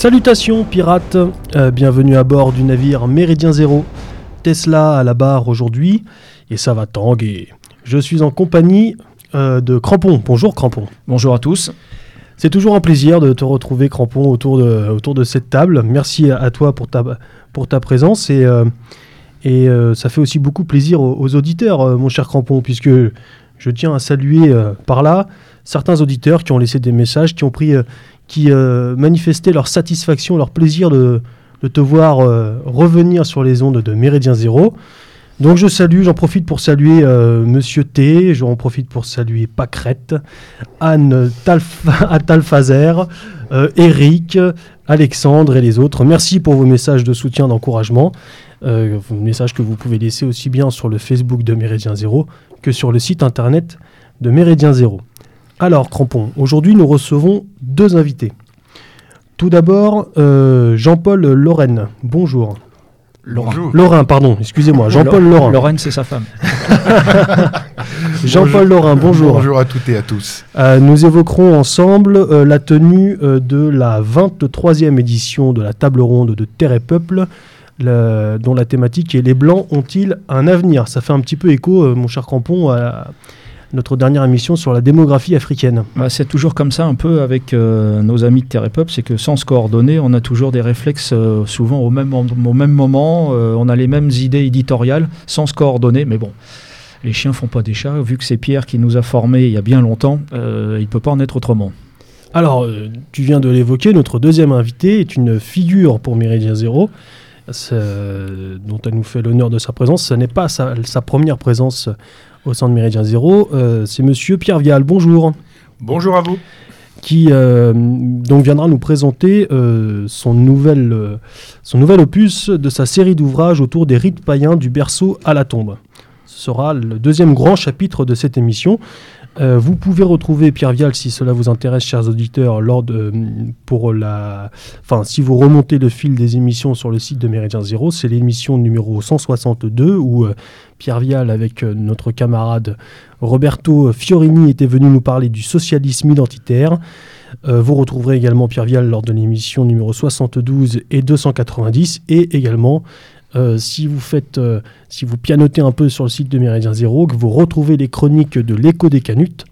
Salutations pirates, Euh, bienvenue à bord du navire Méridien Zéro. Tesla à la barre aujourd'hui et ça va tanguer. Je suis en compagnie euh, de Crampon. Bonjour Crampon. Bonjour à tous. C'est toujours un plaisir de te retrouver Crampon autour de, autour de cette table. Merci à, à toi pour ta, pour ta présence et, euh, et ça fait aussi beaucoup plaisir aux, aux auditeurs, mon cher Crampon, puisque je tiens à saluer par là certains auditeurs qui ont laissé des messages, qui ont pris, euh, qui euh, manifestaient leur satisfaction, leur plaisir de, te voir euh, revenir sur les ondes de Méridien Zéro. Donc je salue, j'en profite pour saluer euh, Monsieur T, j'en profite pour saluer Pacrette, Anne Talf- Talfazer, euh, Eric, Alexandre et les autres. Merci pour vos messages de soutien, d'encouragement. Euh, messages que vous pouvez laisser aussi bien sur le Facebook de Méridien Zéro que sur le site internet de Méridien Zéro. Alors, Crampon, aujourd'hui nous recevons deux invités. Tout d'abord, euh, Jean-Paul Lorraine. Bonjour. Laurent. Lorrain, pardon, excusez-moi. Jean-Paul Lorrain. Lorraine, c'est sa femme. Jean-Paul Lorrain, bonjour. Bonjour à toutes et à tous. Euh, nous évoquerons ensemble euh, la tenue euh, de la 23e édition de la table ronde de Terre et Peuple, le- dont la thématique est Les Blancs ont-ils un avenir? Ça fait un petit peu écho, euh, mon cher Crampon, à notre dernière émission sur la démographie africaine. Bah, c'est toujours comme ça un peu avec euh, nos amis de Terre et Peuple, c'est que sans se coordonner, on a toujours des réflexes euh, souvent au même, au même moment, euh, on a les mêmes idées éditoriales sans se coordonner, mais bon. Les chiens font pas des chats, vu que c'est Pierre qui nous a formés il y a bien longtemps, il peut pas en être autrement. Alors, tu viens de l'évoquer, notre deuxième invité est une figure pour Méridien Zéro, dont elle nous fait l'honneur de sa présence. Ce n'est pas sa, sa première présence au sein de Méridien Zéro, euh, c'est monsieur Pierre Vial. Bonjour. Bonjour à vous. qui euh, donc viendra nous présenter euh, son, nouvel, son nouvel opus de sa série d'ouvrages autour des rites païens du berceau à la tombe. Ce sera le deuxième grand chapitre de cette émission. Euh, vous pouvez retrouver Pierre Vial si cela vous intéresse, chers auditeurs, lors de, pour la, enfin, si vous remontez le fil des émissions sur le site de Méridien Zéro, c'est l'émission numéro 162 où euh, Pierre Vial, avec euh, notre camarade Roberto Fiorini, était venu nous parler du socialisme identitaire. Euh, vous retrouverez également Pierre Vial lors de l'émission numéro 72 et 290 et également euh, si vous faites, euh, si vous pianotez un peu sur le site de Méridien Zéro, que vous retrouvez les chroniques de l'écho des canutes,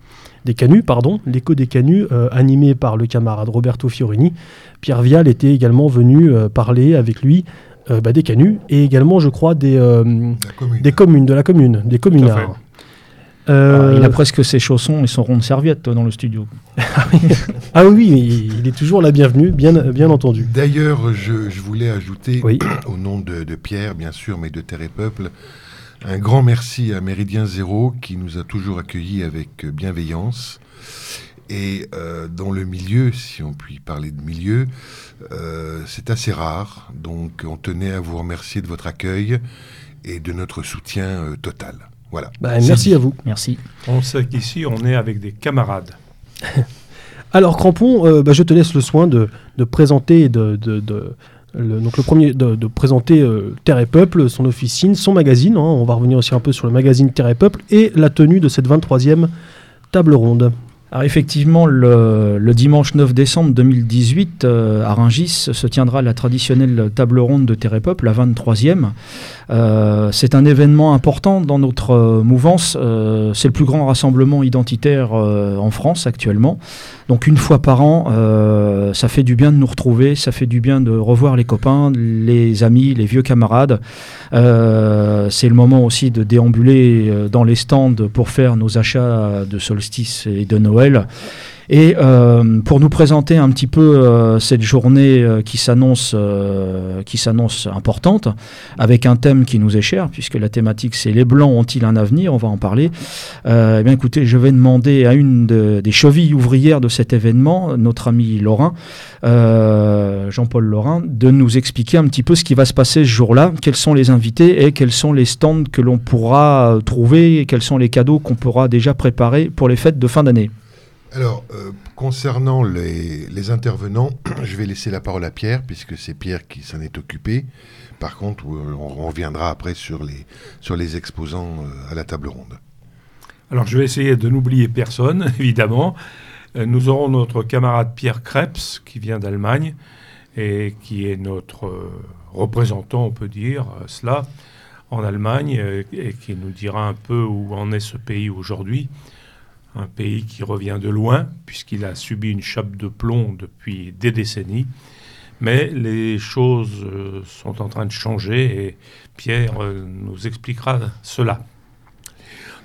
des canuts, pardon, l'écho des canuts, euh, animé par le camarade Roberto Fiorini. Pierre Vial était également venu parler avec lui bah, des canuts et également, je crois, des, des communes, de la commune, des communards. Euh, il a presque ses chaussons et son rond de serviette dans le studio. Ah oui, mais il est toujours la bienvenue, bien, bien entendu. D'ailleurs, je, je voulais ajouter, Oui. au nom de, de Pierre, bien sûr, mais de Terre et Peuple, un grand merci à Méridien Zéro qui nous a toujours accueillis avec bienveillance. Et euh, dans le milieu, si on peut parler de milieu, euh, c'est assez rare. Donc on tenait à vous remercier de votre accueil et de notre soutien euh, total. Voilà. Bah, merci à vous. Merci. On sait qu'ici, on est avec des camarades. Alors Crampon, euh, bah, je te laisse le soin de, de présenter et de, de- de- le, donc le premier de, de présenter euh, Terre et Peuple, son officine, son magazine. hein. on va revenir aussi un peu sur le magazine Terre et Peuple et la tenue de cette 23e table ronde. Effectivement, le, dimanche 9 décembre 2018, euh, à Rungis, se tiendra la traditionnelle table ronde de Terre la 23e. Euh, c'est un événement important dans notre euh, mouvance. C'est le plus grand rassemblement identitaire en France actuellement. Donc une fois par an, ça fait du bien de nous retrouver, ça fait du bien de revoir les copains, les amis, les vieux camarades. C'est le moment aussi de déambuler dans les stands pour faire nos achats de solstice et de Noël. Et euh, pour nous présenter un petit peu euh, cette journée euh, qui s'annonce importante, avec un thème qui nous est cher, puisque la thématique c'est les blancs ont-ils un avenir? On va en parler. Eh bien écoutez, je vais demander à une de- des chevilles ouvrières de cet événement, notre ami Laurent, euh, Jean-Paul Laurent, de nous expliquer un petit peu ce qui va se passer ce jour-là, quels sont les invités et quels sont les stands que l'on pourra trouver et quels sont les cadeaux qu'on pourra déjà préparer pour les fêtes de fin d'année. Alors, euh, concernant les, intervenants, je vais laisser la parole à Pierre, puisque c'est Pierre qui s'en est occupé. Par contre, euh, on, reviendra après sur les, sur les exposants euh, à la table ronde. Alors, je vais essayer de n'oublier personne, évidemment. Nous aurons notre camarade Pierre Krebs, qui vient d'Allemagne, et qui est notre représentant, on peut dire cela, en Allemagne, et qui nous dira un peu où en est ce pays aujourd'hui. Un pays qui revient de loin, puisqu'il a subi une chape de plomb depuis des décennies. Mais les choses sont en train de changer et Pierre nous expliquera cela.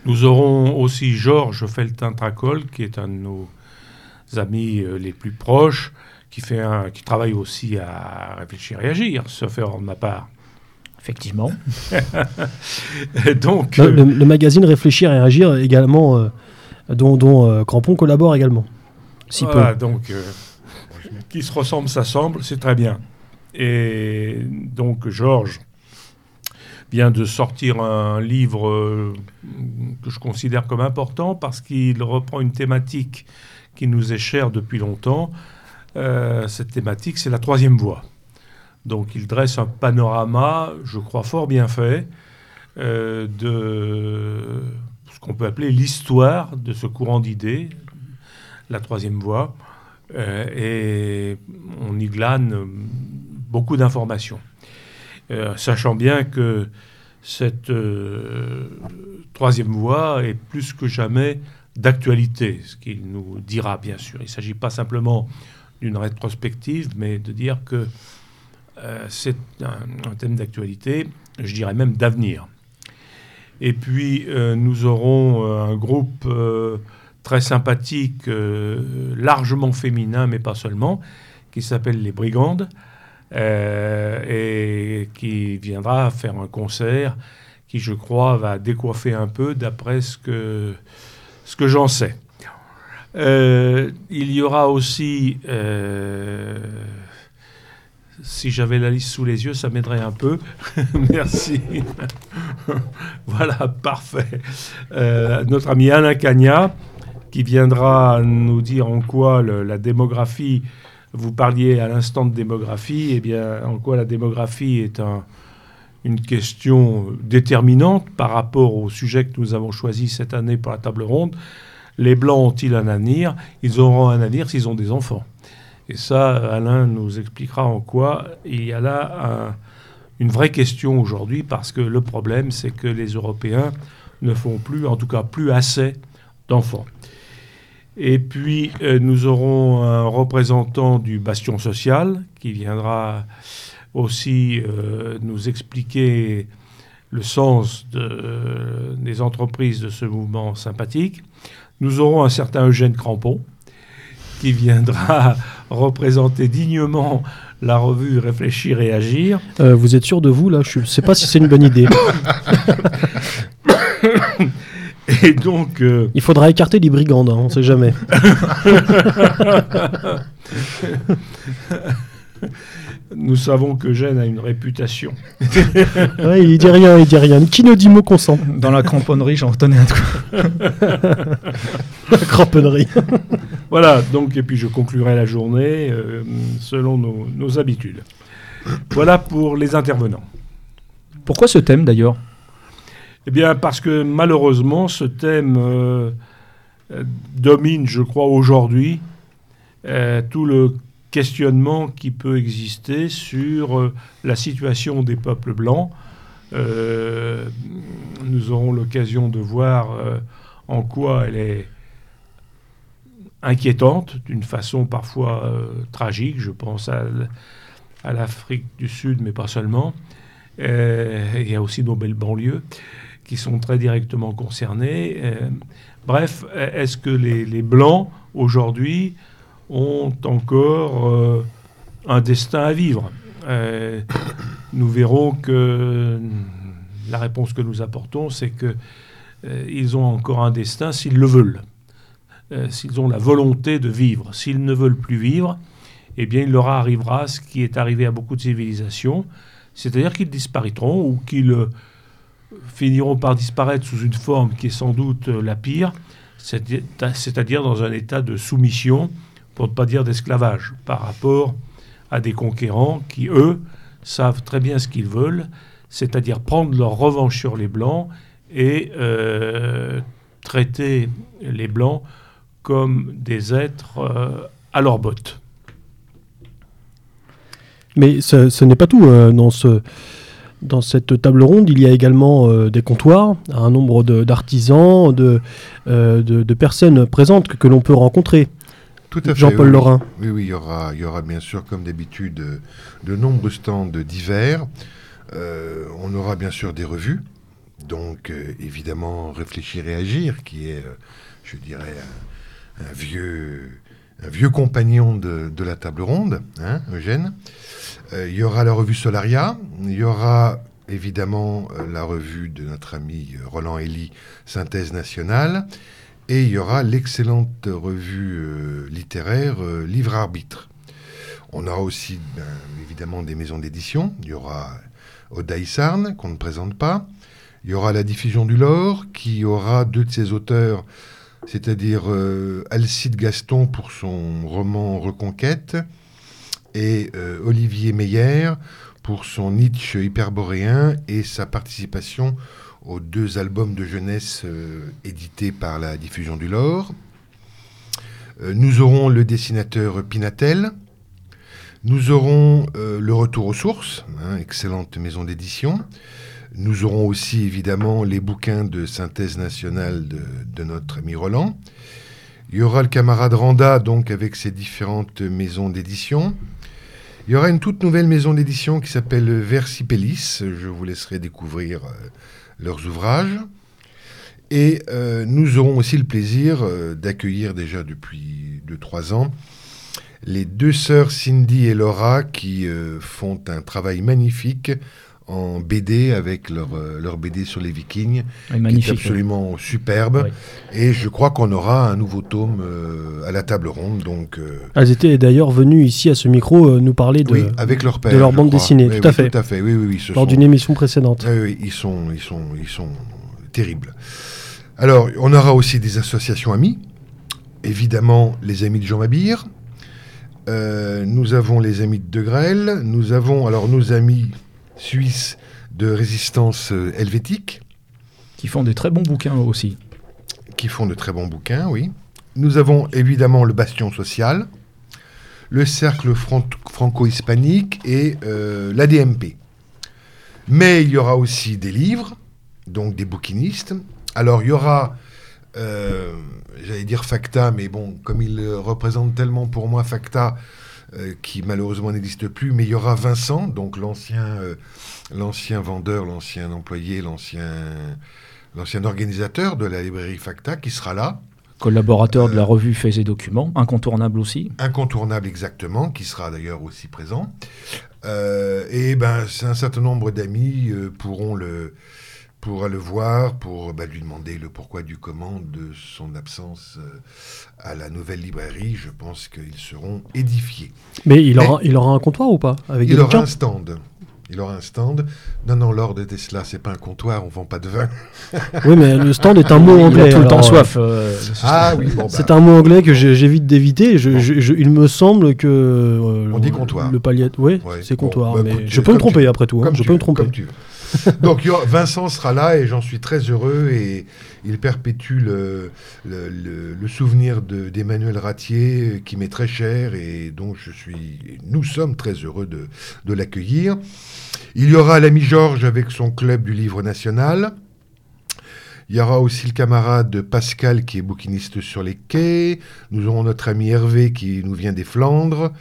Nous aurons aussi Georges Feltin-Tracol, qui est un de nos amis euh, les plus proches, qui, fait un, qui travaille aussi à réfléchir et agir, sauf erreur de ma part. Effectivement. Donc, le, magazine Réfléchir et Agir également, euh, dont, euh, Crampon collabore également. Si voilà, donc, qui se ressemble s'assemble, c'est très bien. Et donc, Georges vient de sortir un livre euh, que je considère comme important parce qu'il reprend une thématique qui nous est chère depuis longtemps. Euh, cette thématique, c'est la troisième voie. Donc il dresse un panorama, je crois, fort bien fait euh, de qu'on peut appeler l'histoire de ce courant d'idées, la troisième voie, et on y glane beaucoup d'informations. Euh, sachant bien que cette euh, troisième voie est plus que jamais d'actualité, ce qu'il nous dira bien sûr. Il ne s'agit pas simplement d'une rétrospective, mais de dire que euh, c'est un, thème d'actualité, je dirais même d'avenir. Et puis nous aurons un groupe très sympathique, largement féminin, mais pas seulement, qui s'appelle les Brigandes, euh, et qui viendra faire un concert qui, je crois, va décoiffer un peu d'après ce que, ce que j'en sais. Euh, il y aura aussi, euh, si j'avais la liste sous les yeux, ça m'aiderait un peu. Merci. voilà, parfait. notre ami Alain Cagna, qui viendra nous dire en quoi la démographie vous parliez à l'instant de démographie, eh bien, en quoi la démographie est une question déterminante par rapport au sujet que nous avons choisi cette année pour la table ronde. Les Blancs ont-ils un avenir? Ils auront un avenir s'ils ont des enfants. Et ça, Alain nous expliquera en quoi il y a là une vraie question aujourd'hui, parce que le problème, c'est que les Européens ne font plus, en tout cas plus assez d'enfants. Et puis, euh, nous aurons un représentant du bastion social qui viendra aussi euh, nous expliquer le sens des entreprises de ce mouvement sympathique. Nous aurons un certain Eugène Crampon qui viendra représenter dignement la revue Réfléchir et Agir. Euh, vous êtes sûr de vous là? Je ne sais pas si c'est une bonne idée. Et donc. Euh, Il faudra écarter les brigandes, hein, on ne sait jamais. Nous savons que Gênes a une réputation. ouais, il dit rien, il dit rien. Qui ne dit mot consent Dans la cramponnerie, j'en retenais un truc. la cramponnerie. voilà, donc, et puis je conclurai la journée euh, selon nos, nos habitudes. Voilà pour les intervenants. Pourquoi ce thème d'ailleurs? Eh bien, parce que malheureusement, ce thème euh, euh, domine, je crois, aujourd'hui euh, tout le questionnement qui peut exister sur la situation des peuples blancs. nous aurons l'occasion de voir en quoi elle est inquiétante, d'une façon parfois tragique. Je pense à, l'Afrique du Sud, mais pas seulement. il y a aussi nos belles banlieues qui sont très directement concernés. Euh, bref, est-ce que les, Blancs, aujourd'hui, ont encore euh, un destin à vivre euh, Nous verrons que la réponse que nous apportons, c'est que ils ont encore un destin s'ils le veulent, s'ils ont la volonté de vivre. S'ils ne veulent plus vivre, eh bien, il leur arrivera ce qui est arrivé à beaucoup de civilisations, c'est-à-dire qu'ils disparaîtront ou qu'ils finiront par disparaître sous une forme qui est sans doute euh, la pire, c'est-à-dire dans un état de soumission, pour ne pas dire d'esclavage, par rapport à des conquérants qui, eux, savent très bien ce qu'ils veulent, c'est-à-dire prendre leur revanche sur les Blancs et euh, traiter les Blancs comme des êtres euh, à leur botte. Mais ce, n'est pas tout. euh, dans, ce, dans cette table ronde, il y a également des comptoirs, un nombre de- d'artisans, de, euh, de, de personnes présentes que l'on peut rencontrer. Jean-Paul oui, oui. Lorrain. Oui, oui, il y aura, il y aura bien sûr, comme d'habitude, de nombreux stands divers. Euh, on aura bien sûr des revues. Donc, euh, évidemment, Réfléchir et Agir, qui est, euh, je dirais, un, un vieux, un vieux compagnon de, de la table ronde, hein, Eugène. Il y aura la revue Solaria. Il y aura évidemment la revue de notre ami Roland Elie, Synthèse nationale. Et il y aura l'excellente revue euh, littéraire euh, Livre Arbitre. On aura aussi ben, évidemment des maisons d'édition. Il y aura Odaïsarn, qu'on ne présente pas. Il y aura La Diffusion du Lore, qui aura deux de ses auteurs, c'est-à-dire euh, Alcide Gaston pour son roman Reconquête et Olivier Meyer pour son Nietzsche hyperboréen et sa participation aux deux albums de jeunesse euh, édités par la diffusion du Lore. Euh, nous aurons le dessinateur Pinatel. Nous aurons euh, le retour aux sources, hein, excellente maison d'édition. Nous aurons aussi évidemment les bouquins de synthèse nationale de, de notre ami Roland. Il y aura le camarade Randa, donc avec ses différentes maisons d'édition. Il y aura une toute nouvelle maison d'édition qui s'appelle Versipellis. Je vous laisserai découvrir leurs ouvrages. Et euh, nous aurons aussi le plaisir euh, d'accueillir déjà depuis 2-3 ans les deux sœurs Cindy et Laura qui euh, font un travail magnifique en BD avec leur, euh, leur BD sur les Vikings, qui est absolument superbe. Oui. Et je crois qu'on aura un nouveau tome euh, à la table ronde. Donc, euh, Elles étaient d'ailleurs venues ici à ce micro euh, nous parler de, oui, avec leur père. leur je bande crois. dessinée, Oui, tout à fait. Tout à fait, oui, oui, lors sont- d'une émission précédente. Oui, oui, ils sont, ils sont, ils sont terribles. Alors, on aura aussi des associations amies. Évidemment, les amis de Jean Mabir. Euh, nous avons les amis de De Grelle. Nous avons alors nos amis suisses de résistance euh, helvétique Qui font des très bons bouquins aussi. qui font de très bons bouquins, oui. Nous avons évidemment le Bastion social, le Cercle fran- franco-hispanique et euh, l'ADMP. Mais il y aura aussi des livres, donc des bouquinistes. Alors il y aura, euh, j'allais dire Facta, mais bon, comme il représente tellement pour moi Facta, euh, qui malheureusement n'existe plus, mais il y aura Vincent, donc l'ancien euh, l'ancien vendeur, l'ancien employé, l'ancien l'ancien organisateur de la librairie Facta, qui sera là, Collaborateur Euh. de la revue Faits et Documents, incontournable aussi. incontournable exactement, qui sera d'ailleurs aussi présent. Euh, et ben, c'est un certain nombre d'amis euh, pourront le pourra le voir pour bah, lui demander le pourquoi du comment de son absence euh, à la nouvelle librairie. Je pense qu'ils seront édifiés. Mais il aura, il aura un comptoir ou pas avec Il aura un stand. Il aura un stand. Non, non, Lord de Tesla, c'est pas un comptoir, on vend pas de vin. Oui, mais le stand est un mot Il anglais. a tout le temps soif. euh, Ah oui, bon, bah, C'est un mot anglais que j'évite d'éviter. Je- je- je- il me semble que. euh, On dit comptoir. Le palier. Oui, Ouais, c'est bon, comptoir. bah, mais écoute, je peux me tromper tu- après tout. hein, je peux me tromper. comme tu veux. Donc Vincent sera là et j'en suis très heureux et il perpétue le, souvenir de- d'Emmanuel Ratier qui m'est très cher et dont je suis, nous sommes très heureux de l'accueillir. Il y aura l'ami Georges avec son club du livre national. Il y aura aussi le camarade Pascal qui est bouquiniste sur les quais. Nous aurons notre ami Hervé qui nous vient des Flandres.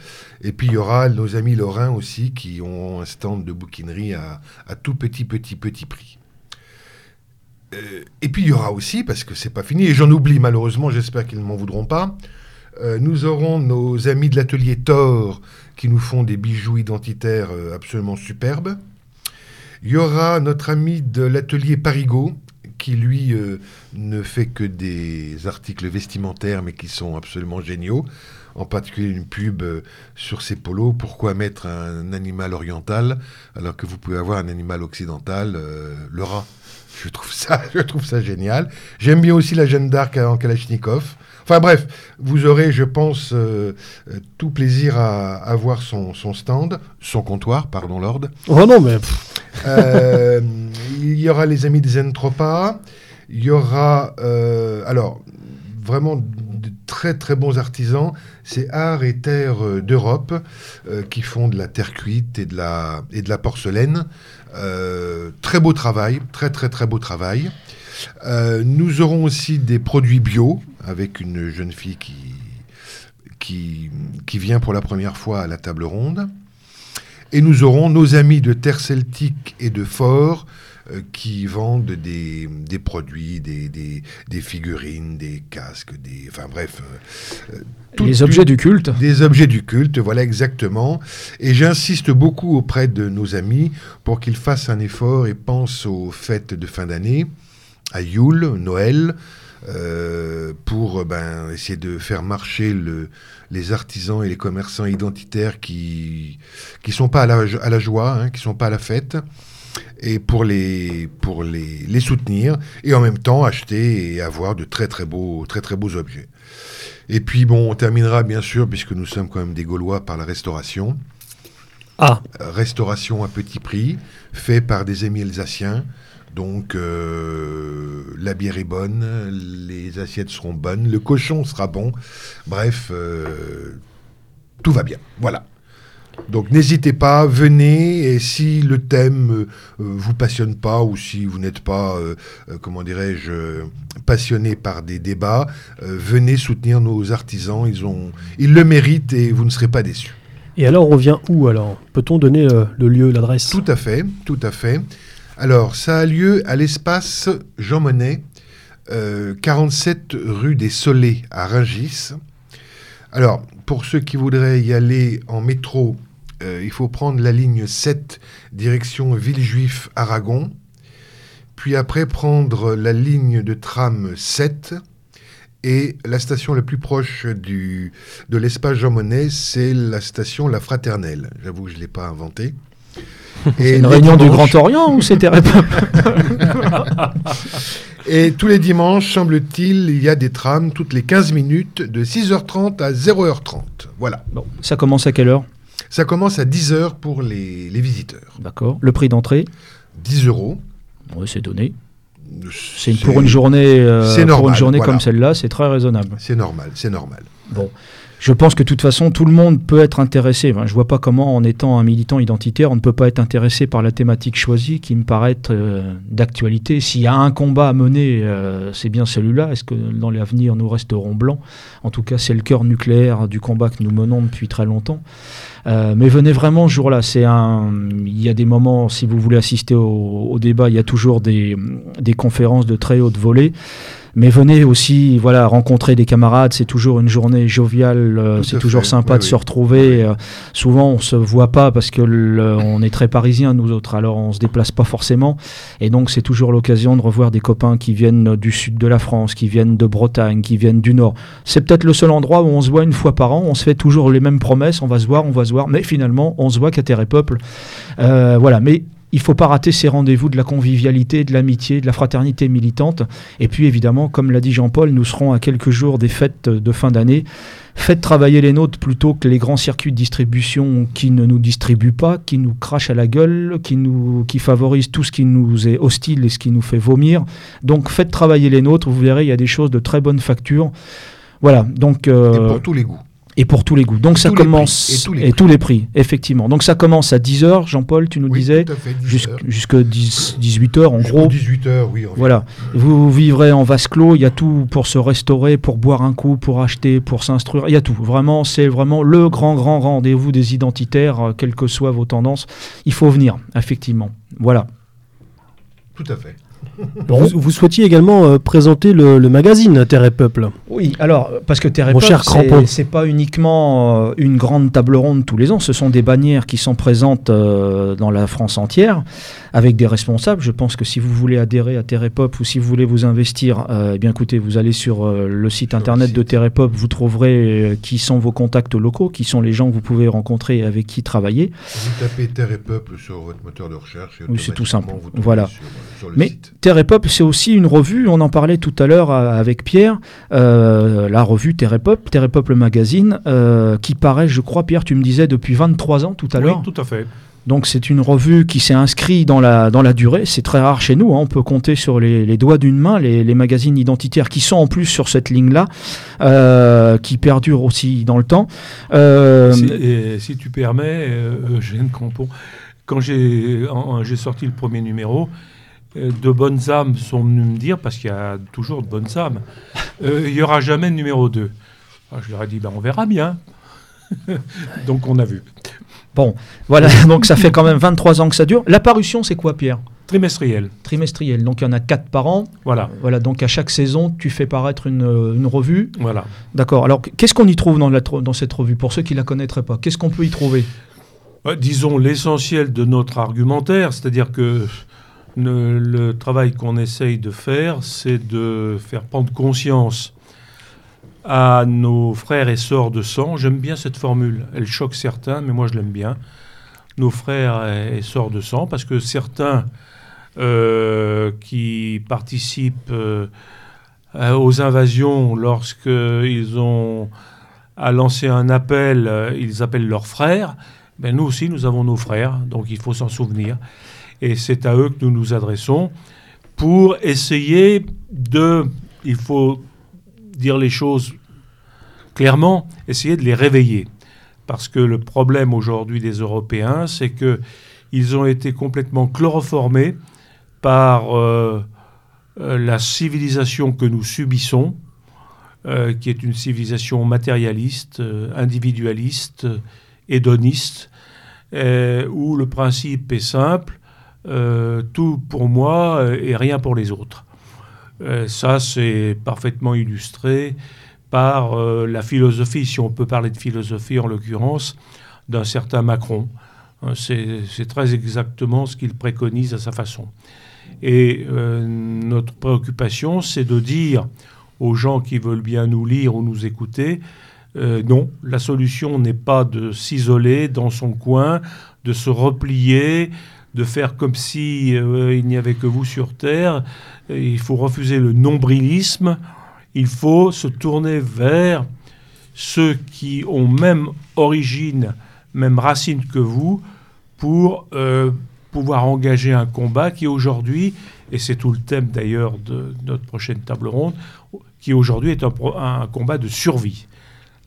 Et puis il y aura nos amis lorrains aussi qui ont un stand de bouquinerie à, tout petit, petit, petit prix. Euh, et puis il y aura aussi, parce que c'est pas fini, et j'en oublie malheureusement, j'espère qu'ils ne m'en voudront pas, euh, nous aurons nos amis de l'atelier Thor qui nous font des bijoux identitaires euh, absolument superbes. Il y aura notre ami de l'atelier Parigot qui lui euh, ne fait que des articles vestimentaires mais qui sont absolument géniaux. En particulier une pub euh, sur ses polos. Pourquoi mettre un animal oriental alors que vous pouvez avoir un animal occidental, euh, le rat? Je trouve ça, je trouve ça génial. J'aime bien aussi la Jeanne d'Arc en Kalachnikov. Enfin bref, vous aurez, je pense, tout plaisir à, à voir son, stand, son comptoir, pardon, Lord. Oh non, mais. Euh, il y aura les amis des Entropas. Il y aura, euh, alors, vraiment de très très bons artisans. C'est Art et Terre euh, d'Europe qui font de la terre cuite et de la, et de la porcelaine. Très beau travail, très très très beau travail. Nous aurons aussi des produits bio avec une jeune fille qui, qui, qui vient pour la première fois à la table ronde. Et nous aurons nos amis de Terre Celtique et de Fort euh, qui vendent des, des produits, des, des, des figurines, des casques, des, enfin bref. euh, euh, Les objets du culte. des objets du culte, voilà exactement. Et j'insiste beaucoup auprès de nos amis pour qu'ils fassent un effort et pensent aux fêtes de fin d'année, à Yule, Noël, euh, pour ben, essayer de faire marcher le, les artisans et les commerçants identitaires qui qui sont pas à la, à la joie, hein, qui sont pas à la fête, et pour les pour les, les soutenir et en même temps acheter et avoir de très très beaux très très beaux objets. Et puis bon, on terminera bien sûr puisque nous sommes quand même des Gaulois par la restauration. Ah, restauration à petit prix, fait par des amis alsaciens. Donc euh, la bière est bonne, les assiettes seront bonnes, le cochon sera bon. Bref, euh, tout va bien. Voilà. Donc n'hésitez pas, venez et si le thème euh, vous passionne pas ou si vous n'êtes pas, euh, euh, comment dirais-je, passionné par des débats, venez soutenir nos artisans. Ils ont, ils le méritent et vous ne serez pas déçus. et alors on vient où alors? Peut-on donner le lieu, l'adresse? Tout à fait, tout à fait. Alors, ça a lieu à l'espace Jean Monnet, euh, 47 rue des Soleils à Rungis. Alors, pour ceux qui voudraient y aller en métro, euh, il faut prendre la ligne 7, direction Villejuif Aragon. Puis après, prendre la ligne de tram 7. Et la station la plus proche de l'espace Jean Monnet, c'est la station La Fraternelle. J'avoue que je ne l'ai pas inventée. C'est Et une réunion du Grand Orient ou c'était Et tous les dimanches, semble-t-il, il y a des trams toutes les 15 minutes de 6h30 à 0h30. Voilà. Bon, ça commence à quelle heure? Ça commence à 10h pour les, les visiteurs. D'accord. Le prix d'entrée? 10 euros. Oui, c'est donné. C'est pour une journée, euh, c'est pour normal, une journée voilà. comme celle-là, c'est très raisonnable. C'est normal, c'est normal. Bon, je pense que de toute façon, tout le monde peut être intéressé. Je vois pas comment, en étant un militant identitaire, on ne peut pas être intéressé par la thématique choisie, qui me paraît être euh, d'actualité. S'il y a un combat à mener, euh, c'est bien celui-là. Est-ce que dans l'avenir, nous resterons blancs? En tout cas, c'est le cœur nucléaire du combat que nous menons depuis très longtemps. Euh, mais venez vraiment ce jour-là. C'est un. Il y a des moments, si vous voulez assister au, débat, il y a toujours des conférences de très haute volée. Mais venez aussi, voilà, rencontrer des camarades. C'est toujours une journée joviale. euh, c'est toujours fait, sympa oui, de oui. se retrouver. euh, souvent, on se voit pas parce que le- on est très parisiens nous autres. Alors, on se déplace pas forcément. Et donc, c'est toujours l'occasion de revoir des copains qui viennent du sud de la France, qui viennent de Bretagne, qui viennent du nord. C'est peut-être le seul endroit où on se voit une fois par an. On se fait toujours les mêmes promesses. On va se voir, on va se voir. Mais finalement, on se voit qu'à Terre et Peuple. Euh, voilà. Mais il faut pas rater ces rendez-vous de la convivialité, de l'amitié, de la fraternité militante. Et puis évidemment, comme l'a dit Jean-Paul, nous serons à quelques jours des fêtes de fin d'année. Faites travailler les nôtres plutôt que les grands circuits de distribution qui ne nous distribuent pas, qui nous crachent à la gueule, qui, nous, qui favorisent tout ce qui nous est hostile et ce qui nous fait vomir. Donc faites travailler les nôtres, vous verrez, il y a des choses de très bonne facture. Voilà, donc... Et euh, pour tous les goûts. Et pour tous les goûts. Donc ça tous les commence... et tous les prix. effectivement. Donc ça commence à 10h, Jean-Paul, tu nous Oui, disais, tout à fait, 10 jusqu'- heures. jusque 10, 18h en gros. 18h, oui. Voilà. Vous vivrez en vase clos, il y a tout pour se restaurer, pour boire un coup, pour acheter, pour s'instruire, il y a tout. Vraiment, c'est vraiment le grand, grand rendez-vous des identitaires, euh, quelles que soient vos tendances. Il faut venir, effectivement. Voilà. Tout à fait. Vous, vous souhaitiez également euh, présenter le, le magazine Terre et Peuple. Oui, alors, parce que Terre et Mon Peuple, c'est- pas uniquement euh, une grande table ronde tous les ans, ce sont des bannières qui sont présentes euh, dans la France entière, avec des responsables. Je pense que si vous voulez adhérer à Terre et Peuple ou si vous voulez vous investir, euh, eh bien écoutez, vous allez sur euh, le site Sur le internet de. Terre et Peuple, vous trouverez euh, qui sont vos contacts locaux, qui sont les gens que vous pouvez rencontrer et avec qui travailler. Vous tapez Terre et Peuple sur votre moteur de recherche. et Oui, c'est tout simple. vous Voilà. Sur, sur le Mais site. Terre et Peuple, c'est aussi une revue, on en parlait tout à l'heure euh, avec Pierre, euh, la revue Terre et Peuple, Terre et Peuple Magazine, euh, qui paraît, je crois, Pierre, tu me disais, depuis 23 ans tout à Oui, l'heure. tout à fait. Donc c'est une revue qui s'est inscrite dans la, dans la durée. C'est très rare chez nous. hein. On peut compter sur les, les doigts d'une main les, les magazines identitaires qui sont en plus sur cette ligne-là, euh, qui perdurent aussi dans le temps. Euh, Si, et si tu permets, euh, Eugène Crampon, quand j'ai sorti le premier numéro, de bonnes âmes sont venues me dire, parce qu'il y a toujours de bonnes âmes, euh, il n'y aura jamais de numéro 2. Alors, je leur ai dit, ben, on verra bien. Donc on a vu. Bon, voilà, donc ça fait quand même 23 ans que ça dure. La parution, c'est quoi, Pierre? Trimestriel. Trimestriel. Donc il y en a 4 par an. Voilà. Voilà, donc à chaque saison, tu fais paraître une, euh, une revue. Voilà. D'accord. Alors qu'est-ce qu'on y trouve dans, la, tro- dans cette revue? Pour ceux qui ne la connaîtraient pas, qu'est-ce qu'on peut y trouver? Disons l'essentiel de notre argumentaire, c'est-à-dire que le travail qu'on essaye de faire, c'est de faire prendre conscience à nos frères et sœurs de sang. J'aime bien cette formule, elle choque certains, mais moi je l'aime bien. Nos frères et sœurs de sang, parce que certains euh, qui participent euh, aux invasions lorsqu'ils ont à lancer un appel, euh, ils appellent leurs frères. Ben, nous aussi, nous avons nos frères, donc il faut s'en souvenir. Et c'est à eux que nous nous adressons pour essayer de, il faut dire les choses clairement, essayer de les réveiller. Parce que le problème aujourd'hui des Européens, c'est que ils ont été complètement chloroformés par euh, euh, la civilisation que nous subissons, euh, qui est une civilisation matérialiste, individualiste, hédoniste, où le principe est simple, tout pour moi euh, et rien pour les autres. Euh, ça, c'est parfaitement illustré par euh, la philosophie, si on peut parler de philosophie en l'occurrence, d'un certain Macron. C'est très exactement ce qu'il préconise à sa façon. Et euh, notre préoccupation, c'est de dire aux gens qui veulent bien nous lire ou nous écouter, euh, non, la solution n'est pas de s'isoler dans son coin, de se replier, de faire comme si euh, il n'y avait que vous sur Terre. Il faut refuser le nombrilisme. Il faut se tourner vers ceux qui ont même origine, même racine que vous, pour euh, pouvoir engager un combat qui aujourd'hui, et c'est tout le thème d'ailleurs de notre prochaine table ronde, qui aujourd'hui est un combat de survie.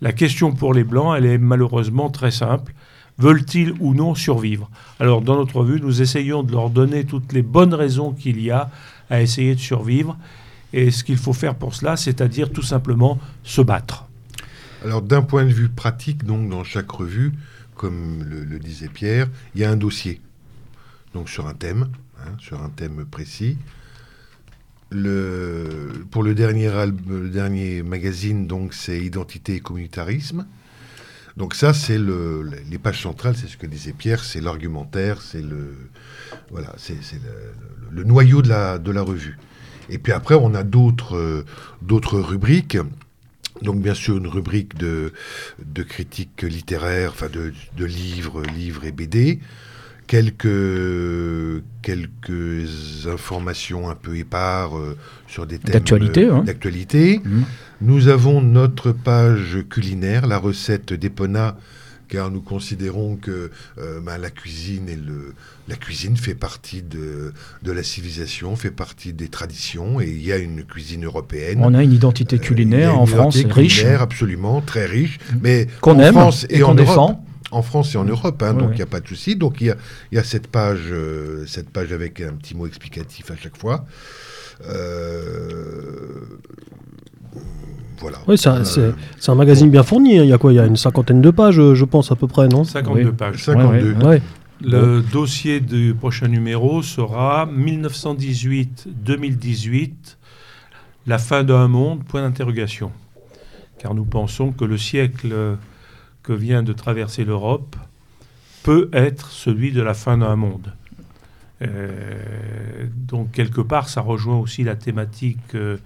La question pour les Blancs, elle est malheureusement très simple. Veulent-ils ou non survivre Alors, dans notre revue, nous essayons de leur donner toutes les bonnes raisons qu'il y a à essayer de survivre. Et ce qu'il faut faire pour cela, c'est-à-dire tout simplement se battre. Alors, d'un point de vue pratique, donc, dans chaque revue, comme le, disait Pierre, il y a un dossier. Donc, sur un thème, hein, sur un thème précis. Pour le dernier, album, le dernier magazine, donc, c'est Identité et communautarisme. Donc, ça, c'est le, le- les pages centrales, c'est ce que disait Pierre, c'est l'argumentaire, c'est le, voilà, c'est le, le- noyau de la, de la revue. Et puis après, on a d'autres euh, d'autres rubriques. Donc bien sûr une rubrique de, de critique littéraire, enfin de, de livres, livres et BD, quelques, quelques informations un peu épars euh, sur des thèmes D'actualité, euh, hein. d'actualité. Mhm. Nous avons notre page culinaire, la recette d'Epona, car nous considérons que euh, ben, la cuisine et le la cuisine fait partie de, de la civilisation, fait partie des traditions, et il y a une cuisine européenne. On a une identité culinaire Euh, a une en France identité riche, culinaire, absolument très riche, mais qu'on en aime France et et, en qu'on Europe. En France et en Europe, hein, Ouais, donc il ouais. n'y a pas de souci. Donc il y a, il y a cette page, euh, cette page avec un petit mot explicatif à chaque fois. Euh, voilà. Oui, c'est un, Euh, un magazine bien fourni. hein. Il y a quoi? Il y a une cinquantaine de pages, je pense, à peu près, non? 52 Oui. pages. 52. Ouais, ouais. Ouais. Le dossier du prochain numéro sera 1918-2018, la fin d'un monde, point d'interrogation. Car nous pensons que le siècle que vient de traverser l'Europe peut être celui de la fin d'un monde. Euh, donc quelque part, ça rejoint aussi la thématique euh,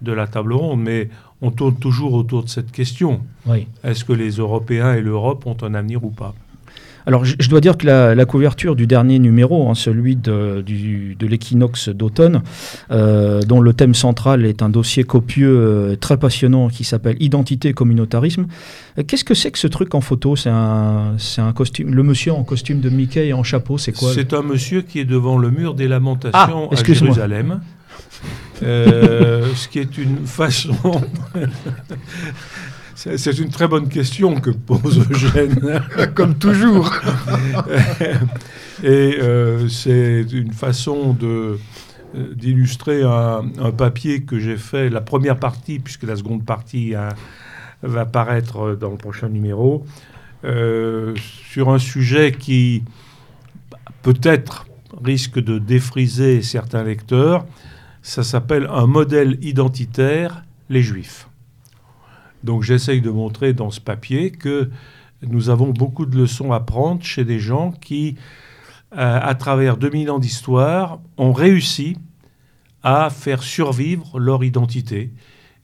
de la table ronde, mais on tourne toujours autour de cette question. Oui. Est-ce que les Européens et l'Europe ont un avenir ou pas? Alors, je, dois dire que la, couverture du dernier numéro, hein, celui de, de l'équinoxe d'automne, euh, dont le thème central est un dossier copieux, euh, très passionnant, qui s'appelle Identité et communautarisme. Euh, qu'est-ce que c'est que ce truc en photo? C'est un, c'est un costume. Le monsieur en costume de Mickey et en chapeau, c'est quoi? C'est un monsieur qui est devant le mur des lamentations ah, à Jérusalem. ce qui est une façon C'est une très bonne question que pose Eugène. Comme toujours. Et euh, c'est une façon de euh, d'illustrer un, papier que j'ai fait, la première partie, puisque la seconde partie va paraître dans le prochain numéro, euh, sur un sujet qui peut-être risque de défriser certains lecteurs. Ça s'appelle un modèle identitaire, les juifs. Donc j'essaye de montrer dans ce papier que nous avons beaucoup de leçons à prendre chez des gens qui, euh, à travers 2000 ans d'histoire, ont réussi à faire survivre leur identité.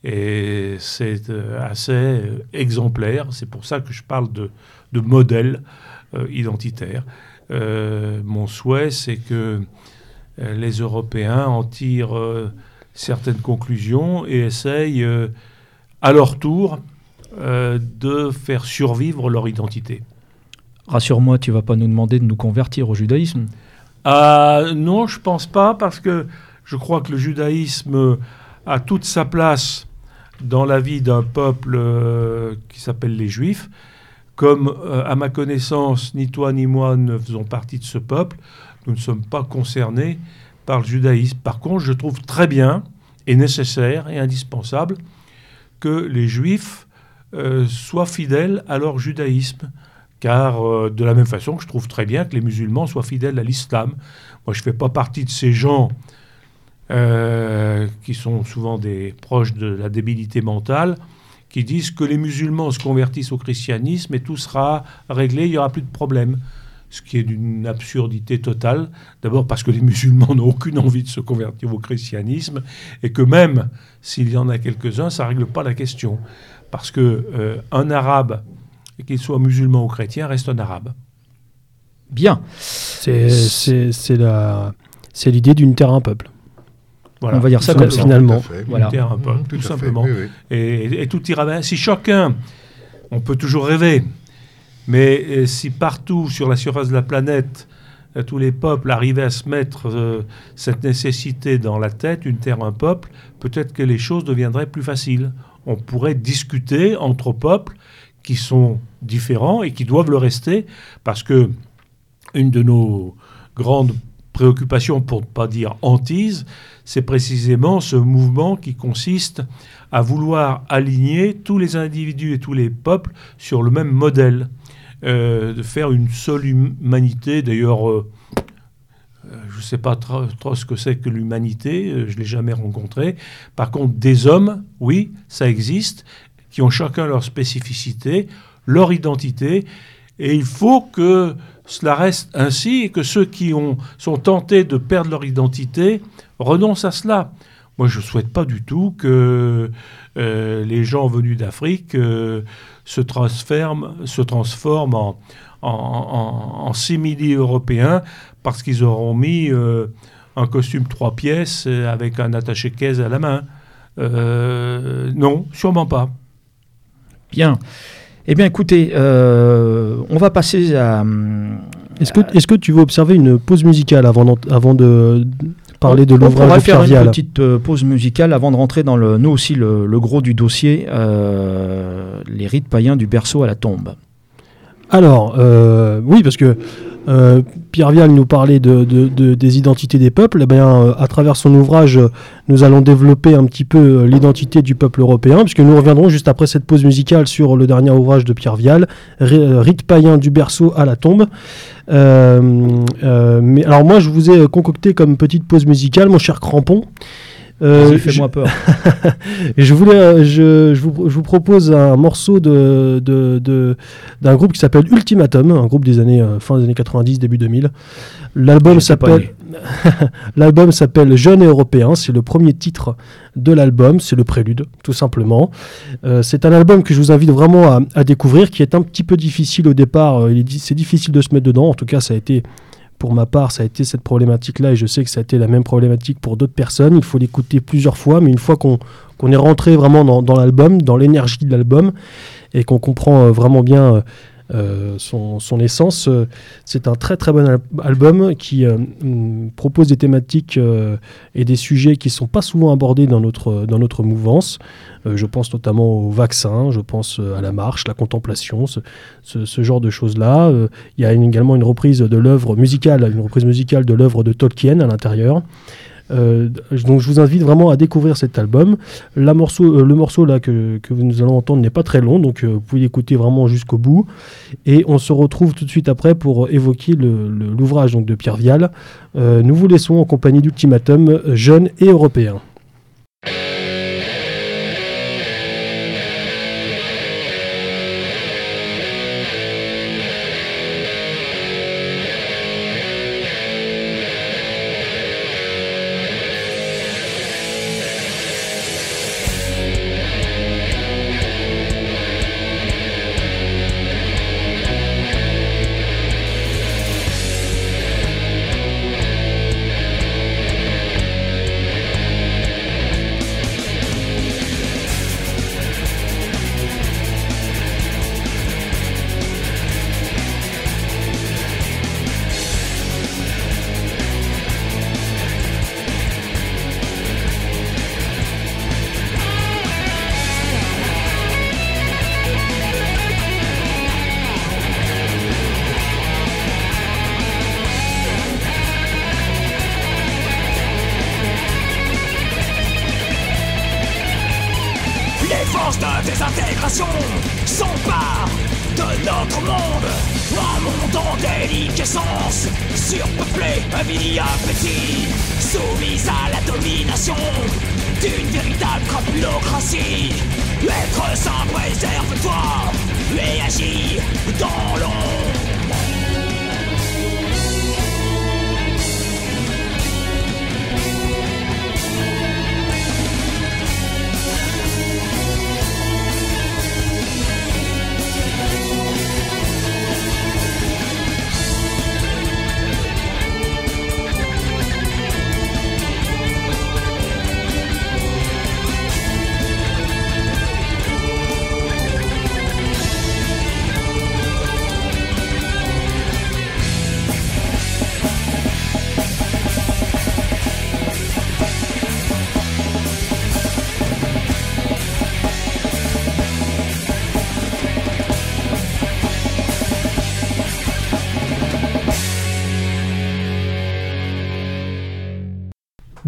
Et c'est euh, assez euh, exemplaire. C'est pour ça que je parle de, modèle identitaire. mon souhait, c'est que les Européens en tirent certaines conclusions et essayent à leur tour, euh, de faire survivre leur identité. Rassure-moi, tu vas pas nous demander de nous convertir au judaïsme euh, Non, je pense pas, parce que je crois que le judaïsme a toute sa place dans la vie d'un peuple euh, qui s'appelle les Juifs. Comme, à ma connaissance, ni toi ni moi ne faisons partie de ce peuple, nous ne sommes pas concernés par le judaïsme. Par contre, je trouve très bien et nécessaire et indispensable que les juifs euh, soient fidèles à leur judaïsme. Car euh, de la même façon je trouve très bien que les musulmans soient fidèles à l'islam. Moi, je ne fais pas partie de ces gens euh, qui sont souvent des proches de la débilité mentale, qui disent que les musulmans se convertissent au christianisme et tout sera réglé, il n'y aura plus de problème ce qui est d'une absurdité totale. D'abord parce que les musulmans n'ont aucune envie de se convertir au christianisme et que même s'il y en a quelques-uns, ça ne règle pas la question. Parce que euh, un arabe, qu'il soit musulman ou chrétien, reste un arabe. Bien. C'est l'idée d'une terre un peuple. Voilà. On va dire ça comme finalement. Voilà. Une terre un peuple, tout, simplement. Et, et, tout ira bien. Si chacun, on peut toujours rêver, mais euh, si partout sur la surface de la planète, euh, tous les peuples arrivaient à se mettre euh, cette nécessité dans la tête, une terre, un peuple, peut-être que les choses deviendraient plus faciles. On pourrait discuter entre peuples qui sont différents et qui doivent le rester, parce que une de nos grandes préoccupations, pour ne pas dire hantise, c'est précisément ce mouvement qui consiste à vouloir aligner tous les individus et tous les peuples sur le même modèle. Euh, de faire une seule humanité. D'ailleurs, euh, euh, je ne sais pas trop, ce que c'est que l'humanité, je ne l'ai jamais rencontré. Par contre, des hommes, oui, ça existe, qui ont chacun leur spécificité, leur identité, et il faut que cela reste ainsi et que ceux qui ont, sont tentés de perdre leur identité renoncent à cela. Moi, je ne souhaite pas du tout que les gens venus d'Afrique se transforment, se transforment en, en, en, simili-européens parce qu'ils auront mis euh, un costume trois pièces avec un attaché-caisse à la main. Euh, non, sûrement pas. Bien. Eh bien, écoutez, euh, on va passer à. Est-ce que, est que tu veux observer une pause musicale avant, avant de, parler de l'ouvrage On va faire une petite euh, pause musicale avant de rentrer dans le, nous aussi le, gros du dossier, euh, les rites païens du berceau à la tombe. Alors, euh, oui, parce que euh, Pierre Vial nous parlait de, des identités des peuples. Eh bien, euh, à travers son ouvrage, nous allons développer un petit peu l'identité du peuple européen, puisque nous reviendrons juste après cette pause musicale sur le dernier ouvrage de Pierre Vial, Rite païen du berceau à la tombe. mais alors moi, je vous ai concocté comme petite pause musicale, mon cher Crampon. Euh, Vas-y, Fais-moi peur. Je, voulais, euh, je, je vous, je vous propose un morceau de, de- de- d'un groupe qui s'appelle Ultimatum, un groupe des années euh, fin des années 90, début 2000. L'album s'appelle l'album s'appelle Jeune et européen. C'est le premier titre de l'album, c'est le prélude, tout simplement. Euh, c'est un album que je vous invite vraiment à, à découvrir, qui est un petit peu difficile au départ. Il est di- c'est difficile de se mettre dedans. En tout cas, ça a été pour ma part, ça a été cette problématique-là, et je sais que ça a été la même problématique pour d'autres personnes. Il faut l'écouter plusieurs fois, mais une fois qu'on est rentré vraiment dans, l'album, dans l'énergie de l'album, et qu'on comprend euh, vraiment bien euh, son, son essence, c'est un très très bon al- album qui euh, mm, propose des thématiques euh, et des sujets qui ne sont pas souvent abordés dans notre, dans notre mouvance. Je pense notamment au vaccin, je pense à la marche, la contemplation, ce, genre de choses-là. Il y a également une reprise de l'œuvre musicale, une reprise musicale de l'œuvre de Tolkien à l'intérieur. Euh, donc je vous invite vraiment à découvrir cet album. Euh, le morceau là que, nous allons entendre n'est pas très long, donc euh, vous pouvez l'écouter vraiment jusqu'au bout. Et on se retrouve tout de suite après pour évoquer l'ouvrage de Pierre Vial. Nous vous laissons en compagnie d'Ultimatum, jeune et européen.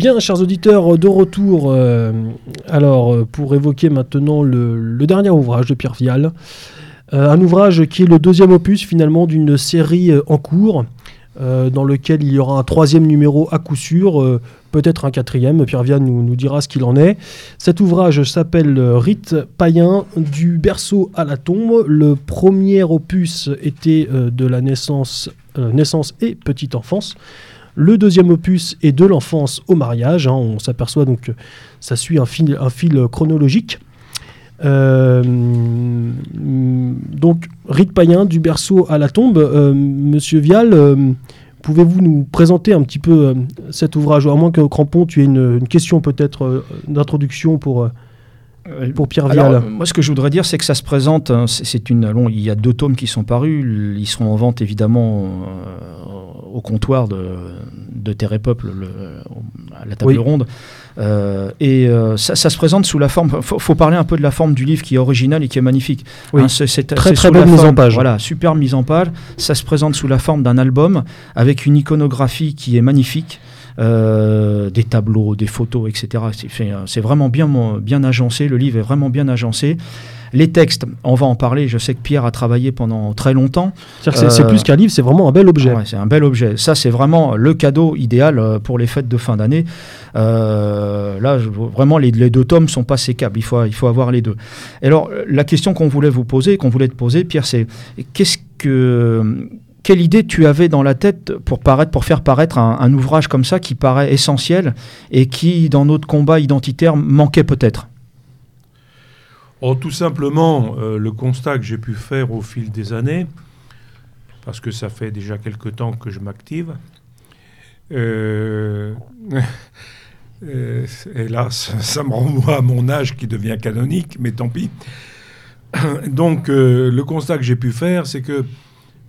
Bien, chers auditeurs, de retour. euh, alors, euh, pour évoquer maintenant le, dernier ouvrage de Pierre Vial, Euh, un ouvrage qui est le deuxième opus finalement d'une série en cours, dans lequel il y aura un troisième numéro à coup sûr, peut-être un quatrième. Pierre Vial nous, dira ce qu'il en est. Cet ouvrage s'appelle Rite païen du berceau à la tombe. Le premier opus était de la naissance, naissance et petite enfance. Le deuxième opus est de l'enfance au mariage. hein. On s'aperçoit donc que ça suit un fil, chronologique. Euh, donc, rite païen du berceau à la tombe. Euh, Monsieur Vial, euh, pouvez-vous nous présenter un petit peu cet ouvrage? À moins que Crampon, tu aies une, une question peut-être d'introduction pour, pour Pierre Vial. euh, moi, ce que je voudrais dire, c'est que ça se présente. hein, c'est une. il y a deux tomes qui sont parus. Ils seront en vente évidemment euh, au comptoir de, de Terre et Peuple, le- à la table Oui. ronde. Euh, et euh, ça, ça se présente sous la forme. Faut, faut parler un peu de la forme du livre qui est original et qui est magnifique. Oui. Hein, c'est- Très, très belle mise en page. Voilà, super mise en page. Ça se présente sous la forme d'un album avec une iconographie qui est magnifique. Euh, des tableaux, des photos, etc. C'est euh, C'est vraiment bien, bien agencé, le livre est vraiment bien agencé. Les textes, on va en parler, je sais que Pierre a travaillé pendant très longtemps. C'est- Euh, plus qu'un livre, c'est vraiment un bel objet. Ouais, c'est un bel objet. Ça, c'est vraiment le cadeau idéal euh, pour les fêtes de fin d'année. Euh, là, je- vraiment, les, les deux tomes sont pas sécables. Il faut, il faut avoir les deux. Et alors, la question qu'on voulait vous poser, qu'on voulait te poser, Pierre, c'est qu'est-ce que quelle idée tu avais dans la tête pour faire paraître un, ouvrage comme ça qui paraît essentiel et qui, dans notre combat identitaire, manquait peut-être? Oh, tout simplement, euh, le constat que j'ai pu faire au fil des années, parce que ça fait déjà quelque temps que je m'active, euh, euh, hélas, ça me renvoie à mon âge qui devient canonique, mais tant pis. Donc, le constat que j'ai pu faire, c'est que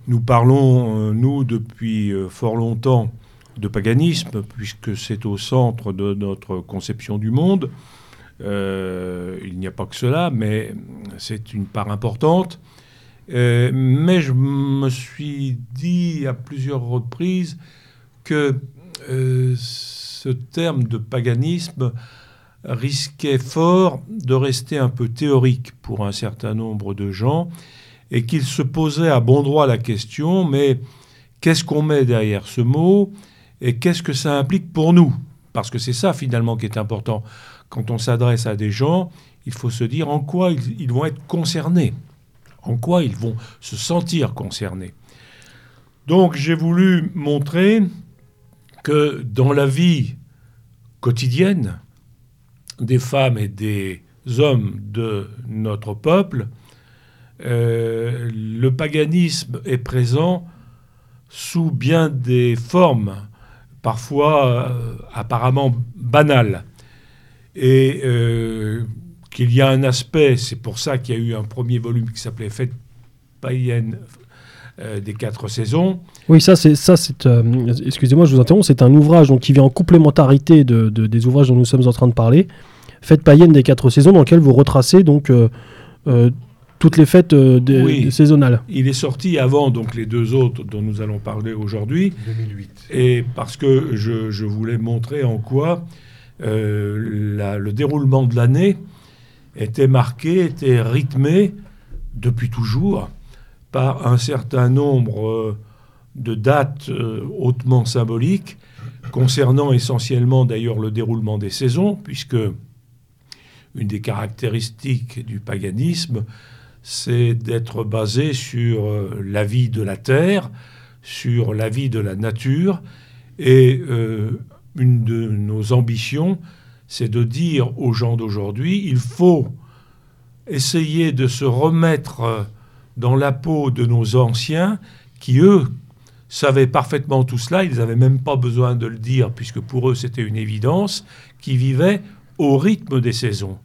nous parlons, euh, nous, depuis euh, fort longtemps, de paganisme, puisque c'est au centre de notre conception du monde. Euh, il n'y a pas que cela, mais c'est une part importante. Mais je me suis dit à plusieurs reprises que ce terme de paganisme risquait fort de rester un peu théorique pour un certain nombre de gens et qu'il se posait à bon droit la question, mais qu'est-ce qu'on met derrière ce mot et qu'est-ce que ça implique pour nous? Parce que c'est ça finalement qui est important. Quand on s'adresse à des gens, il faut se dire en quoi ils, ils, vont être concernés, en quoi ils vont se sentir concernés. Donc j'ai voulu montrer que dans la vie quotidienne des femmes et des hommes de notre peuple, euh, le paganisme est présent sous bien des formes, parfois euh, apparemment banales et euh, qu'il y a un aspect, c'est pour ça qu'il y a eu un premier volume qui s'appelait Fête païenne des quatre saisons. Oui, ça, c'est ça, c'est. excusez-moi, je vous interromps. C'est un ouvrage donc qui vient en complémentarité de, de, des ouvrages dont nous sommes en train de parler. Fête païenne des quatre saisons, dans lequel vous retracez donc toutes les fêtes oui. des saisonnales. Il est sorti avant donc les deux autres dont nous allons parler aujourd'hui. 2008. Et parce que je, je voulais montrer en quoi euh, la, le déroulement de l'année était marqué, était rythmé depuis toujours par un certain nombre euh, de dates euh, hautement symboliques, concernant essentiellement d'ailleurs le déroulement des saisons, puisque une des caractéristiques du paganisme, c'est d'être basé sur euh, la vie de la terre, sur la vie de la nature, et euh, une de nos ambitions, c'est de dire aux gens d'aujourd'hui, il faut essayer de se remettre dans la peau de nos anciens qui, eux, savaient parfaitement tout cela, ils n'avaient même pas besoin de le dire, puisque pour eux c'était une évidence, qui vivaient au rythme des saisons.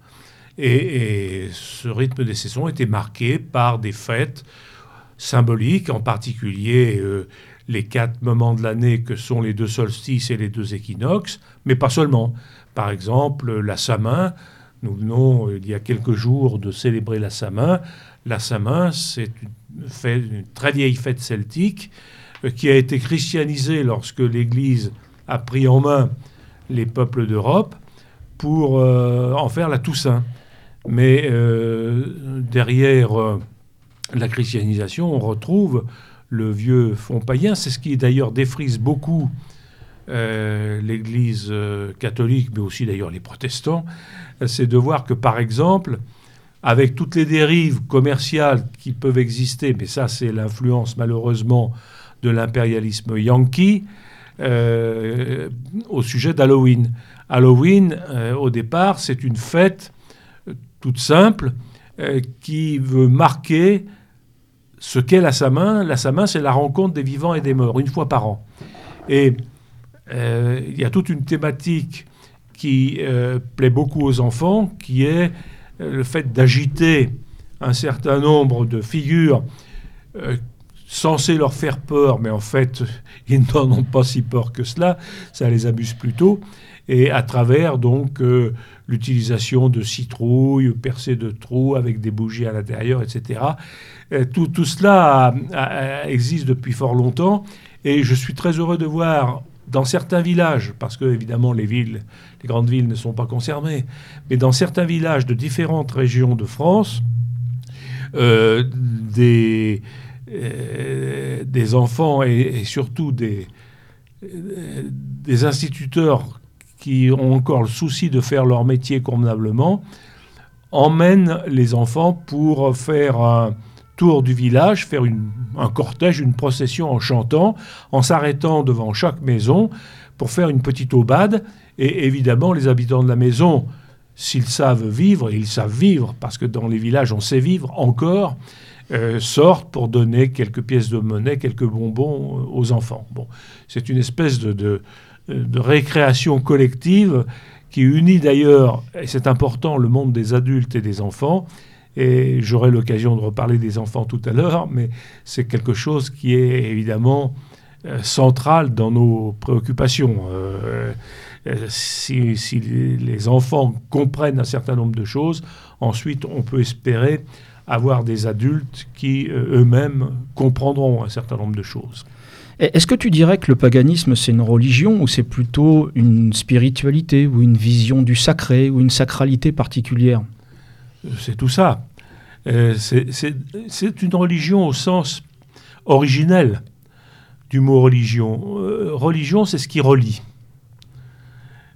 Et, ce rythme des saisons était marqué par des fêtes symboliques, en particulier euh, les quatre moments de l'année que sont les deux solstices et les deux équinoxes, mais pas seulement. Par exemple, la Samin, nous venons il y a quelques jours de célébrer la Samin. La Samin, c'est une, très vieille fête celtique euh, qui a été christianisée lorsque l'Église a pris en main les peuples d'Europe pour euh, en faire la Toussaint. Mais euh, derrière euh, la christianisation, on retrouve le vieux fond païen. C'est ce qui d'ailleurs défrise beaucoup euh, l'Église catholique, mais aussi d'ailleurs les protestants. C'est de voir que, par exemple, avec toutes les dérives commerciales qui peuvent exister, mais ça c'est l'influence malheureusement de l'impérialisme yankee, au sujet d'Halloween. Halloween, au départ, c'est une fête toute simple euh, qui veut marquer ce qu'est la Samin. La Samin, c'est la rencontre des vivants et des morts, une fois par an. Et euh, il y a toute une thématique qui euh, plaît beaucoup aux enfants, qui est le fait d'agiter un certain nombre de figures censées leur faire peur, mais en fait, ils n'en ont pas si peur que cela, ça les amuse plutôt, et à travers donc euh, l'utilisation de citrouilles percées de trous avec des bougies à l'intérieur, etc. Euh, tout, tout, cela existe depuis fort longtemps, et je suis très heureux de voir dans certains villages, parce que évidemment les villes, les grandes villes ne sont pas concernées, mais dans certains villages de différentes régions de France, euh, des, des enfants et, et surtout des, des instituteurs qui ont encore le souci de faire leur métier convenablement emmènent les enfants pour faire un tour du village, faire un cortège, une procession en chantant, en s'arrêtant devant chaque maison pour faire une petite aubade. Et évidemment, les habitants de la maison, s'ils savent vivre, et ils savent vivre, parce que dans les villages on sait vivre encore, euh, sortent pour donner quelques pièces de monnaie, quelques bonbons euh, aux enfants. Bon, c'est une espèce de, de récréation collective qui unit d'ailleurs, et c'est important, le monde des adultes et des enfants. Et j'aurai l'occasion de reparler des enfants tout à l'heure, mais c'est quelque chose qui est évidemment euh, central dans nos préoccupations. Euh, euh, si les, enfants comprennent un certain nombre de choses, ensuite on peut espérer avoir des adultes qui eux-mêmes comprendront un certain nombre de choses. Et Est-ce que tu dirais que le paganisme, c'est une religion ou c'est plutôt une spiritualité ou une vision du sacré ou une sacralité particulière? C'est tout ça. Euh, c'est- une religion au sens originel du mot religion. Euh, religion, c'est ce qui relie.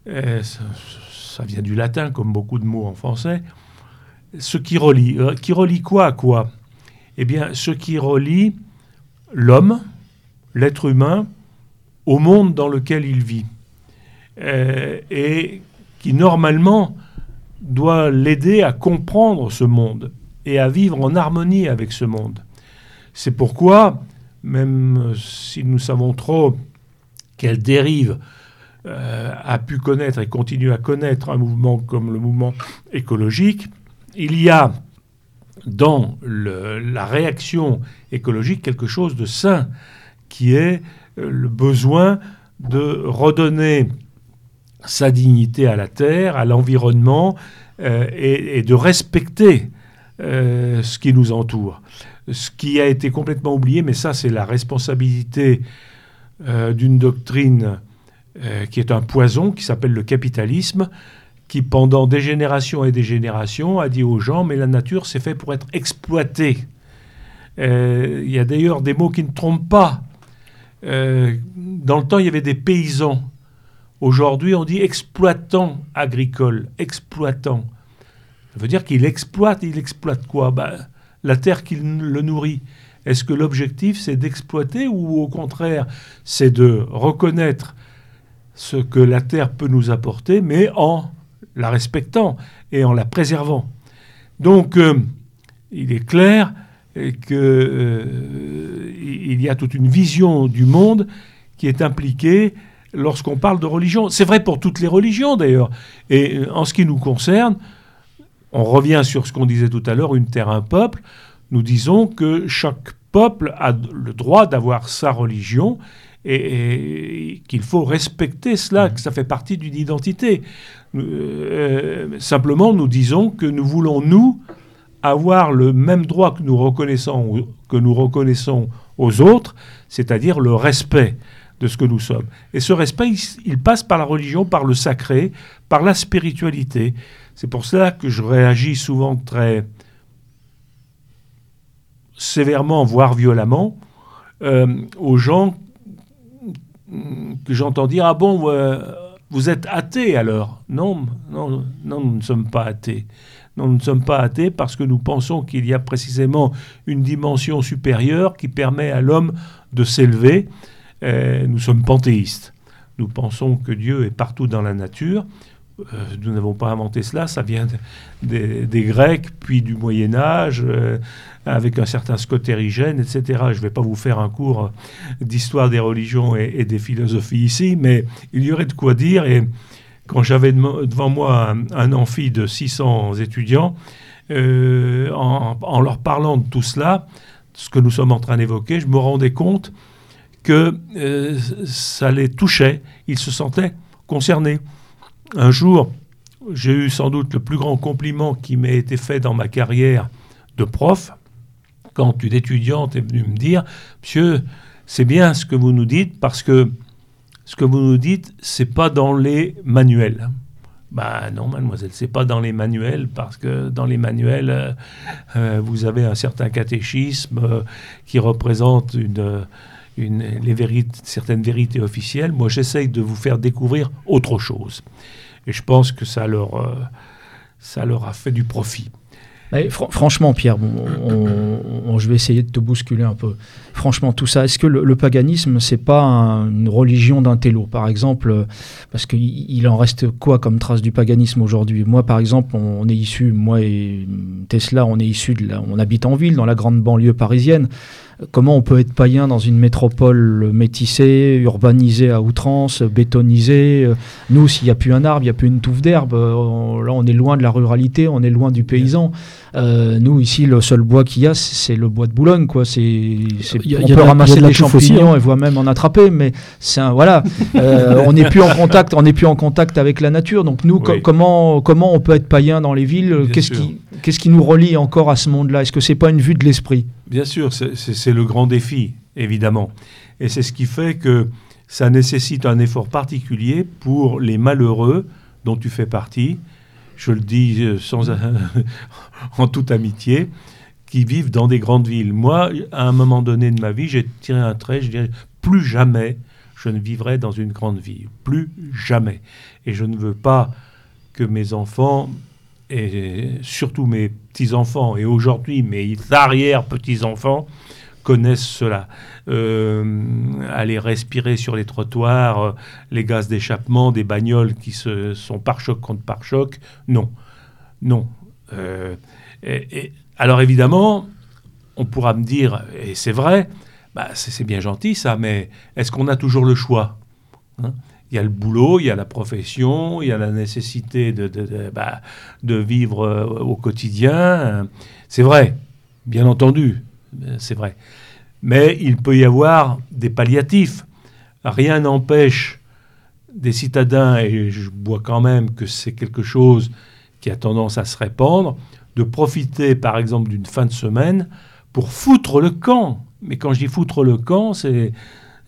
Euh, ça, ça vient du latin, comme beaucoup de mots en français. Ce qui relie. Euh, qui relie quoi à quoi? Eh bien, ce qui relie l'homme, l'être humain, au monde dans lequel il vit. Euh, et qui, normalement, doit l'aider à comprendre ce monde et à vivre en harmonie avec ce monde. C'est pourquoi, même si nous savons trop quelle dérive euh, a pu connaître et continue à connaître un mouvement comme le mouvement écologique, il y a dans la réaction écologique quelque chose de sain, qui est euh, le besoin de redonner sa dignité à la terre, à l'environnement, euh, et, de respecter euh, ce qui nous entoure. Ce qui a été complètement oublié, mais ça c'est la responsabilité d'une doctrine qui est un poison, qui s'appelle le capitalisme, qui pendant des générations et des générations a dit aux gens, mais la nature c'est fait pour être exploitée. Il y a d'ailleurs des mots qui ne trompent pas. Euh, dans le temps, il y avait des paysans. Aujourd'hui, on dit exploitant agricole, exploitant. Ça veut dire qu'il exploite, il exploite quoi? Ben, La terre qui le nourrit. Est-ce que l'objectif, c'est d'exploiter ou au contraire, c'est de reconnaître ce que la terre peut nous apporter, mais en la respectant et en la préservant? Donc, euh, il est clair que euh, y a toute une vision du monde qui est impliquée lorsqu'on parle de religion. C'est vrai pour toutes les religions d'ailleurs. Et euh, en ce qui nous concerne, on revient sur ce qu'on disait tout à l'heure, une terre, un peuple. Nous disons que chaque peuple a le droit d'avoir sa religion et, et qu'il faut respecter cela, que ça fait partie d'une identité. Euh, simplement, nous disons que nous voulons, nous, avoir le même droit que nous reconnaissons, que nous reconnaissons aux autres, c'est-à-dire le respect de ce que nous sommes. Et ce respect, il, passe par la religion, par le sacré, par la spiritualité. C'est pour cela que je réagis souvent très sévèrement, voire violemment, euh, aux gens que j'entends dire Ah bon, euh, vous êtes athée alors? Non, non, non, nous ne sommes pas athées. Nous ne sommes pas athées parce que nous pensons qu'il y a précisément une dimension supérieure qui permet à l'homme de s'élever. Euh, nous sommes panthéistes. Nous pensons que Dieu est partout dans la nature. Euh, nous n'avons pas inventé cela, ça vient des, Grecs, puis du Moyen Âge, euh, avec un certain Scott Érigène, etc. Je ne vais pas vous faire un cours d'histoire des religions et, des philosophies ici, mais il y aurait de quoi dire. Quand j'avais de- devant moi un, un amphi de 600 étudiants, euh, en, en leur parlant de tout cela, ce que nous sommes en train d'évoquer, je me rendais compte que euh, ça les touchait, ils se sentaient concernés. Un jour, j'ai eu sans doute le plus grand compliment qui m'ait été fait dans ma carrière de prof, quand une étudiante est venue me dire, Monsieur, c'est bien ce que vous nous dites, parce que ce que vous nous dites, c'est pas dans les manuels. Bah non, mademoiselle, c'est pas dans les manuels parce que dans les manuels, euh, euh, vous avez un certain catéchisme euh, qui représente une, certaines vérités officielles. Moi, j'essaye de vous faire découvrir autre chose. Et je pense que ça leur, ça leur a fait du profit. Franchement, Pierre, bon, on- on- je vais essayer de te bousculer un peu. Franchement, tout ça, est-ce que le, paganisme, c'est pas un- une religion d'un télo Par exemple, euh, parce qu'il il en reste quoi comme trace du paganisme aujourd'hui? Moi, par exemple, on, on est issu, moi et Tesla, on est issu de la- on habite en ville, dans la grande banlieue parisienne. Comment on peut être païen dans une métropole métissée, urbanisée à outrance, bétonisée euh, Nous, s'il n'y a plus un arbre, il n'y a plus une touffe d'herbe. euh, on- là, on est loin de la ruralité, on est loin du paysan. Euh, nous, ici, le seul bois qu'il y a, c'est le bois de Boulogne. Quoi. C'est, on y peut a ramasser des champignons hein. et voire même en attraper, mais c'est un, voilà, Euh, on n'est plus en contact, on n'est plus en contact avec la nature. Donc nous, co- comment comment on peut être païen dans les villes? Qu'est-ce qui qu'est-ce qui nous relie encore à ce monde-là? Est-ce que c'est pas une vue de l'esprit? Bien sûr, c'est le grand défi, évidemment. Et c'est ce qui fait que ça nécessite un effort particulier pour les malheureux dont tu fais partie, je le dis euh, sans, en toute amitié, qui vivent dans des grandes villes. Moi, à un moment donné de ma vie, j'ai tiré un trait, je dirais, plus jamais je ne vivrai dans une grande ville. Plus jamais. Et je ne veux pas que mes enfants, et surtout mes petits-enfants, et aujourd'hui mes arrière-petits-enfants, connaissent cela. Euh, aller respirer sur les trottoirs, euh, les gaz d'échappement des bagnoles qui se, sont pare-choc contre pare-choc, non. Non. Euh, et- alors évidemment, on pourra me dire, et c'est vrai, bah, c'est c'est bien gentil ça, mais est-ce qu'on a toujours le choix Hein? Il y a le boulot, il y a la profession, il y a la nécessité de, bah, vivre euh, au quotidien. C'est vrai, bien entendu, c'est vrai. Mais il peut y avoir des palliatifs. Rien n'empêche des citadins, et je vois quand même que c'est quelque chose qui a tendance à se répandre, de profiter par exemple d'une fin de semaine pour foutre le camp. Mais quand je dis foutre le camp, c'est-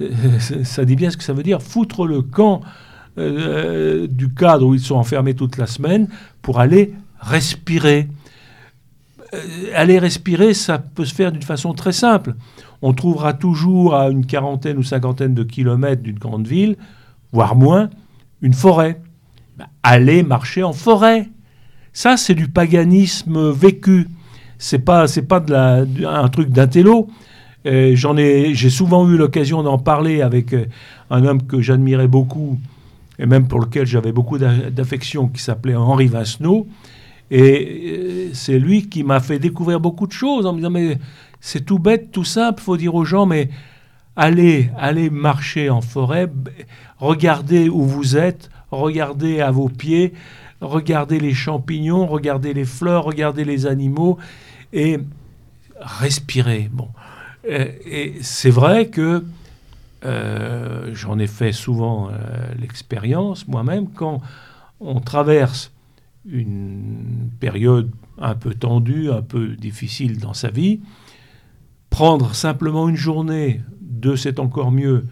ça dit bien ce que ça veut dire, foutre le camp euh, du cadre où ils sont enfermés toute la semaine pour aller respirer. Euh, aller respirer, ça peut se faire d'une façon très simple. On trouvera toujours à une quarantaine ou cinquantaine de kilomètres d'une grande ville, voire moins, une forêt. Ben, aller marcher en forêt. Ça, c'est du paganisme vécu. C'est pas, c'est pas un truc d'intello. Euh, J'en ai, j'ai souvent eu l'occasion d'en parler avec euh, un homme que j'admirais beaucoup et même pour lequel j'avais beaucoup d'a- d'affection, qui s'appelait Henri Vincenot. Et euh, c'est lui qui m'a fait découvrir beaucoup de choses en me disant mais c'est tout bête, tout simple, faut dire aux gens mais allez, allez marcher en forêt, regardez où vous êtes, regardez à vos pieds, regardez les champignons, regardez les fleurs, regardez les animaux et respirez. Bon, et c'est vrai que euh, j'en ai fait souvent euh, l'expérience moi-même quand on traverse une période un peu tendue, un peu difficile dans sa vie, prendre simplement une journée, deux c'est encore mieux,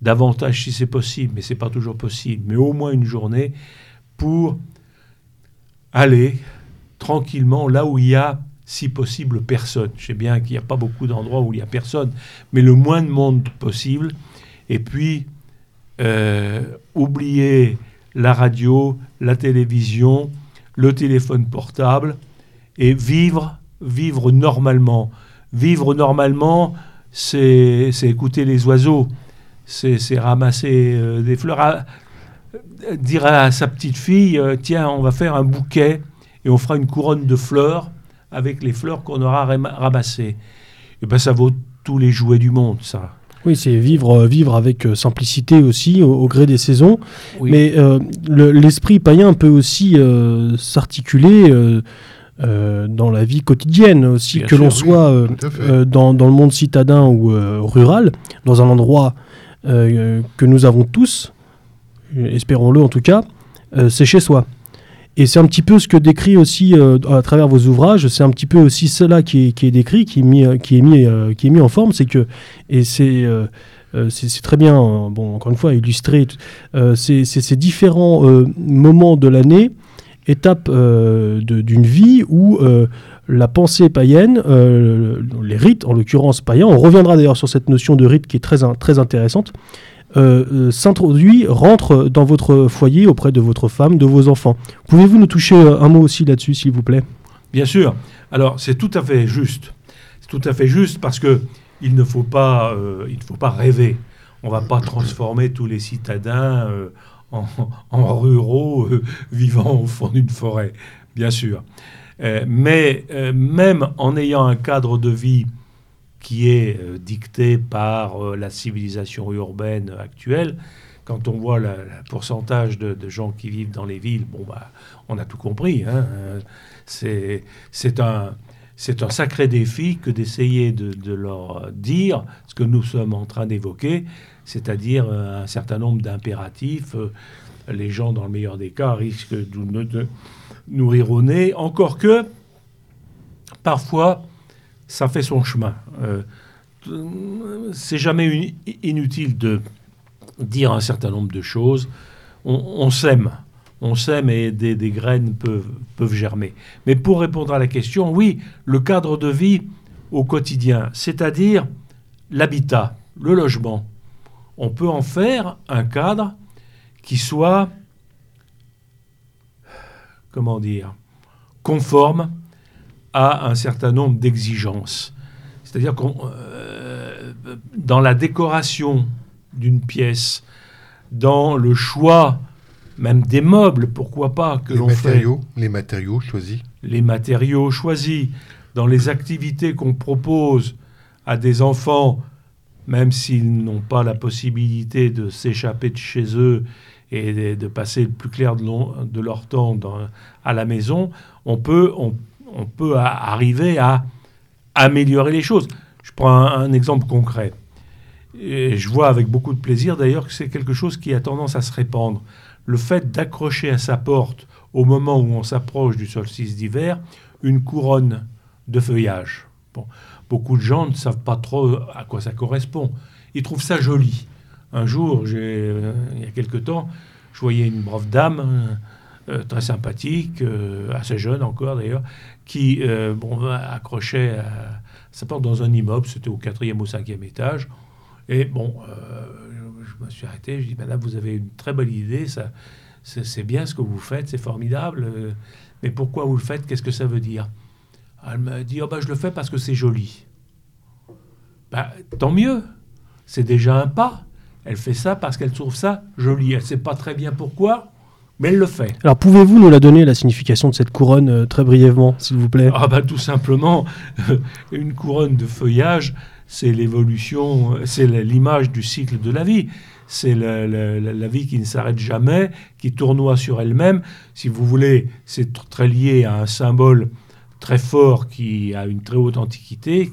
davantage si c'est possible, mais c'est pas toujours possible, mais au moins une journée pour aller tranquillement là où il y a, si possible, personne. Je sais bien qu'il n'y a pas beaucoup d'endroits où il y a personne, mais le moins de monde possible. Et puis, euh, oublier la radio, la télévision, le téléphone portable et vivre, vivre normalement. Vivre normalement, c'est écouter les oiseaux, c'est ramasser euh, des fleurs. euh, dire à sa petite fille, euh, tiens, on va faire un bouquet et on fera une couronne de fleurs avec les fleurs qu'on aura rama- ramassées. Et ben ça vaut tous les jouets du monde, ça. Oui, c'est vivre, euh, vivre avec euh, simplicité aussi, au, au gré des saisons. Oui. Mais euh, le- l'esprit païen peut aussi euh, s'articuler euh, euh, dans la vie quotidienne aussi, Bien que l'on oui, soit euh, euh, dans, dans le monde citadin ou euh, rural, dans un endroit euh, que nous avons tous, espérons-le en tout cas, euh, c'est chez soi. Et c'est un petit peu ce que décrit aussi euh, à travers vos ouvrages, c'est un petit peu aussi cela qui est, décrit, qui est mis, qui est mis, euh, qui est mis en forme, c'est que, et c'est euh, euh, c'est c'est très bien, euh, bon, encore une fois, illustré euh, ces, différents euh, moments de l'année, étapes euh, d'une vie où euh, la pensée païenne, euh, les rites, en l'occurrence païens, on reviendra d'ailleurs sur cette notion de rite qui est très, très intéressante, euh, euh, s'introduit, rentre dans votre foyer auprès de votre femme, de vos enfants. Pouvez-vous nous toucher euh, un mot aussi là-dessus, s'il vous plaît? Bien sûr. Alors, c'est tout à fait juste. C'est tout à fait juste parce que il ne faut pas, il ne faut pas rêver. On ne va pas transformer tous les citadins en, ruraux vivant au fond d'une forêt, bien sûr. Mais même en ayant un cadre de vie qui est euh, dicté par euh, la civilisation urbaine actuelle, quand on voit le pourcentage de, gens qui vivent dans les villes, bon bah, on a tout compris. hein. Euh, c'est un, un sacré défi que d'essayer de, leur dire ce que nous sommes en train d'évoquer, c'est-à-dire un certain nombre d'impératifs. Les gens, dans le meilleur des cas, risquent de, de nous rire au nez, encore que parfois, ça fait son chemin. Euh, c'est jamais inutile de dire un certain nombre de choses. On, sème, on sème et des, des graines peuvent, peuvent germer. Mais pour répondre à la question, oui, le cadre de vie au quotidien, c'est-à-dire l'habitat, le logement, on peut en faire un cadre qui soit, comment dire, conforme à un certain nombre d'exigences. C'est-à-dire qu'on, euh, dans la décoration d'une pièce, dans le choix même des meubles, pourquoi pas, que Les l'on fait, matériaux, les matériaux choisis. les matériaux choisis, dans les activités qu'on propose à des enfants, même s'ils n'ont pas la possibilité de s'échapper de chez eux et de, de passer le plus clair de, long- de leur temps dans- à la maison, on peut, on, on peut arriver à améliorer les choses. Je prends un, exemple concret. Et je vois avec beaucoup de plaisir d'ailleurs que c'est quelque chose qui a tendance à se répandre. Le fait d'accrocher à sa porte au moment où on s'approche du solstice d'hiver une couronne de feuillage. Bon, beaucoup de gens ne savent pas trop à quoi ça correspond. Ils trouvent ça joli. Un jour, euh, il y a quelque temps, je voyais une brave dame euh, euh, très sympathique, assez jeune encore d'ailleurs, qui euh, bon, accrochait à sa porte dans un immeuble, c'était au quatrième ou cinquième étage. Et bon, euh, je, me suis arrêté, je dis, Madame, vous avez une très belle idée, ça, c'est, bien ce que vous faites, c'est formidable, euh, mais pourquoi vous le faites Qu'est-ce que ça veut dire? Elle m'a dit, oh, bah, je le fais parce que c'est joli. Bah, tant mieux, c'est déjà un pas. Elle fait ça parce qu'elle trouve ça joli. Elle ne sait pas très bien pourquoi, mais elle le fait. Alors, pouvez-vous nous la donner, la signification de cette couronne, euh, très brièvement, s'il vous plaît? Ah bah tout simplement, une couronne de feuillage, c'est l'évolution, c'est la- l'image du cycle de la vie. C'est la, la- la- la vie qui ne s'arrête jamais, qui tournoie sur elle-même. Si vous voulez, c'est tr- très lié à un symbole très fort qui a une très haute antiquité,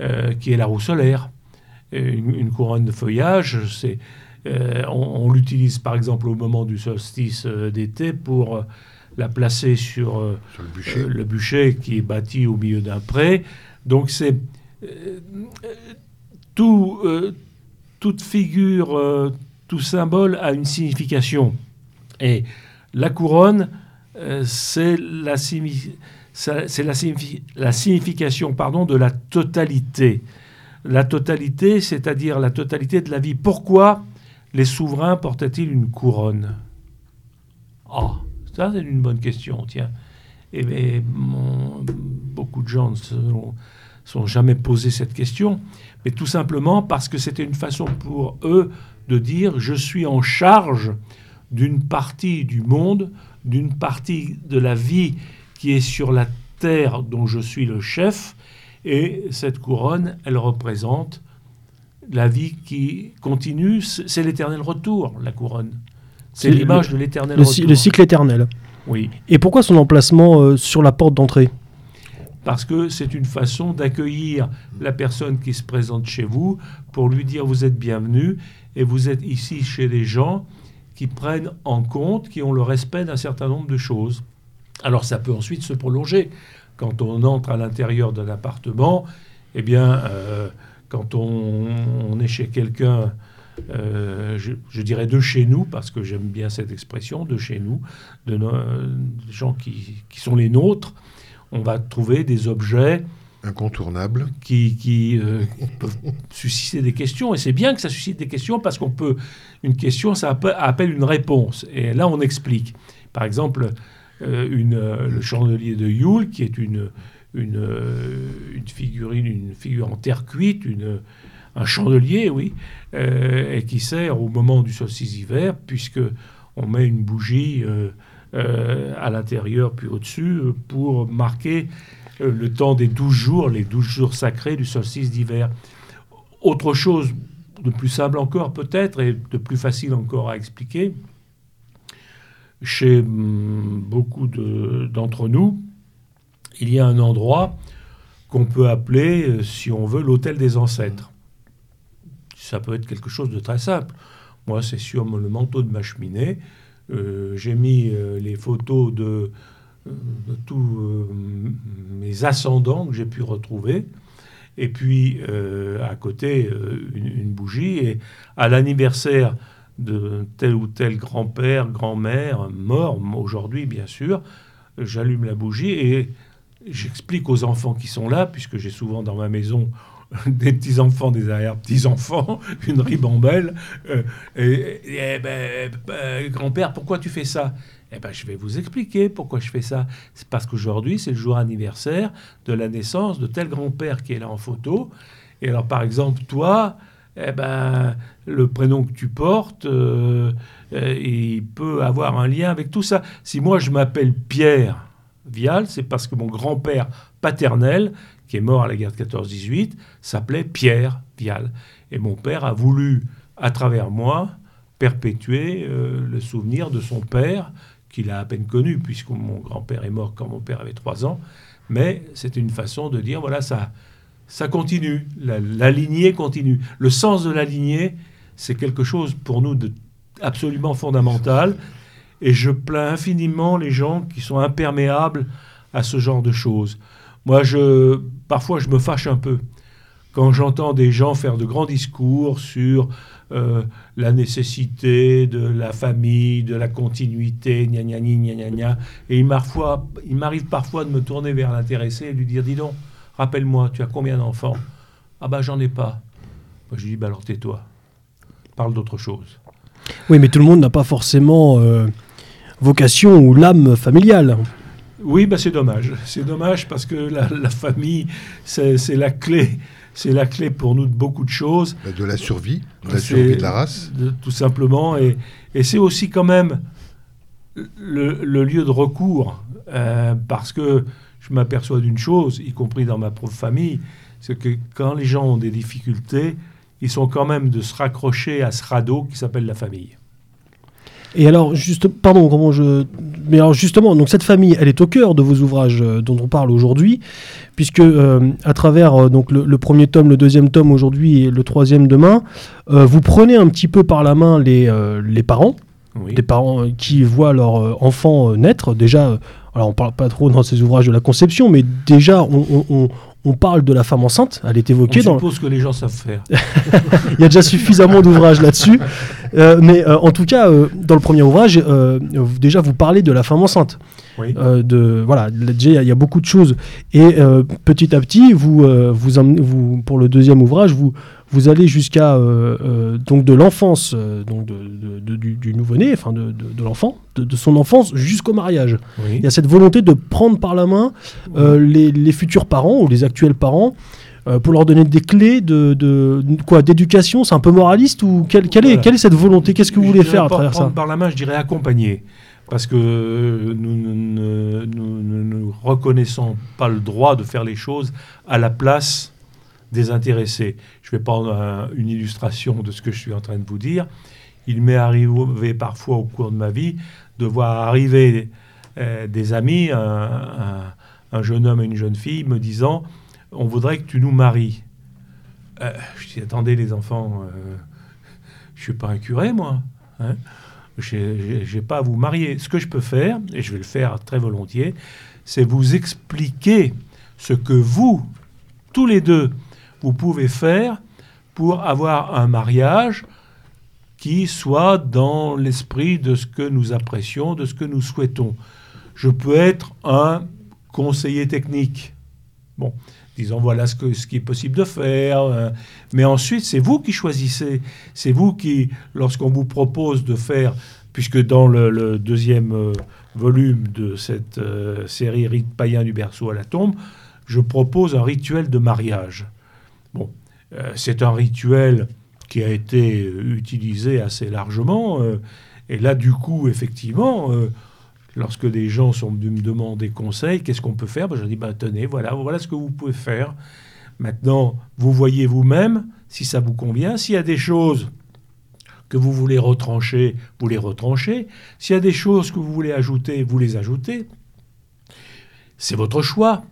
euh, qui est la roue solaire. Une, une couronne de feuillage, c'est, euh, on, on l'utilise par exemple au moment du solstice euh, d'été pour euh, la placer sur Sur le bûcher. le bûcher qui est bâti au milieu d'un pré. Donc c'est tout, toute figure, tout symbole a une signification. Et la couronne, c'est la, signi- ça- c'est la, signifi- la signification pardon, de la totalité. La totalité, c'est-à-dire la totalité de la vie. Pourquoi? Les souverains portaient-ils une couronne? Ah, ça c'est une bonne question, tiens. Et mais, mon- beaucoup de gens ne se sont, sont jamais posé cette question, mais tout simplement parce que c'était une façon pour eux de dire je suis en charge d'une partie du monde, d'une partie de la vie qui est sur la terre dont je suis le chef, et cette couronne, elle représente la vie qui continue, c'est l'éternel retour, la couronne. C'est l'image de l'éternel retour. le cycle éternel. Oui. Et pourquoi son emplacement euh, sur la porte d'entrée? Parce que c'est une façon d'accueillir la personne qui se présente chez vous pour lui dire vous êtes bienvenu et vous êtes ici chez des gens qui prennent en compte, qui ont le respect d'un certain nombre de choses. Alors ça peut ensuite se prolonger. Quand on entre à l'intérieur d'un appartement, eh bien, euh, quand on, on est chez quelqu'un, euh, je, je dirais de chez nous, parce que j'aime bien cette expression, de chez nous, de nos- gens qui, qui sont les nôtres, on va trouver des objets Incontournable. qui, qui, euh, peuvent susciter des questions. Et c'est bien que ça suscite des questions parce qu'on peut. Une question, ça appe- appelle une réponse. Et là, on explique. Par exemple, euh, une, euh, le chandelier de Yule, qui est une, une, euh, une figurine, une figure en terre cuite, une, un chandelier, oui, euh, et qui sert au moment du solstice d'hiver, puisque on met une bougie euh, à l'intérieur puis au-dessus pour marquer le temps des 12 jours, les 12 jours sacrés du solstice d'hiver. Autre chose de plus simple encore peut-être et de plus facile encore à expliquer, chez hum, beaucoup de- d'entre nous, il y a un endroit qu'on peut appeler, euh, si on veut, l'hôtel des ancêtres. Ça peut être quelque chose de très simple. Moi, c'est sur le manteau de ma cheminée. Euh, J'ai mis euh, les photos de, tous mes ascendants que j'ai pu retrouver. Et puis, à côté, une, une bougie. Et à l'anniversaire de tel ou tel grand-père, grand-mère, mort, aujourd'hui, bien sûr, j'allume la bougie et j'explique aux enfants qui sont là, puisque j'ai souvent dans ma maison des petits-enfants, des arrière-petits-enfants, une ribambelle. euh, et, eh ben, euh, grand-père, pourquoi tu fais ça? Eh ben, je vais vous expliquer pourquoi je fais ça. C'est parce qu'aujourd'hui, c'est le jour anniversaire de la naissance de tel grand-père qui est là en photo. Et alors, par exemple, toi, eh ben, le prénom que tu portes, euh, il peut avoir un lien avec tout ça. Si moi, je m'appelle Pierre Vial, c'est parce que mon grand-père paternel, qui est mort à la guerre de 14-18, s'appelait Pierre Vial. Et mon père a voulu, à travers moi, perpétuer euh, le souvenir de son père, qu'il a à peine connu, puisque mon grand-père est mort quand mon père avait 3 ans. Mais c'était une façon de dire, voilà, ça, ça continue, la, la lignée continue. Le sens de la lignée, c'est quelque chose pour nous de absolument fondamental. Et je plains infiniment les gens qui sont imperméables à ce genre de choses. Moi, je, parfois, je me fâche un peu quand j'entends des gens faire de grands discours sur euh, la nécessité de la famille, de la continuité, gna gna gna gna gna. Et il m'arrive parfois de me tourner vers l'intéressé et lui dire Dis donc, rappelle-moi, tu as combien d'enfants? Ah bah j'en ai pas. Moi, je lui dis bah alors tais-toi. Parle d'autre chose. Oui, mais tout le monde n'a pas forcément euh, vocation ou l'âme familiale. Oui, bah c'est dommage. C'est dommage parce que la, la famille, c'est la clé. C'est la clé pour nous de beaucoup de choses. Bah, De la survie, de la survie de la race. de- tout simplement. Et, et c'est aussi quand même le, le lieu de recours. euh, parce que je m'aperçois d'une chose, y compris dans ma propre famille, c'est que quand les gens ont des difficultés, ils sont quand même de se raccrocher à ce radeau qui s'appelle la famille. Et alors, juste, pardon, comment je. Mais alors, justement, donc cette famille, elle est au cœur de vos ouvrages euh, dont on parle aujourd'hui, puisque euh, à travers euh, donc le, le premier tome, le deuxième tome aujourd'hui et le troisième demain, vous prenez un petit peu par la main les, les parents, Oui. des parents qui voient leur enfant naître. Déjà, alors on parle pas trop dans ces ouvrages de la conception, mais déjà, on, on- on- on parle de la femme enceinte. Elle est On évoquée dans. suppose que les gens savent faire. Il y a déjà suffisamment d'ouvrages là-dessus. Euh, mais euh, en tout cas, euh, dans le premier ouvrage, déjà vous parlez de la femme enceinte. Oui. De voilà, là, déjà il y a- il y, a beaucoup de choses. Et petit à petit, vous, vous, emmenez- vous pour le deuxième ouvrage, vous vous allez jusqu'à euh, euh, donc de l'enfance, euh, donc de, du, du nouveau-né, enfin de, de- l'enfant, de, son enfance jusqu'au mariage. Oui. Il y a cette volonté de prendre par la main les, les futurs parents ou les actuels parents euh, pour leur donner des clés de, de- quoi d'éducation. C'est un peu moraliste ou est, quelle est cette volonté? Qu'est-ce que vous Je voulez faire à travers prendre ça? par la main, je dirais accompagner. Parce que euh, nous ne nous, nous- nous- nous reconnaissons pas le droit de faire les choses à la place des intéressés. Je vais prendre un- une illustration de ce que je suis en train de vous dire. Il m'est arrivé parfois au cours de ma vie de voir arriver euh, des amis, un, un- un jeune homme et une jeune fille, me disant On voudrait que tu nous maries. Euh, je dis Attendez, les enfants, euh, je suis pas un curé, moi. hein. J'ai j'ai pas à vous marier. Ce que je peux faire, et je vais le faire très volontiers, c'est vous expliquer ce que vous, tous les deux, vous pouvez faire pour avoir un mariage qui soit dans l'esprit de ce que nous apprécions, de ce que nous souhaitons. Je peux être un conseiller technique. Bon, disons voilà ce, qui est possible de faire. euh, mais ensuite, c'est vous qui choisissez. C'est vous qui, lorsqu'on vous propose de faire, puisque dans le, le deuxième euh, volume de cette euh, série Rite païen du berceau à la tombe, je propose un rituel de mariage. Euh, c'est un rituel qui a été euh, utilisé assez largement. euh, et là, du coup, effectivement, lorsque des gens sont venus me demander conseil, qu'est-ce qu'on peut faire ben, Je dis, ben, tenez, voilà, voilà ce que vous pouvez faire. Maintenant, vous voyez vous-même si ça vous convient. S'il y a des choses que vous voulez retrancher, vous les retranchez. S'il y a des choses que vous voulez ajouter, vous les ajoutez. C'est votre choix.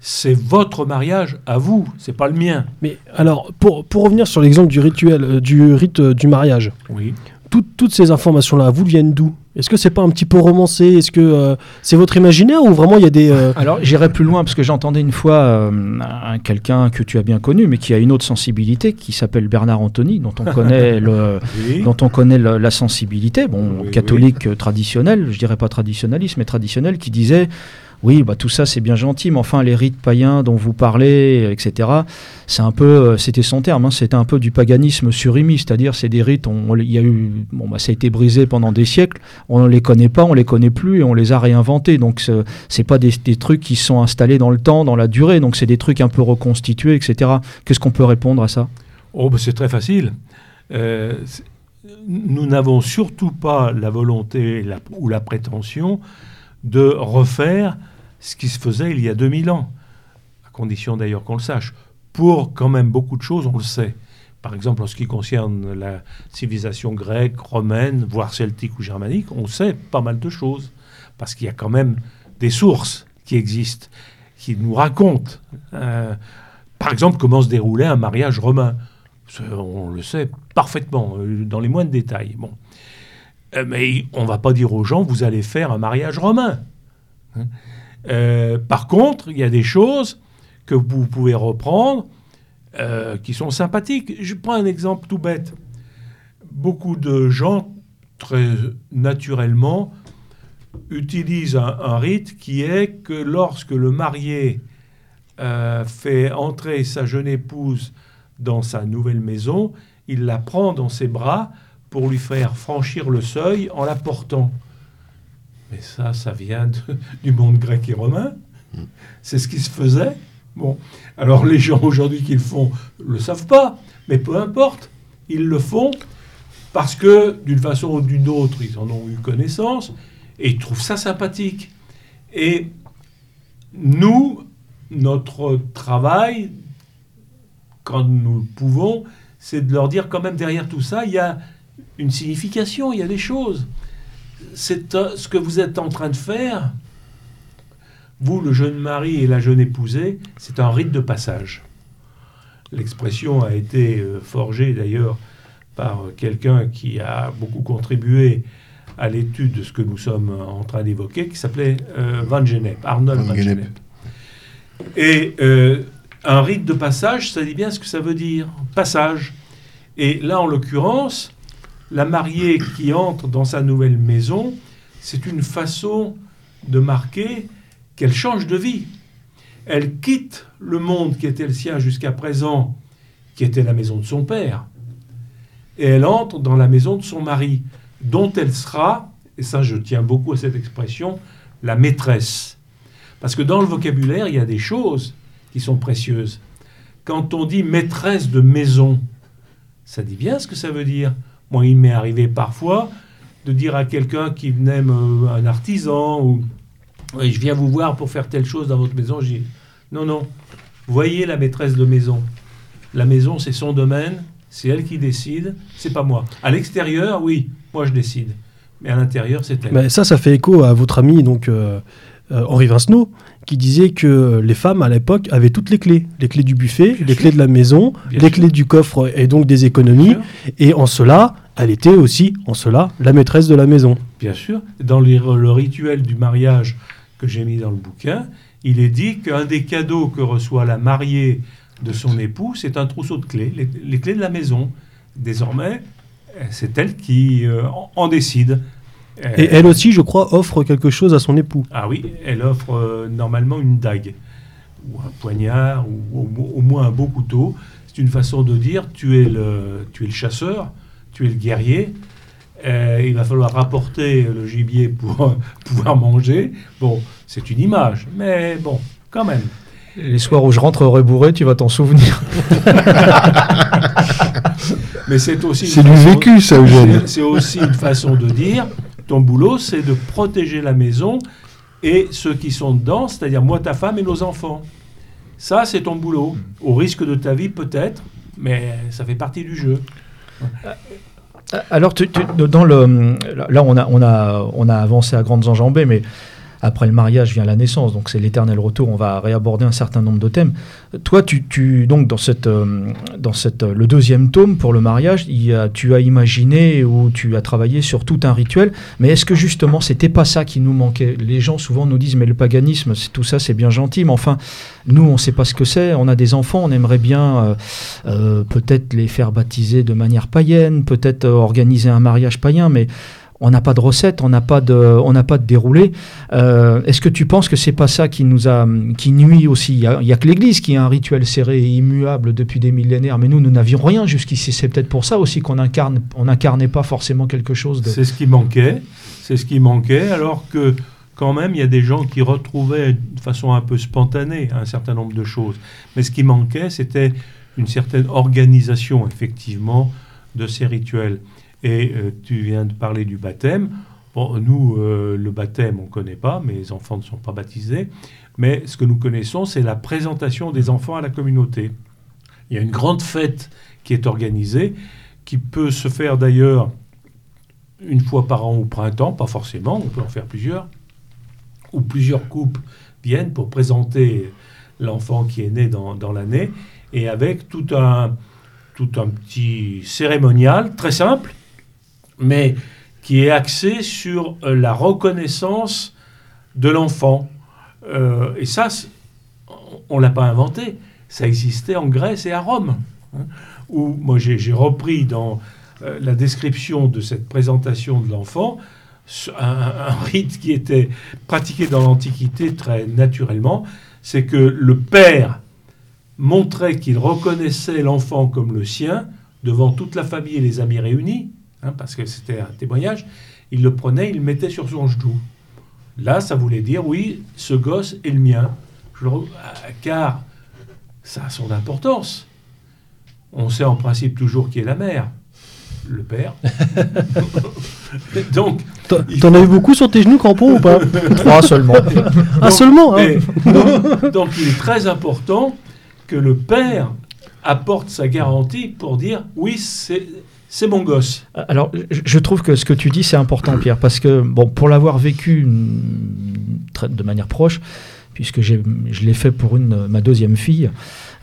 C'est votre mariage à vous, c'est pas le mien. Mais alors, pour, pour revenir sur l'exemple du rituel, euh, du rite euh, du mariage, Oui. tout- toutes ces informations-là, vous viennent d'où? Est-ce que c'est pas un petit peu romancé? Est-ce que euh, c'est votre imaginaire ou vraiment il y a des... euh, Alors j'irai plus loin parce que j'entendais une fois euh, un- quelqu'un que tu as bien connu mais qui a une autre sensibilité qui s'appelle Bernard Anthony dont on connaît le, Oui. dont on connaît le- la sensibilité, bon, Oui, catholique traditionnel, je dirais pas traditionnaliste, mais traditionnel, qui disait oui, bah, tout ça c'est bien gentil, mais enfin les rites païens dont vous parlez, etc., c'est un peu, euh, c'était son terme, hein, c'était un peu du paganisme surimiste, c'est-à-dire c'est des rites, y a eu, bon, bah, ça a été brisé pendant des siècles, on ne les connaît pas, on les connaît plus et on les a réinventés, donc ce- c'est pas des, trucs qui sont installés dans le temps, dans la durée, donc c'est des trucs un peu reconstitués, etc. Qu'est-ce qu'on peut répondre à ça? Oh, ben, c'est très facile. Euh, nous n'avons surtout pas la volonté ou la prétention de refaire ce qui se faisait il y a 2000 ans, à condition d'ailleurs qu'on le sache. Pour quand même beaucoup de choses, on le sait. Par exemple, en ce qui concerne la civilisation grecque, romaine, voire celtique ou germanique, on sait pas mal de choses. Parce qu'il y a quand même des sources qui existent, qui nous racontent, euh, par exemple, comment se déroulait un mariage romain. On le sait parfaitement, euh, dans les moindres détails. Bon. Euh, mais on va pas dire aux gens, vous allez faire un mariage romain. Hein. Euh, par contre, il y a des choses que vous pouvez reprendre euh, qui sont sympathiques. Je prends un exemple tout bête. Beaucoup de gens, très naturellement, utilisent un, un rite qui est que lorsque le marié fait entrer sa jeune épouse dans sa nouvelle maison, il la prend dans ses bras pour lui faire franchir le seuil en la portant. Mais ça, ça vient du monde grec et romain. C'est ce qui se faisait. Bon, alors les gens aujourd'hui qui le font le savent pas, mais peu importe, ils le font parce que d'une façon ou d'une autre, ils en ont eu connaissance et ils trouvent ça sympathique. Et nous, notre travail, quand nous le pouvons, c'est de leur dire quand même derrière tout ça, il y a une signification, il y a des choses. C'est euh, ce que vous êtes en train de faire, vous, le jeune mari et la jeune épousée, c'est un rite de passage. L'expression a été euh, forgée d'ailleurs par quelqu'un qui a beaucoup contribué à l'étude de ce que nous sommes en train d'évoquer, qui s'appelait euh, Van Gennep, Arnold Van Van. Gennep. Et euh, un rite de passage, ça dit bien ce que ça veut dire, passage. Et là, en l'occurrence, la mariée qui entre dans sa nouvelle maison, c'est une façon de marquer qu'elle change de vie. Elle quitte le monde qui était le sien jusqu'à présent, qui était la maison de son père, et elle entre dans la maison de son mari, dont elle sera, et ça je tiens beaucoup à cette expression, la maîtresse. Parce que dans le vocabulaire, il y a des choses qui sont précieuses. Quand on dit maîtresse de maison, ça dit bien ce que ça veut dire. Moi, il m'est arrivé parfois de dire à quelqu'un qui venait, me- un artisan, ou je viens vous voir pour faire telle chose dans votre maison. Dis non, non, voyez la maîtresse de maison. La maison, c'est son domaine, c'est elle qui décide, c'est pas moi. À l'extérieur, oui, moi je décide. Mais à l'intérieur, c'est elle. Mais ça, ça fait écho à votre ami donc euh, euh, Henri Vincenot, qui disait que les femmes à l'époque avaient toutes les clés, les clés du buffet, Bien les sûr. clés de la maison, Bien les sûr. clés du coffre et donc des économies. Et en cela, elle était aussi, en cela, la maîtresse de la maison. Bien sûr, dans les- le rituel du mariage que j'ai mis dans le bouquin, il est dit qu'un des cadeaux que reçoit la mariée de son époux, c'est un trousseau de clés, les, les clés de la maison. Désormais, c'est elle qui euh, en, en décide. Euh, Et elle aussi, je crois, offre quelque chose à son époux. Ah oui, elle offre euh, normalement une dague, ou un poignard, ou au, mo- au moins un beau couteau. C'est une façon de dire tu es le, tu es le chasseur, tu es le guerrier. Euh, il va falloir rapporter le gibier pour euh, pouvoir manger. Bon, c'est une image, mais bon, quand même. Les soirs où je rentrerai bourré, tu vas t'en souvenir. Mais c'est aussi C'est du vécu, ça, Eugène. C'est- C'est aussi une façon de dire ton boulot, c'est de protéger la maison et ceux qui sont dedans, c'est-à-dire moi, ta femme et nos enfants. Ça, c'est ton boulot. Au risque de ta vie, peut-être, mais ça fait partie du jeu. Alors, tu- dans le, là, on a avancé à grandes enjambées, mais après le mariage vient la naissance, donc c'est l'éternel retour. On va réaborder un certain nombre de thèmes. Toi, tu, tu donc dans cette, euh, dans cette, le deuxième tome pour le mariage, il a- tu as imaginé ou tu as travaillé sur tout un rituel. Mais est-ce que justement, c'était pas ça qui nous manquait? Les gens souvent nous disent, mais le paganisme, c'est- tout ça, c'est bien gentil, mais enfin, nous, on ne sait pas ce que c'est. On a des enfants, on aimerait bien euh, euh, peut-être les faire baptiser de manière païenne, peut-être euh, organiser un mariage païen, mais on n'a pas de recette, on n'a pas de, on n'a pas de déroulé. Euh, Est-ce que tu penses que c'est pas ça qui nous a, qui nuit aussi? Il y y a que l'Église qui a un rituel serré et immuable depuis des millénaires, mais nous, nous n'avions rien jusqu'ici. C'est peut-être pour ça aussi qu'on incarne, on n'incarnait pas forcément quelque chose de. C'est ce qui manquait. C'est ce qui manquait, alors que quand même, il y a des gens qui retrouvaient de façon un peu spontanée un certain nombre de choses. Mais ce qui manquait, c'était une certaine organisation, effectivement, de ces rituels. Et euh, tu viens de parler du baptême. Nous, euh, le baptême, on ne connaît pas, mes enfants ne sont pas baptisés. Mais ce que nous connaissons, c'est la présentation des enfants à la communauté. Il y a une grande fête qui est organisée, qui peut se faire d'ailleurs une fois par an au printemps, pas forcément, on peut en faire plusieurs, où plusieurs couples viennent pour présenter l'enfant qui est né dans, dans l'année, et avec tout un, tout un petit cérémonial très simple, mais qui est axé sur euh, la reconnaissance de l'enfant. Euh, et ça, on ne l'a pas inventé, ça existait en Grèce et à Rome, hein, où moi j'ai repris dans euh, la description de cette présentation de l'enfant, un rite qui était pratiqué dans l'Antiquité très naturellement, c'est que le père montrait qu'il reconnaissait l'enfant comme le sien devant toute la famille et les amis réunis, hein, parce que c'était un témoignage, il le prenait, il le mettait sur son genou. Là, ça voulait dire, oui, ce gosse est le mien, Je le re- ah, car ça a son importance. On sait en principe toujours qui est la mère, le père. Donc, T'en as eu beaucoup sur tes genoux, Crampon, ou pas Trois seulement. Ah, seulement hein Et donc, donc, il est très important que le père apporte sa garantie pour dire oui, c'est c'est mon gosse. Alors, je- trouve que ce que tu dis, c'est important, Pierre, parce que, bon, pour l'avoir vécu mm, de manière proche, puisque je l'ai fait pour ma deuxième fille,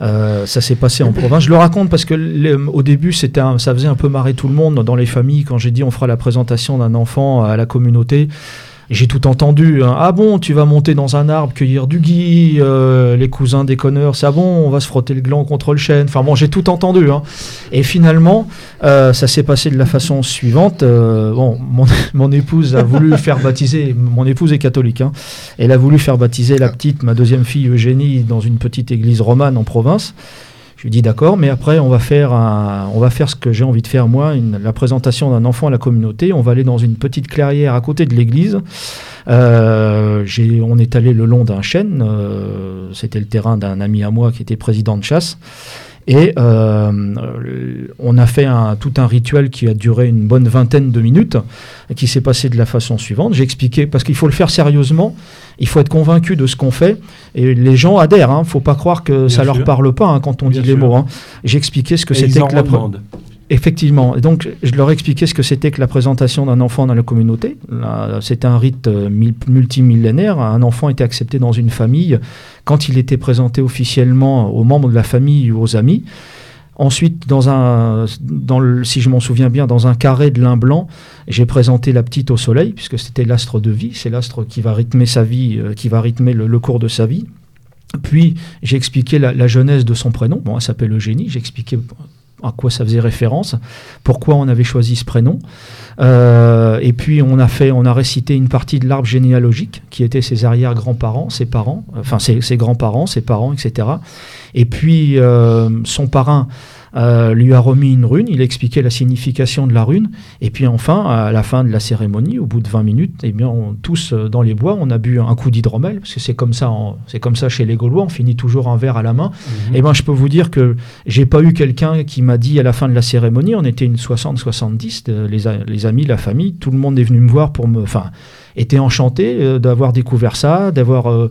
euh, ça s'est passé en province. Je le raconte parce que au début, c'était ça faisait un peu marrer tout le monde dans les familles quand j'ai dit on fera la présentation d'un enfant à la communauté. J'ai tout entendu. hein. Ah bon, tu vas monter dans un arbre, cueillir du gui, euh, les cousins déconneurs, c'est ah bon, on va se frotter le gland contre le chêne. Enfin bon, j'ai tout entendu. hein. Et finalement, euh, ça s'est passé de la façon suivante. Euh, bon, mon, mon épouse a voulu faire baptiser. Mon épouse est catholique. hein. Elle a voulu faire baptiser la petite, ma deuxième fille Eugénie, dans une petite église romane en province. Dis d'accord, mais après on va faire un- on va faire ce que j'ai envie de faire moi, la présentation d'un enfant à la communauté. On va aller dans une petite clairière à côté de l'église. Euh, on est allé le long d'un chêne. euh, C'était le terrain d'un ami à moi qui était président de chasse. Et euh, on a fait un- tout un rituel qui a duré une bonne vingtaine de minutes, et qui s'est passé de la façon suivante. J'ai expliqué, parce qu'il faut le faire sérieusement, il faut être convaincu de ce qu'on fait, et les gens adhèrent. Il ne faut pas croire que Bien ça leur sûr. parle pas hein, quand on Bien dit les mots. hein. J'ai expliqué ce que c'était que la redemandent. Effectivement. Donc, je leur ai expliqué ce que c'était que la présentation d'un enfant dans la communauté. C'était un rite euh, mil- multimillénaire. Un enfant était accepté dans une famille quand il était présenté officiellement aux membres de la famille ou aux amis. Ensuite, si je m'en souviens bien, dans un carré de lin blanc, j'ai présenté la petite au soleil, puisque c'était l'astre de vie. C'est l'astre qui va rythmer sa vie, euh, qui va rythmer le- cours de sa vie. Puis j'ai expliqué la, la genèse de son prénom. Bon, elle s'appelle Eugénie. J'ai expliqué à quoi ça faisait référence, pourquoi on avait choisi ce prénom. Euh, et puis on a fait, on a récité une partie de l'arbre généalogique qui était ses arrière-grands-parents, ses parents, enfin ses, grands-parents, ses parents, etc. Et puis euh, son parrain euh, lui a remis une rune, il a expliqué la signification de la rune, et puis enfin, à la fin de la cérémonie, au bout de 20 minutes, eh bien, on- tous euh, dans les bois, on a bu un coup d'hydromel, parce que c'est comme ça, c'est comme ça chez les Gaulois, on finit toujours un verre à la main. Et ben, je peux vous dire que j'ai pas eu quelqu'un qui m'a dit à la fin de la cérémonie, on était une 60-70, euh, les, les amis, la famille, tout le monde est venu me voir pour me, enfin, était enchanté euh, d'avoir découvert ça, d'avoir euh,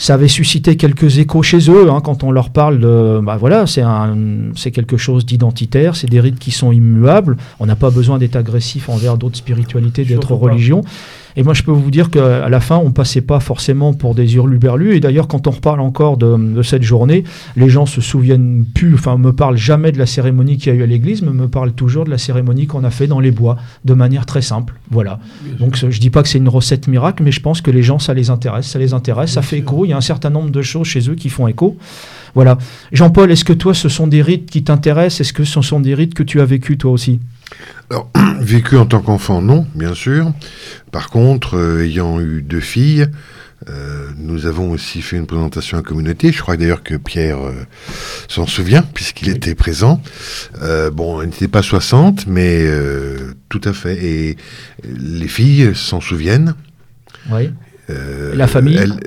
ça avait suscité quelques échos chez eux hein, quand on leur parle de bah voilà c'est un c'est quelque chose d'identitaire c'est des rites qui sont immuables on n'a pas besoin d'être agressif envers d'autres spiritualités d'autres pas. Et moi je peux vous dire qu'à la fin on passait pas forcément pour des hurluberlus. Et d'ailleurs quand on reparle encore de, de cette journée les gens se souviennent plus enfin me parlent jamais de la cérémonie qu'il y a eu à l'église mais me parlent toujours de la cérémonie qu'on a fait dans les bois de manière très simple. Voilà. Donc je dis pas que c'est une recette miracle, mais je pense que les gens ça les intéresse, ça les intéresse, ça fait écho. Il y a un certain nombre de choses chez eux qui font écho. Voilà. Jean-Paul, est-ce que toi ce sont des rites qui t'intéressent? Est-ce que ce sont des rites que tu as vécu toi aussi? Vécu en tant qu'enfant, non, bien sûr. Par contre, euh, ayant eu deux filles, euh, nous avons aussi fait une présentation à la communauté. Je crois d'ailleurs que Pierre euh, s'en souvient, puisqu'il était présent. Bon, elle n'était pas 60, mais tout à fait. Et les filles s'en souviennent. Oui. La famille elle-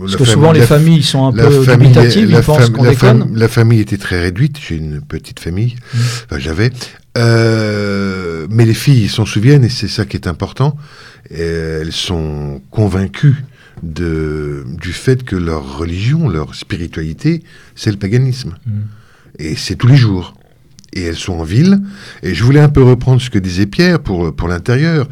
Parce que souvent les familles sont un peu famille- dubitatives, la ils pensent fam- qu'on la déconne. fam- la famille était très réduite. J'ai une petite famille. Mm. Enfin, j'avais. Euh, mais les filles s'en souviennent et c'est ça qui est important. Et elles sont convaincues de, du fait que leur religion, leur spiritualité, c'est le paganisme. Mm. Et c'est tous les jours. Et elles sont en ville. Et je voulais un peu reprendre ce que disait Pierre pour, pour l'intérieur.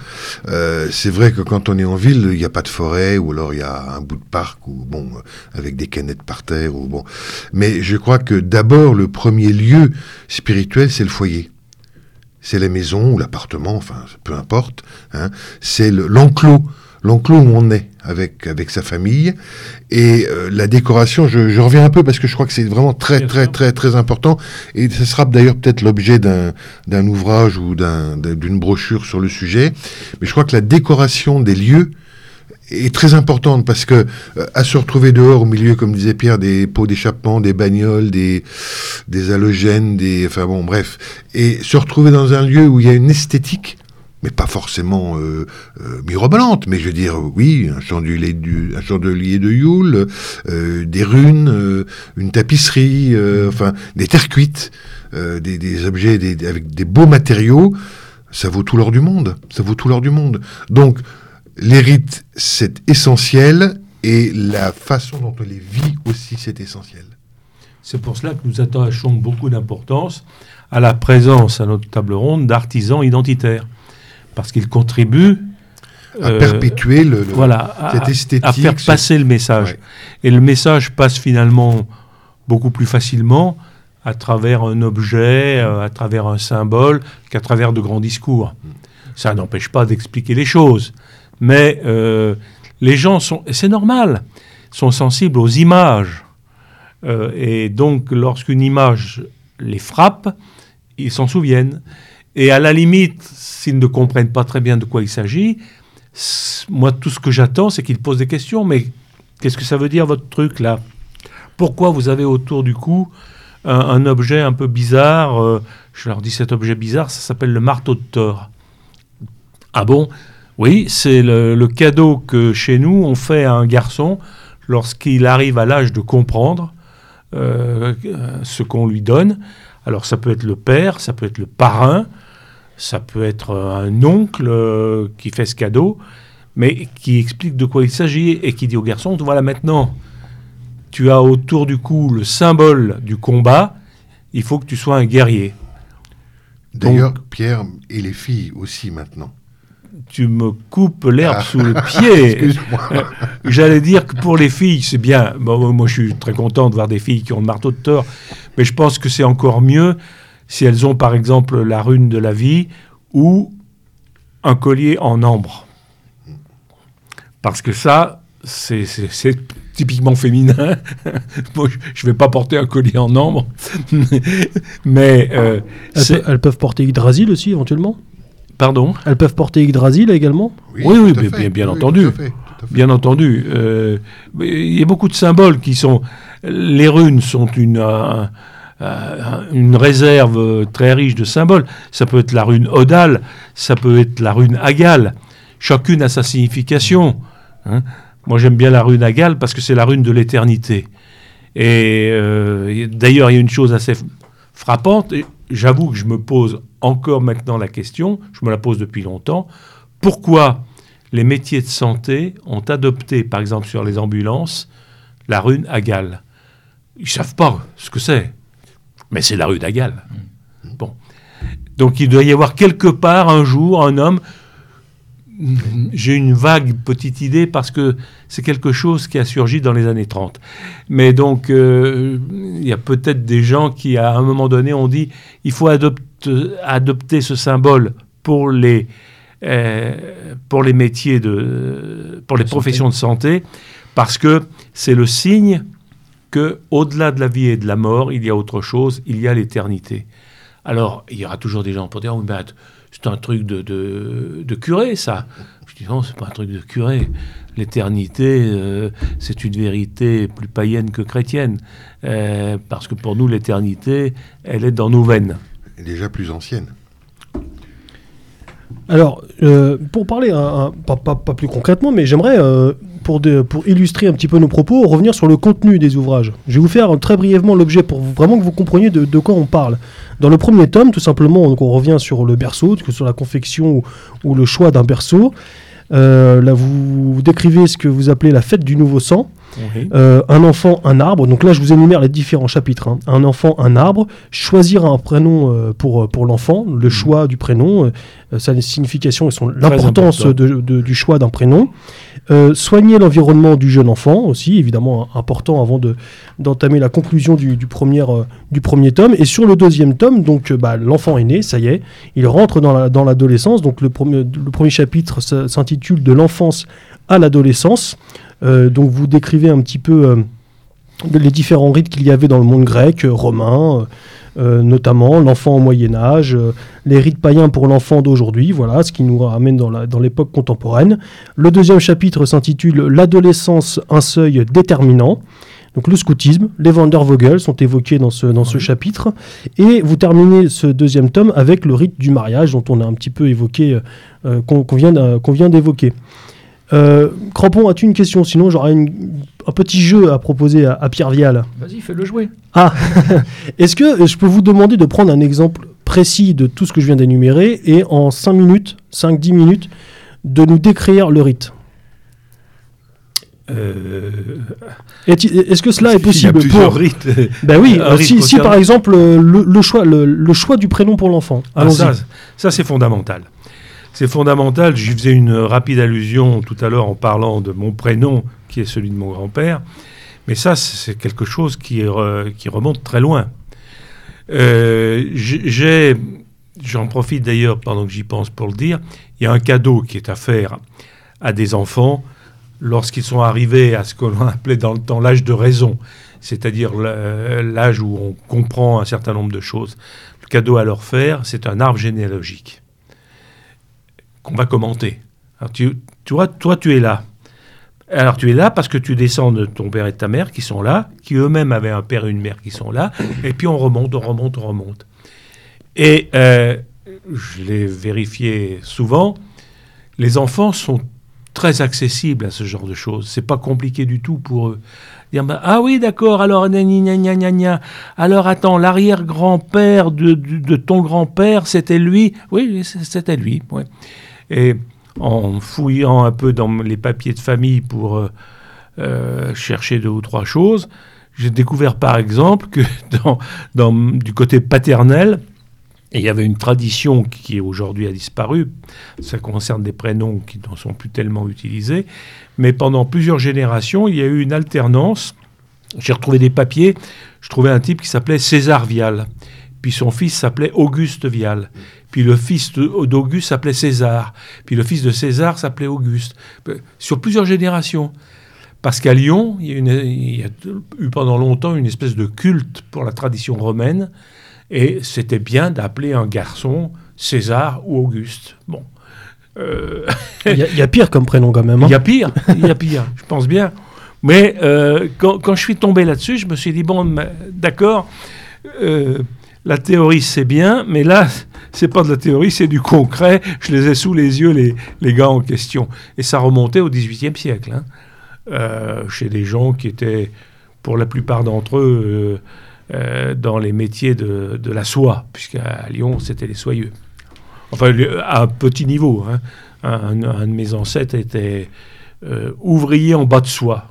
Euh, c'est vrai que quand on est en ville, il n'y a pas de forêt, ou alors il y a un bout de parc, ou bon, avec des canettes par terre, ou bon. Mais je crois que d'abord, le premier lieu spirituel, c'est le foyer. C'est la maison ou l'appartement, enfin, peu importe. Hein. C'est le- l'enclos, l'enclos où on est avec, avec sa famille. Et euh, la décoration, je, je reviens un peu parce que je crois que c'est vraiment très, Bien très, sûr. très, très important. Et ce sera d'ailleurs peut-être l'objet d'un ouvrage ou d'un- d'un- d'une brochure sur le sujet. Mais je crois que la décoration des lieux est très importante parce que euh, à se retrouver dehors au milieu, comme disait Pierre, des pots d'échappement, des bagnoles, des, des halogènes, des, enfin bon, bref, et se retrouver dans un lieu où il y a une esthétique, mais pas forcément euh, euh, mirobolante, mais je veux dire, oui, un chandelier, du, un chandelier de Yule, euh, des runes, euh, une tapisserie, euh, enfin des terres cuites, des, des objets des- avec des beaux matériaux, ça vaut tout l'or du monde. Ça vaut tout l'or du monde. Donc, les rites, c'est essentiel, et la façon dont on les vit aussi, c'est essentiel. C'est pour cela que nous attachons beaucoup d'importance à la présence à notre table ronde d'artisans identitaires. Parce qu'ils contribuent À euh, perpétuer le, le- voilà, à, cette esthétique. à faire ce- passer le message. Ouais. Et le message passe finalement beaucoup plus facilement à travers un objet, euh, à travers un symbole, qu'à travers de grands discours. Ça n'empêche pas d'expliquer les choses. Mais euh, les gens sont, c'est normal, sont sensibles aux images. Euh, et donc, lorsqu'une image les frappe, ils s'en souviennent. Et à la limite, s'ils ne comprennent pas très bien de quoi il s'agit, moi, tout ce que j'attends, c'est qu'ils posent des questions. Mais qu'est-ce que ça veut dire, votre truc, là? Pourquoi vous avez autour du cou un, un objet un peu bizarre euh, Je leur dis, cet objet bizarre, ça s'appelle le marteau de Thor. Ah bon? Oui, c'est le, le cadeau que chez nous, on fait à un garçon lorsqu'il arrive à l'âge de comprendre euh, ce qu'on lui donne. Alors ça peut être le père, ça peut être le parrain, ça peut être un oncle euh, qui fait ce cadeau, mais qui explique de quoi il s'agit et qui dit au garçon, voilà maintenant, tu as autour du cou le symbole du combat, il faut que tu sois un guerrier. D'ailleurs, Pierre et les filles aussi maintenant. Tu me coupes l'herbe Ah. sous le pied. Excuse-moi. J'allais dire que pour les filles, c'est bien. Bon, moi, je suis très content de voir des filles qui ont le marteau de Thor, mais je pense que c'est encore mieux si elles ont, par exemple, la rune de la vie ou un collier en ambre. Parce que ça, c'est- typiquement féminin. Je ne vais pas porter un collier en ambre. Mais. euh, Elles, c'est- pe- elles peuvent porter Yggdrasil aussi, éventuellement? Pardon Elles peuvent porter Yggdrasil également Oui, oui, bien- fait. bien- bien Oui, entendu. tout à fait, tout à fait. Bien entendu. euh, mais il y a beaucoup de symboles qui sont. Les runes sont une, un- un- une réserve très riche de symboles. Ça peut être la rune Odal, ça peut être la rune Agal. Chacune a sa signification. hein. Moi, j'aime bien la rune Agal parce que c'est la rune de l'éternité. Et euh, d'ailleurs, il y a une chose assez frappante. et J'avoue que je me pose encore maintenant la question, je me la pose depuis longtemps. Pourquoi les métiers de santé ont adopté, par exemple sur les ambulances, la rune Agal Ils ne savent pas ce que c'est, mais c'est la rune Agal. Bon. Donc il doit y avoir quelque part un jour un homme. J'ai une vague petite idée parce que c'est quelque chose qui a surgi dans les années 30. Mais donc, euh, il y a peut-être des gens qui, à un moment donné, ont dit il faut adopte- adopter ce symbole pour les, euh, pour les métiers de. pour les De santé. professions de santé, parce que c'est le signe que, au-delà de la vie et de la mort, il y a autre chose, il y a l'éternité. Alors, il y aura toujours des gens pour dire oui, mais att- c'est un truc de, de, de curé, ça. Je dis non, c'est pas un truc de curé. L'éternité, euh, c'est une vérité plus païenne que chrétienne. Euh, parce que pour nous, l'éternité, elle est dans nos veines. Et déjà plus ancienne. Alors, euh, pour parler, pas, pas- pas plus concrètement, mais j'aimerais, euh, pour, de- pour illustrer un petit peu nos propos, revenir sur le contenu des ouvrages. Je vais vous faire très brièvement l'objet pour vraiment que vous compreniez de, de quoi on parle. Dans le premier tome, tout simplement, donc on revient sur le berceau, sur la confection ou, ou le choix d'un berceau. Euh, là, vous, décrivez ce que vous appelez la fête du nouveau sang. Euh, un enfant, un arbre. Donc là, je vous énumère les différents chapitres. hein. Un enfant, un arbre. Choisir un prénom euh, pour, pour l'enfant. Le choix du prénom, sa signification et son l'importance du choix d'un prénom. Euh, soigner l'environnement du jeune enfant aussi, évidemment important avant de d'entamer la conclusion du, du premier euh, du premier tome. Et sur le deuxième tome, donc euh, bah, l'enfant est né, ça y est, il rentre dans la- dans l'adolescence. donc le premier chapitre s'intitule de l'enfance à l'adolescence. Donc vous décrivez un petit peu les différents rites qu'il y avait dans le monde grec, romain, euh, notamment l'enfant au Moyen Âge, euh, les rites païens pour l'enfant d'aujourd'hui, voilà, ce qui nous ramène dans l'époque contemporaine. Le deuxième chapitre s'intitule L'adolescence, un seuil déterminant. Donc le scoutisme, les Vandervogel sont évoqués dans ce, dans ce Oui. chapitre. Et vous terminez ce deuxième tome avec le rite du mariage dont on a un petit peu évoqué, euh, vient qu'on vient d'évoquer. Euh, Crampon, as-tu une question? Sinon, j'aurais un petit jeu à proposer à, à Pierre Vial. Vas-y, fais-le jouer. Est-ce que je peux vous demander de prendre un exemple précis de tout ce que je viens d'énumérer et en 5 minutes, 5-10 minutes, de nous décrire le rite? Euh, Est-ce que cela est il y a possible pour... rites. Ben oui, euh, si, par exemple le, le choix, le, le choix du prénom pour l'enfant. Ah, ça, ça c'est fondamental. C'est fondamental. J'y faisais une rapide allusion tout à l'heure en parlant de mon prénom, qui est celui de mon grand-père. Mais ça, c'est quelque chose qui, remonte très loin. Euh, j'en profite d'ailleurs pendant que j'y pense pour le dire, il y a un cadeau qui est à faire à des enfants lorsqu'ils sont arrivés à ce que l'on appelait dans le temps l'âge de raison, c'est-à-dire l'âge où on comprend un certain nombre de choses. Le cadeau à leur faire, c'est un arbre généalogique qu'on va commenter. Alors, tu, toi, tu es là. Alors, tu es là parce que tu descends de ton père et de ta mère qui sont là, qui eux-mêmes avaient un père et une mère qui sont là, et puis on remonte, on remonte, on remonte. Et euh, je l'ai vérifié souvent, les enfants sont très accessibles à ce genre de choses. C'est pas compliqué du tout pour eux. Dire, bah, ah oui, d'accord, alors, gna, gna, gna, alors attends, l'arrière-grand-père de, ton grand-père, c'était lui? Oui, c'était lui. ouais. Et en fouillant un peu dans les papiers de famille pour euh, euh, chercher deux ou trois choses, j'ai découvert par exemple que du côté paternel, il y avait une tradition qui aujourd'hui a disparu, ça concerne des prénoms qui ne sont plus tellement utilisés, mais pendant plusieurs générations, il y a eu une alternance. J'ai retrouvé des papiers, je trouvais un type qui s'appelait César Vial, puis son fils s'appelait Auguste Vial, puis le fils d'Auguste s'appelait César, puis le fils de César s'appelait Auguste, sur plusieurs générations. Parce qu'à Lyon, il y, a une- il y a eu pendant longtemps une espèce de culte pour la tradition romaine, et c'était bien d'appeler un garçon César ou Auguste. Bon. Euh, Il y, a- il y a pire comme prénom quand même. hein. il y a pire, il y a pire, je pense bien. Mais euh, quand, quand je suis tombé là-dessus, je me suis dit, bon, d'accord, euh, la théorie c'est bien, mais là, c'est pas de la théorie, c'est du concret. Je les ai sous les yeux, les, gars en question. Et ça remontait au XVIIIe siècle, hein, euh, chez des gens qui étaient, pour la plupart d'entre eux, euh, euh, dans les métiers de, la soie, puisqu'à Lyon, c'était les soyeux. Enfin, à petit niveau. hein. Un, de mes ancêtres était ouvrier en bas de soie.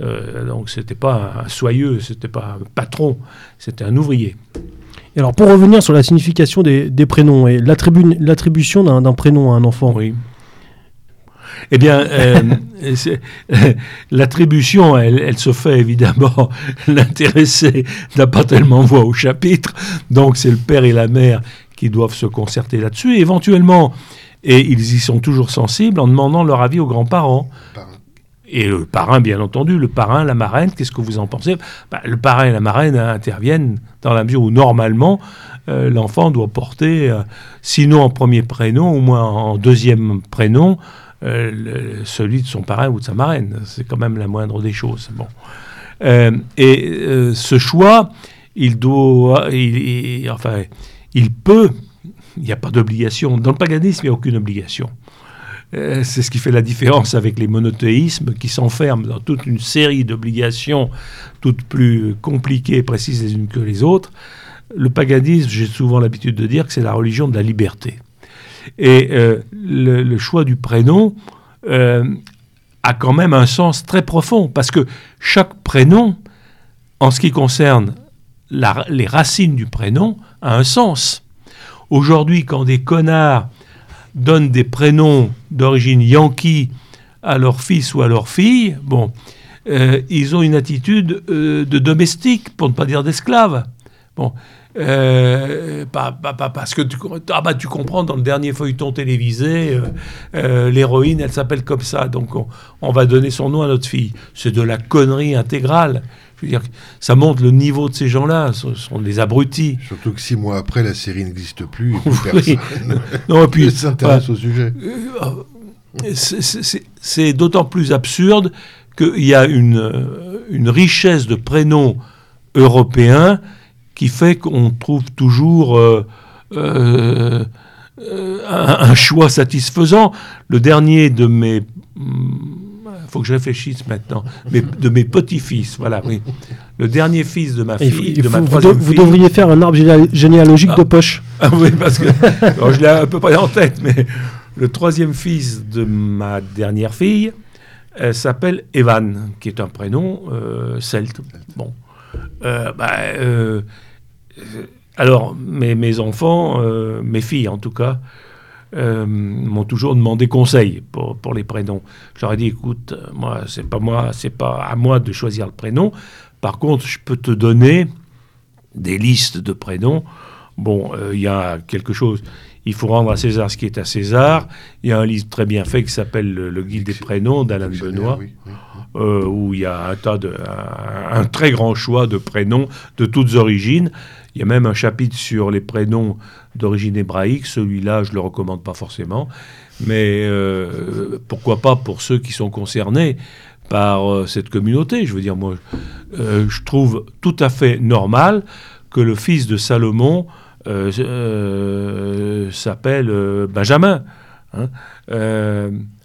Donc, c'était pas un soyeux, c'était pas un patron, c'était un ouvrier. Et alors pour revenir sur la signification des, des prénoms et l'attribu- l'attribution d'un d'un prénom à un enfant. Oui. Eh bien, euh, c'est- l'attribution, elle, elle se fait évidemment. L'intéressé n'a pas tellement voix au chapitre, donc c'est le père et la mère qui doivent se concerter là-dessus. Et éventuellement, et ils y sont toujours sensibles en demandant leur avis aux grands-parents. Et le parrain, bien entendu, le parrain, la marraine, qu'est-ce que vous en pensez? Bah, Le parrain et la marraine interviennent dans la mesure où, normalement, euh, l'enfant doit porter, euh, sinon en premier prénom, au moins en deuxième prénom, euh, celui de son parrain ou de sa marraine. C'est quand même la moindre des choses. Bon. Et ce choix, il doit, il- enfin, il peut, il n'y a pas d'obligation. Dans le paganisme, il n'y a aucune obligation. Euh, c'est ce qui fait la différence avec les monothéismes qui s'enferment dans toute une série d'obligations, toutes plus compliquées et précises les unes que les autres. Le paganisme, j'ai souvent l'habitude de dire que c'est la religion de la liberté. Et euh, le, choix du prénom euh, a quand même un sens très profond, parce que chaque prénom, en ce qui concerne les racines du prénom, a un sens. Aujourd'hui, quand des connards donnent des prénoms d'origine yankee à leur fils ou à leur fille, bon, euh, ils ont une attitude euh, de domestique, pour ne pas dire d'esclave. Bon, euh, pas, pas- pas- parce que tu, ah bah, tu comprends, dans le dernier feuilleton télévisé, l'héroïne, elle s'appelle comme ça, donc on, on va donner son nom à notre fille. C'est de la connerie intégrale. Je veux dire, ça montre le niveau de ces gens-là, ce sont des abrutis. Surtout que six mois après, la série n'existe plus et Oui. personne Non, et puis, ne s'intéresse au sujet. c'est- c'est d'autant plus absurde qu'il y a une, euh, une richesse de prénoms européens qui fait qu'on trouve toujours euh, euh, euh, un, un choix satisfaisant. Le dernier de mes... Il faut que je réfléchisse maintenant. Mais de mes petits-fils, voilà, oui. Le dernier fils de ma faut- fille, il de ma faut- vous, troisième vous fille. devriez faire un arbre généal- généalogique Ah. de poche. Ah oui, parce que alors, je l'ai à peu près en tête, mais le troisième fils de ma dernière fille euh, s'appelle Evan, qui est un prénom euh, celte. Bon. Euh, bah, euh, alors, mes, mes enfants, euh, mes filles en tout cas, euh, m'ont toujours demandé conseil pour, pour les prénoms. Je leur ai dit, écoute, euh, moi, c'est pas moi, c'est pas à moi de choisir le prénom. Par contre, je peux te donner des listes de prénoms. Bon, euh, il y a quelque chose. Il faut rendre à César ce qui est à César. Il y a un livre très bien fait qui s'appelle Le, le Guide des prénoms d'Alain Benoît, Oui, oui, oui. euh, où il y a un tas de, un, un très grand choix de prénoms de toutes origines. Il y a même un chapitre sur les prénoms d'origine hébraïque. Celui-là, je le recommande pas forcément, mais euh, pourquoi pas pour ceux qui sont concernés par euh, cette communauté. Je veux dire, moi, euh, je trouve tout à fait normal que le fils de Salomon s'appelle Benjamin. hein.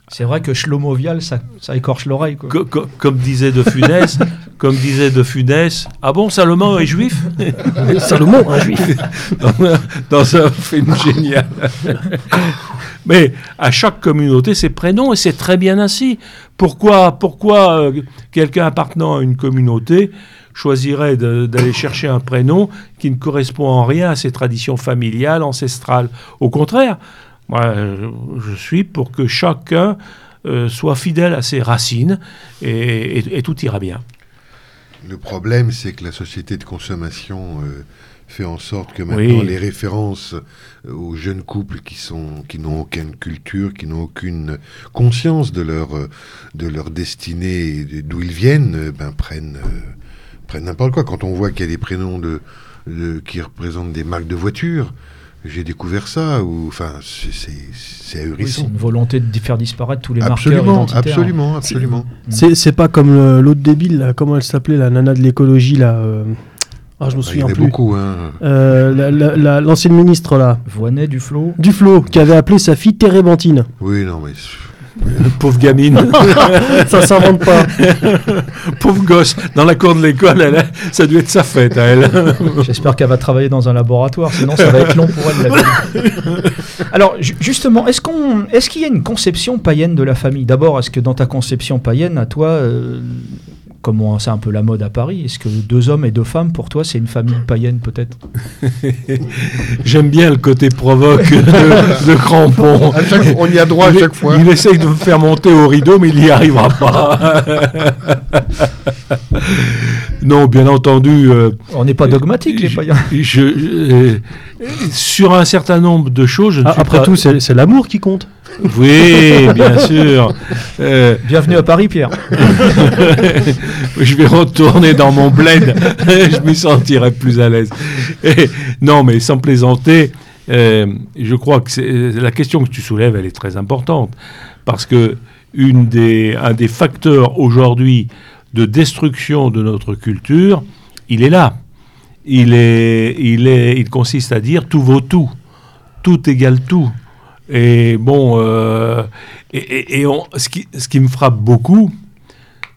C'est vrai que Shlomovial, ça, ça écorche l'oreille. comme disait De Funès, comme disait De Funès, ah bon, Salomon est juif? Salomon, un juif. dans, dans un film génial. Mais à chaque communauté, ses prénoms, et c'est très bien ainsi. Pourquoi, pourquoi euh, quelqu'un appartenant à une communauté choisirait d'aller chercher un prénom qui ne correspond en rien à ses traditions familiales, ancestrales? Au contraire, moi, je suis pour que chacun euh, soit fidèle à ses racines et, et- et tout ira bien. Le problème, c'est que la société de consommation euh, fait en sorte que maintenant Oui. les références euh, aux jeunes couples qui sont qui n'ont aucune culture, qui n'ont aucune conscience de leur euh, de leur destinée d'où ils viennent, ben prennent euh, prennent n'importe quoi. Quand on voit qu'il y a des prénoms de, de- qui représentent des marques de voitures, j'ai découvert ça. Ou enfin, c'est c'est- c'est Oui, c'est ahurissant. une volonté de faire disparaître tous les marqueurs absolument, identitaires. absolument, absolument. C'est c'est pas comme l'autre débile, là, comment elle s'appelait, la nana de l'écologie, là. euh, Ah, je me Ah, Il y souviens en a plus. beaucoup. Hein. Euh, la- la- la- L'ancienne ministre, là, Voinet, Duflo. Duflo, qui avait appelé sa fille Térébenthine. Oui, non, mais Pauvre gamine, Ça s'invente pas. pauvre gosse, dans la cour de l'école, elle ça doit être sa fête à elle. J'espère qu'elle va travailler dans un laboratoire, sinon ça va être long pour elle. la vie. Alors ju- justement, est-ce qu'on, est-ce qu'il y a une conception païenne de la famille? D'abord, est-ce que dans ta conception païenne, à toi, euh, comme on- c'est un peu la mode à Paris, est-ce que deux hommes et deux femmes, pour toi, c'est une famille païenne peut-être? J'aime bien le côté provoque de, de Crampon. À chaque fois, on y a droit à chaque fois. Il essaye de me faire monter au rideau, mais il n'y arrivera pas. non, bien entendu. euh, On n'est pas dogmatique, les païens. je- je- euh, sur un certain nombre de choses, je ne Ah, après pas- tout, c'est l'amour qui compte. Oui, bien sûr. Euh, Bienvenue à Paris, Pierre. je vais retourner dans mon bled, je m'y sentirai plus à l'aise. Et, non, mais sans plaisanter, euh, je crois que c'est- la question que tu soulèves, elle est très importante. Parce que une des, un des facteurs aujourd'hui de destruction de notre culture, il est là. Il, est, il, est, il consiste à dire tout vaut tout. Tout égale tout. Et bon, euh, et, on- ce, qui, me frappe beaucoup,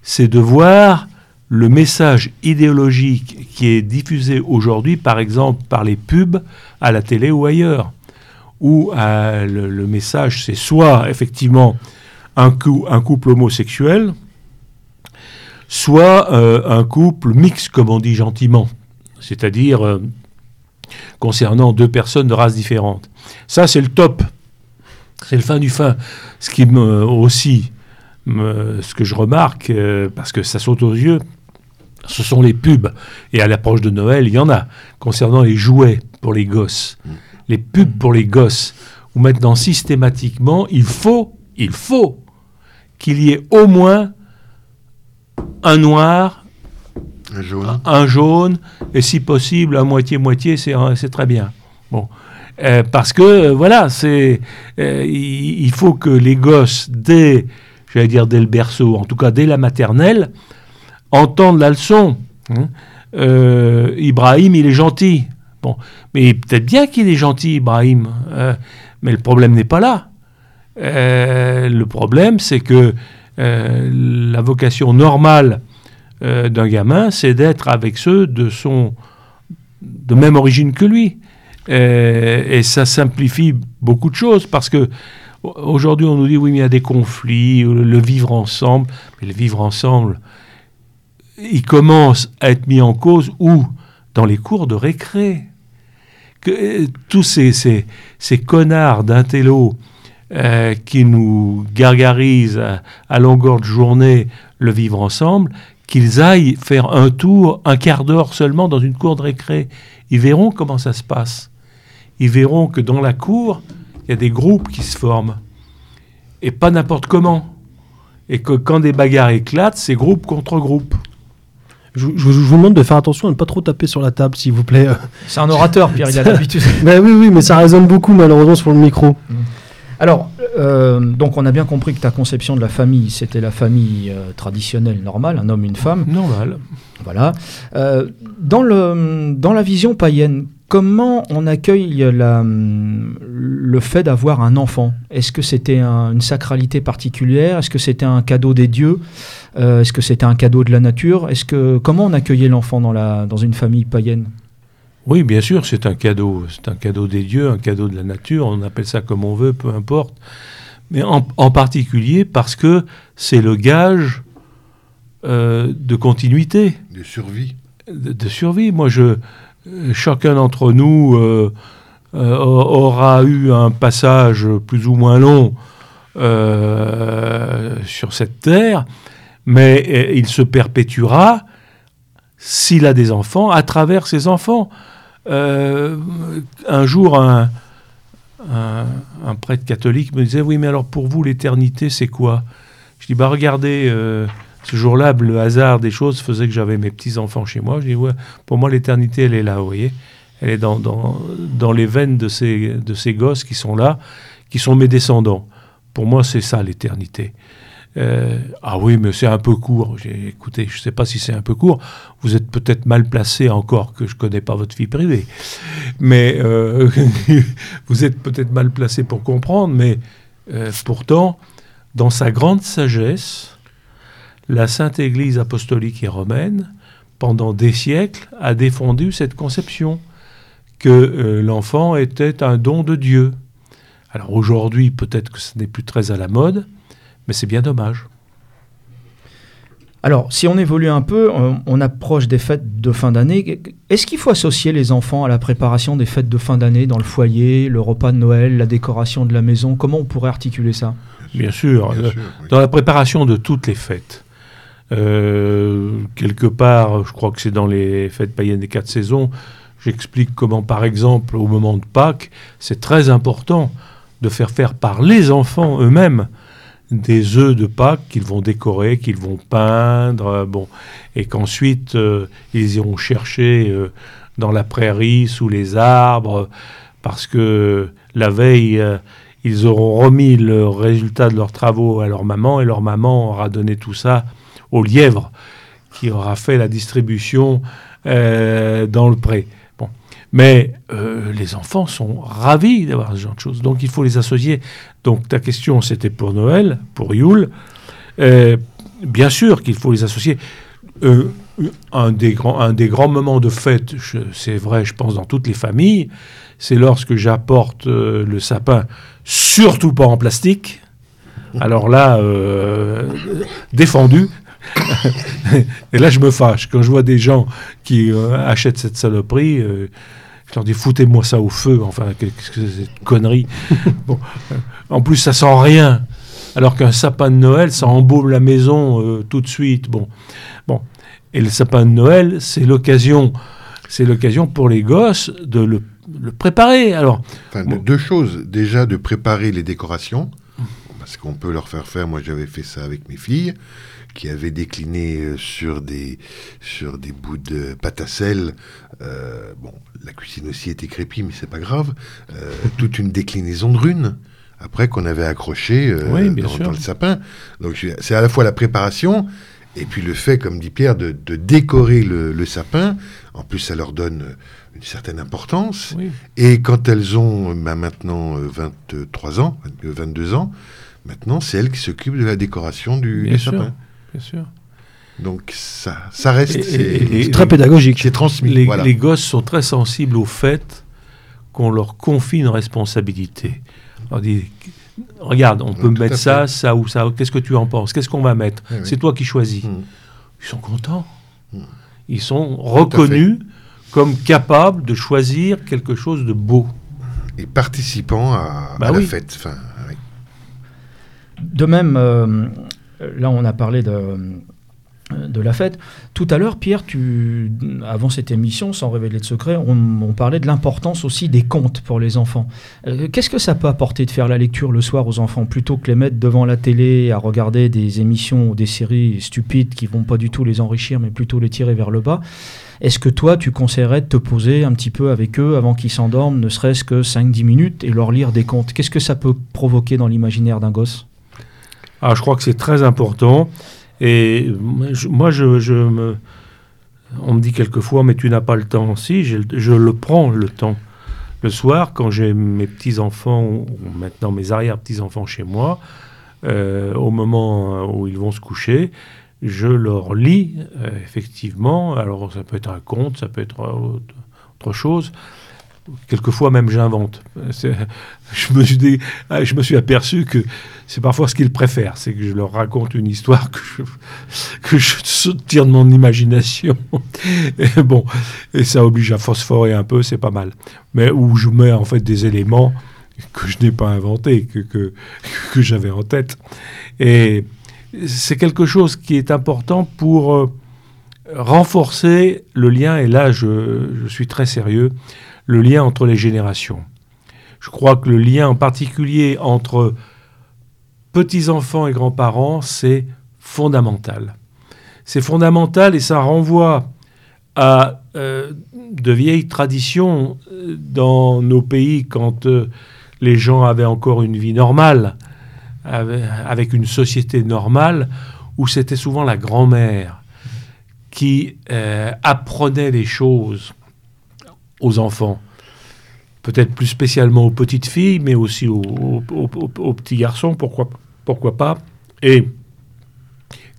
c'est de voir le message idéologique qui est diffusé aujourd'hui, par exemple par les pubs à la télé ou ailleurs, où euh, le, message c'est soit effectivement un, cou- un couple homosexuel, soit euh, un couple mixte, comme on dit gentiment, c'est-à-dire concernant deux personnes de races différentes. Ça, c'est le top. C'est le fin du fin. Ce qui me aussi, me- ce que je remarque, euh, parce que ça saute aux yeux, ce sont les pubs. Et à l'approche de Noël, il y en a. Concernant les jouets pour les gosses, les pubs pour les gosses, où maintenant systématiquement, il faut, il faut qu'il y ait au moins un noir, Un jaune. un jaune, et si possible, un moitié-moitié, c'est c'est très bien. Bon. Euh, parce que, euh, voilà, c'est, euh, il, faut que les gosses, dès, j'allais dire dès le berceau, en tout cas dès la maternelle, entendent la leçon. hein. Ibrahim, il est gentil. Bon, mais peut-être bien qu'il est gentil, Ibrahim. euh, mais le problème n'est pas là. Le problème, c'est que la vocation normale d'un gamin, c'est d'être avec ceux de son de même origine que lui. Euh, et ça simplifie beaucoup de choses parce que au- aujourd'hui on nous dit oui mais il y a des conflits, le, le vivre ensemble, mais le vivre ensemble, il commence à être mis en cause où dans les cours de récré. Que, euh, tous ces, ces, ces connards d'intello euh, qui nous gargarisent à, à longueur de journée le vivre ensemble, qu'ils aillent faire un tour, un quart d'heure seulement dans une cour de récré. Ils verront comment ça se passe. Ils verront que dans la cour, il y a des groupes qui se forment. Et pas n'importe comment. Et que quand des bagarres éclatent, c'est groupe contre groupe. Je, je- je vous demande de faire attention à ne pas trop taper sur la table, s'il vous plaît. C'est un orateur, Pierre, il a l'habitude. bah oui, oui, mais ça résonne beaucoup, malheureusement, sur le micro. Alors, euh, donc on a bien compris que ta conception de la famille, c'était la famille euh, traditionnelle, normale, un homme, une femme. Normal. Voilà. Euh, dans, le, dans la vision païenne, comment on accueille la, le fait d'avoir un enfant? Est-ce que c'était un- une sacralité particulière? Est-ce que c'était un cadeau des dieux? Euh, Est-ce que c'était un cadeau de la nature? Est-ce que comment on accueillait l'enfant dans, la, dans une famille païenne? Oui, bien sûr, c'est un cadeau. C'est un cadeau des dieux, un cadeau de la nature. On appelle ça comme on veut, peu importe. Mais en, en particulier parce que c'est le gage euh, de continuité. De survie. de, de survie. Moi, je, euh, chacun d'entre nous euh, euh, aura eu un passage plus ou moins long euh, sur cette terre, mais euh, il se perpétuera s'il a des enfants à travers ses enfants. Euh, un jour, un, un, un prêtre catholique me disait Oui, mais alors pour vous, l'éternité, c'est quoi? Je dis Bah, regardez, euh, ce jour-là, le hasard des choses faisait que j'avais mes petits-enfants chez moi. Je dis Ouais, pour moi, l'éternité, elle est là, vous voyez Elle est dans, dans, dans les veines de ces, de ces gosses qui sont là, qui sont mes descendants. Pour moi, c'est ça, l'éternité. Euh, ah oui, mais c'est un peu court. Écoutez, je ne sais pas si c'est un peu court. Vous êtes peut-être mal placé encore que je ne connais pas votre vie privée. Mais euh, vous êtes peut-être mal placé pour comprendre. Mais euh, pourtant, dans sa grande sagesse, la Sainte Église apostolique et romaine, pendant des siècles, a défendu cette conception que euh, l'enfant était un don de Dieu. Alors aujourd'hui, peut-être que ce n'est plus très à la mode, mais c'est bien dommage. Alors, si on évolue un peu, on, on approche des fêtes de fin d'année. Est-ce qu'il faut associer les enfants à la préparation des fêtes de fin d'année dans le foyer, le repas de Noël, la décoration de la maison? Comment on pourrait articuler ça? Bien sûr, Bien euh, sûr, oui. dans la préparation de toutes les fêtes. Euh, quelque part, je crois que c'est dans les fêtes païennes des quatre saisons, j'explique comment, par exemple, au moment de Pâques, c'est très important de faire faire par les enfants eux-mêmes des œufs de Pâques qu'ils vont décorer, qu'ils vont peindre, euh, bon, et qu'ensuite euh, ils iront chercher dans la prairie, sous les arbres, parce que la veille, ils auront remis le résultat de leurs travaux à leur maman, et leur maman aura donné tout ça au lièvre, qui aura fait la distribution euh, dans le pré. Bon. Mais euh, les enfants sont ravis d'avoir ce genre de choses. Donc il faut les associer. Donc ta question, c'était pour Noël, pour Yule. Euh, bien sûr qu'il faut les associer. Un, des grands, un des grands moments de fête, c'est vrai, je pense, dans toutes les familles, c'est lorsque j'apporte le sapin, surtout pas en plastique. Alors là, défendu. Et là, je me fâche. Quand je vois des gens qui euh, achètent cette saloperie, euh, je leur dis foutez-moi ça au feu. Enfin, qu'est-ce que c'est cette connerie Bon, En plus, ça sent rien. Alors qu'un sapin de Noël, ça embaume la maison euh, tout de suite. Bon, bon. Et le sapin de Noël, c'est l'occasion, c'est l'occasion pour les gosses de le, le préparer. Alors, Enfin, de- Bon. deux choses. Déjà, de préparer les décorations, parce qu'on peut leur faire faire. Moi, j'avais fait ça avec mes filles, qui avaient décliné euh, sur des, sur des bouts de pâte à sel. euh, bon, la cuisine aussi était crépie, mais c'est pas grave. euh, toute une déclinaison de runes. Après, qu'on avait accroché euh, Oui, dans, le sapin. Donc, c'est à la fois la préparation et puis le fait, comme dit Pierre, de, de décorer le, le sapin. En plus, ça leur donne une certaine importance. oui. Et quand elles ont bah, maintenant euh, 23 ans, euh, 22 ans, maintenant c'est elles qui s'occupent de la décoration du, sapin. Bien sûr. Donc ça, ça reste, Et- très pédagogique. c'est transmis. Les, voilà. les gosses sont très sensibles au fait qu'on leur confie une responsabilité. On dit, regarde, on peut mettre ça, ça ou ça. Qu'est-ce que tu en penses Qu'est-ce qu'on va mettre Oui, oui. C'est toi qui choisis. Mm. Ils sont contents. Mm. Ils sont reconnus comme capables de choisir quelque chose de beau. Et participant à, Bah à oui. la fête. Enfin, oui. De même, euh, là on a parlé de, de la fête. Tout à l'heure, Pierre, tu, avant cette émission, sans révéler de secret, on, on parlait de l'importance aussi des contes pour les enfants. Euh, Qu'est-ce que ça peut apporter de faire la lecture le soir aux enfants plutôt que les mettre devant la télé à regarder des émissions ou des séries stupides qui vont pas du tout les enrichir mais plutôt les tirer vers le bas? Est-ce que toi, tu conseillerais de te poser un petit peu avec eux avant qu'ils s'endorment, ne serait-ce que 5-10 minutes, et leur lire des contes? Qu'est-ce que ça peut provoquer dans l'imaginaire d'un gosse? Ah, je crois que c'est très important. Et moi, je, me... on me dit quelquefois, mais tu n'as pas le temps. Si, je le prends le temps. Le soir, quand j'ai mes petits-enfants, ou maintenant mes arrière-petits-enfants chez moi, euh, au moment où ils vont se coucher, je leur lis, euh, effectivement. Alors, ça peut être un conte, ça peut être autre, autre chose. Quelquefois, même, j'invente. Je me, suis je me suis aperçu que c'est parfois ce qu'ils préfèrent, c'est que je leur raconte une histoire que je, que je tire de mon imagination. Et bon, et ça oblige à phosphorer un peu, c'est pas mal. Mais où je mets en fait des éléments que je n'ai pas inventés, que, que, que j'avais en tête. Et c'est quelque chose qui est important pour euh, renforcer le lien, et là je, je suis très sérieux, le lien entre les générations. Je crois que le lien en particulier entre petits-enfants et grands-parents, c'est fondamental. C'est fondamental et ça renvoie à euh, de vieilles traditions euh, dans nos pays quand euh, les gens avaient encore une vie normale, avec, une société normale, où c'était souvent la grand-mère qui apprenait les choses aux enfants. Peut-être plus spécialement aux petites filles, mais aussi aux, aux- petits garçons, pourquoi, pourquoi pas. Et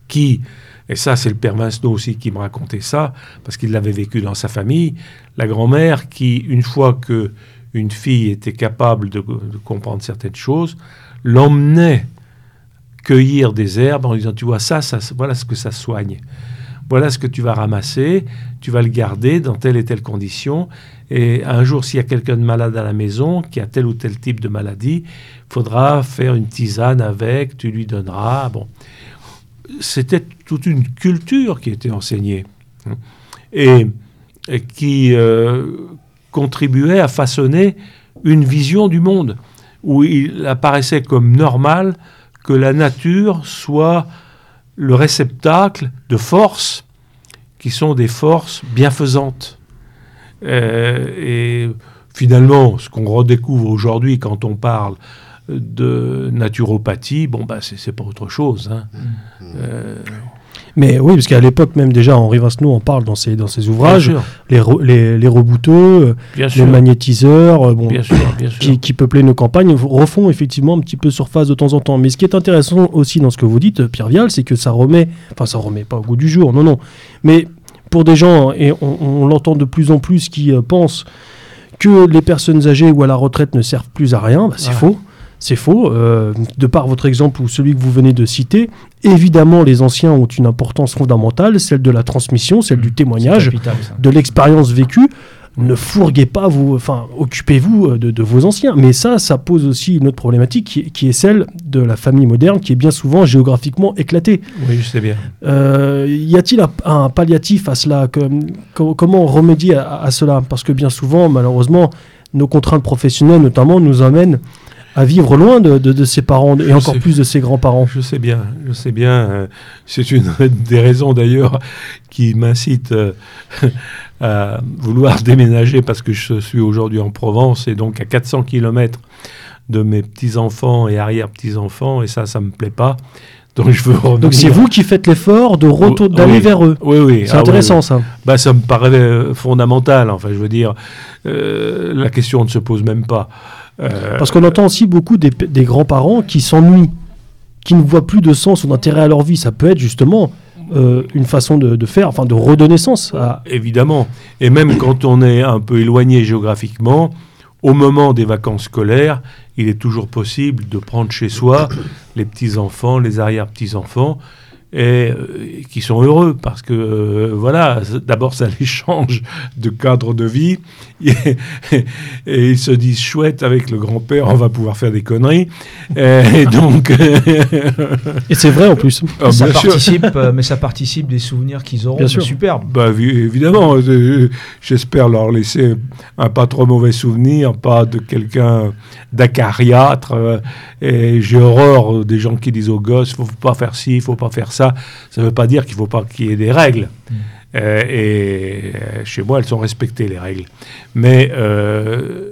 qui, et ça c'est le père Vincenot aussi qui me racontait ça, parce qu'il l'avait vécu dans sa famille, la grand-mère qui, une fois que une fille était capable de, comprendre certaines choses, l'emmenait cueillir des herbes en lui disant, tu vois, ça, ça, voilà ce que ça soigne. Voilà ce que tu vas ramasser, tu vas le garder dans telle et telle condition. Et un jour, s'il y a quelqu'un de malade à la maison, qui a tel ou tel type de maladie, faudra faire une tisane avec, tu lui donneras. Bon. C'était toute une culture qui était enseignée hein, et, et qui euh, contribuait à façonner une vision du monde où il apparaissait comme normal que la nature soit le réceptacle de forces qui sont des forces bienfaisantes. Euh, et finalement, ce qu'on redécouvre aujourd'hui quand on parle de naturopathie, bon, bah, c'est pas autre chose. hein. Euh, Mais oui, parce qu'à l'époque même déjà, Henri Vincenot en parle dans ses, dans ses bien ouvrages, les, re- les, les rebouteux, bien les sûr, magnétiseurs, bon, bien sûr, bien sûr. qui, qui peuplaient nos campagnes, refont effectivement un petit peu surface de temps en temps. Mais ce qui est intéressant aussi dans ce que vous dites, euh, Pierre Vial, c'est que ça remet, enfin ça remet pas au goût du jour, non, non, mais pour des gens, et on, on l'entend de plus en plus, qui euh, pensent que les personnes âgées ou à la retraite ne servent plus à rien, bah, c'est faux. C'est faux. Euh, de par votre exemple ou celui que vous venez de citer, évidemment, les anciens ont une importance fondamentale, celle de la transmission, celle du C'est témoignage capital, de l'expérience vécue. Ne fourguez pas vous, enfin, occupez-vous euh, de, de vos anciens. Mais ça, ça pose aussi une autre problématique qui, est- qui est celle de la famille moderne, qui est bien souvent géographiquement éclatée. Oui, je sais bien. Euh, y a-t-il un, un palliatif à cela? Comme- com- Comment remédier à, à cela? Parce que bien souvent, malheureusement, nos contraintes professionnelles, notamment, nous amènent à vivre loin de, de- de ses parents et Je encore sais. plus de ses grands-parents. Je sais bien, je sais bien. euh, c'est une des raisons d'ailleurs qui m'incite euh, à vouloir déménager parce que je suis aujourd'hui en Provence et donc à 400 km de mes petits-enfants et arrière-petits-enfants et ça, ça me plaît pas. Donc je veux. Donc c'est vous qui faites l'effort de retour Oui. d'aller vers eux. Oui, oui. C'est ah intéressant oui. ça. Bah, ça me paraît euh, fondamental. Enfin, je veux dire, euh, la question ne se pose même pas. Euh, Parce qu'on entend aussi beaucoup des, des grands-parents qui s'ennuient, qui ne voient plus de sens ou d'intérêt à leur vie. Ça peut être justement euh, une façon de, de faire, enfin de redonner sens à. Évidemment. Et même quand on est un peu éloigné géographiquement, au moment des vacances scolaires, il est toujours possible de prendre chez soi les petits-enfants, les arrière-petits-enfants, et euh, qui sont heureux parce que, euh, voilà, d'abord ça les change de cadre de vie, et, et ils se disent chouette, avec le grand-père, on va pouvoir faire des conneries. Et donc. Et c'est vrai en plus. Ah, ça participe, euh, mais ça participe des souvenirs qu'ils auront. Sûr. Superbe. Bah, vi- évidemment, euh, j'espère leur laisser un pas trop mauvais souvenir, pas de quelqu'un d'acariâtre. euh, et j'ai horreur des gens qui disent aux gosses, faut pas faire ci, il faut pas faire ça. Ça veut pas dire qu'il faut pas qu'il y ait des règles. Euh, et euh, chez moi, elles sont respectées les règles. Mais euh,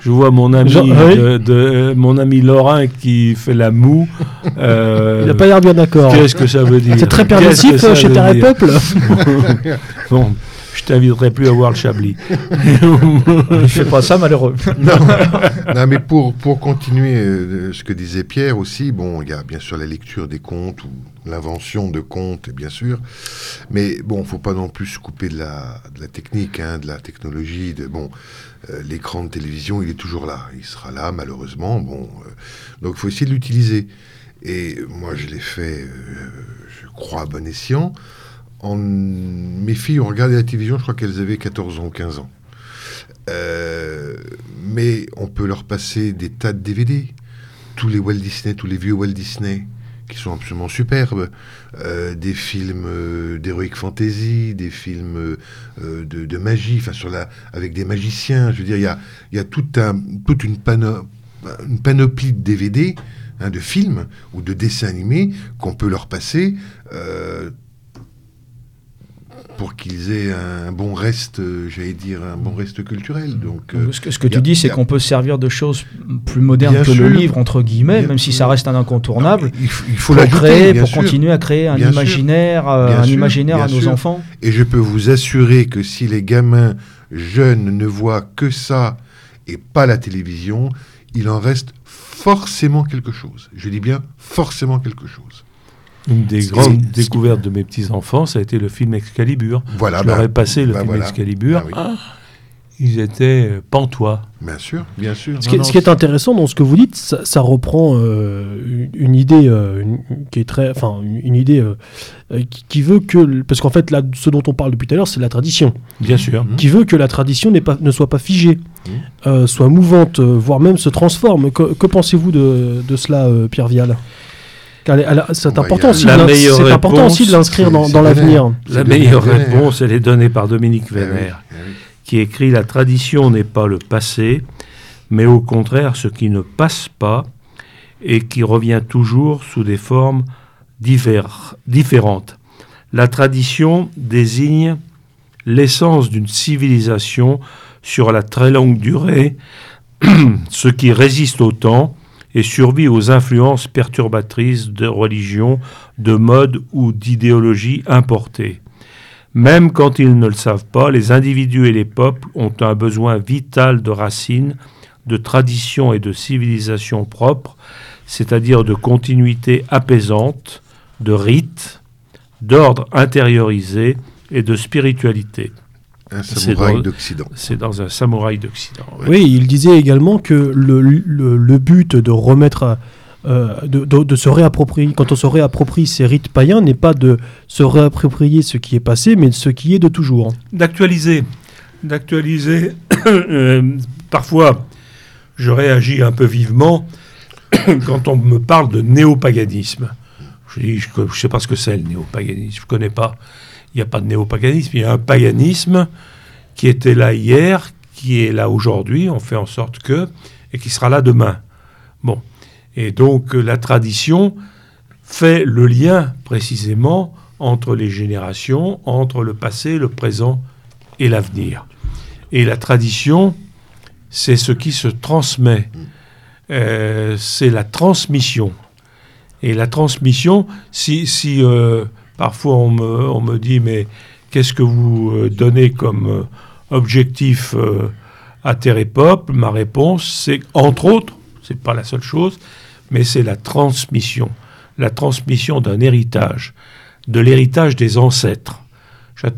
je vois mon ami, Jean- oui. de, de- mon ami Laurent qui fait la moue. Il n'a pas l'air bien d'accord. Qu'est-ce que ça veut dire? C'est très permissif ça chez Terre et Peuple. Bon, je t'inviterai plus à voir le Chablis. Je fais pas ça malheureux. Non, mais pour, pour continuer euh, ce que disait Pierre aussi, bon, il y a bien sûr la lecture des contes ou l'invention de contes, bien sûr, mais bon, faut pas non plus se couper de la, de la technique, hein, de la technologie, de bon, euh, l'écran de télévision, il est toujours là, il sera là malheureusement, bon, euh, donc il faut essayer de l'utiliser. Et moi, je l'ai fait, euh, je crois à bon escient. Mes filles ont regardé la télévision, je crois qu'elles avaient 14 ans ou 15 ans. Euh, mais on peut leur passer des tas de DVD. Tous les Walt Disney, tous les vieux Walt Disney qui sont absolument superbes, euh, des films euh, d'heroic fantasy, des films de, magie, enfin sur la, avec des magiciens. Je veux dire, il y a, tout un, toute une, une panoplie de DVD, hein, de films ou de dessins animés qu'on peut leur passer. Pour qu'ils aient un bon reste, euh, j'allais dire, un bon reste culturel. Donc, euh, ce que, ce que y tu dis, c'est a- qu'on peut se servir de choses plus modernes Bien que le livre, entre guillemets, Bien même si ça reste un incontournable. il, faut- il faut pour créer, bien pour sûr. continuer à créer un imaginaire, euh, Bien un sûr, imaginaire à nos enfants. Et je peux vous assurer que si les gamins jeunes ne voient que ça et pas la télévision, il en reste forcément quelque chose. Je dis bien forcément quelque chose. Une des grandes qui- découvertes de mes petits-enfants, ça a été le film Excalibur. Voilà. Je bah, leur ai passé le bah film voilà. Excalibur. Bah oui. Ah, ils étaient euh, pantois. Bien sûr, bien sûr. Ce qui, Non, ce qui non, est intéressant dans ce que vous dites, ça, ça reprend euh, une, idée euh, une- qui est très, enfin une, idée euh, qui, qui veut que, parce qu'en fait là, ce dont on parle depuis tout à l'heure, c'est la tradition, Bien sûr. Mhm. qui veut que la tradition pas, ne soit pas figée, euh, soit mouvante, voire même se transforme. Que, que pensez-vous de, de cela, euh, Pierre Vial? Car C'est important aussi, La de l'in- meilleure c'est important réponse, aussi de l'inscrire dans, l'avenir. La meilleure Vénère. réponse, elle est donnée par Dominique Eh oui, Vénère, eh oui. qui écrit La tradition n'est pas le passé, mais au contraire ce qui ne passe pas et qui revient toujours sous des formes divers- différentes. La tradition désigne l'essence d'une civilisation sur la très longue durée, ce qui résiste au temps et survit aux influences perturbatrices de religions, de modes ou d'idéologies importées. Même quand ils ne le savent pas, les individus et les peuples ont un besoin vital de racines, de traditions et de civilisation propres, c'est-à-dire de continuité apaisante, de rites, d'ordre intériorisé et de spiritualité. Un C'est samouraï d'Occident. C'est dans un samouraï d'Occident. ouais. Oui, il disait également que le, le- le but de remettre, euh, de, de- de se réapproprier, quand on se réapproprie ces rites païens, n'est pas de se réapproprier ce qui est passé, mais de ce qui est de toujours. d'actualiser. D'actualiser. Euh, parfois, je réagis un peu vivement quand on me parle de néopaganisme. Je dis, je ne sais pas ce que c'est le néopaganisme, je ne connais pas. Il n'y a pas de néopaganisme, il y a un paganisme qui était là hier, qui est là aujourd'hui, on fait en sorte que, et qui sera là demain. Bon. Et donc, euh, la tradition fait le lien précisément entre les générations, entre le passé, le présent et l'avenir. Et la tradition, c'est ce qui se transmet. Euh, c'est la transmission. Et la transmission, si, euh, parfois on me, dit, mais qu'est-ce que vous euh, donnez comme euh, objectif euh, à Terre et Peuple Ma réponse, c'est entre autres, c'est pas la seule chose, mais c'est la transmission. La transmission d'un héritage, de l'héritage des ancêtres. J'at-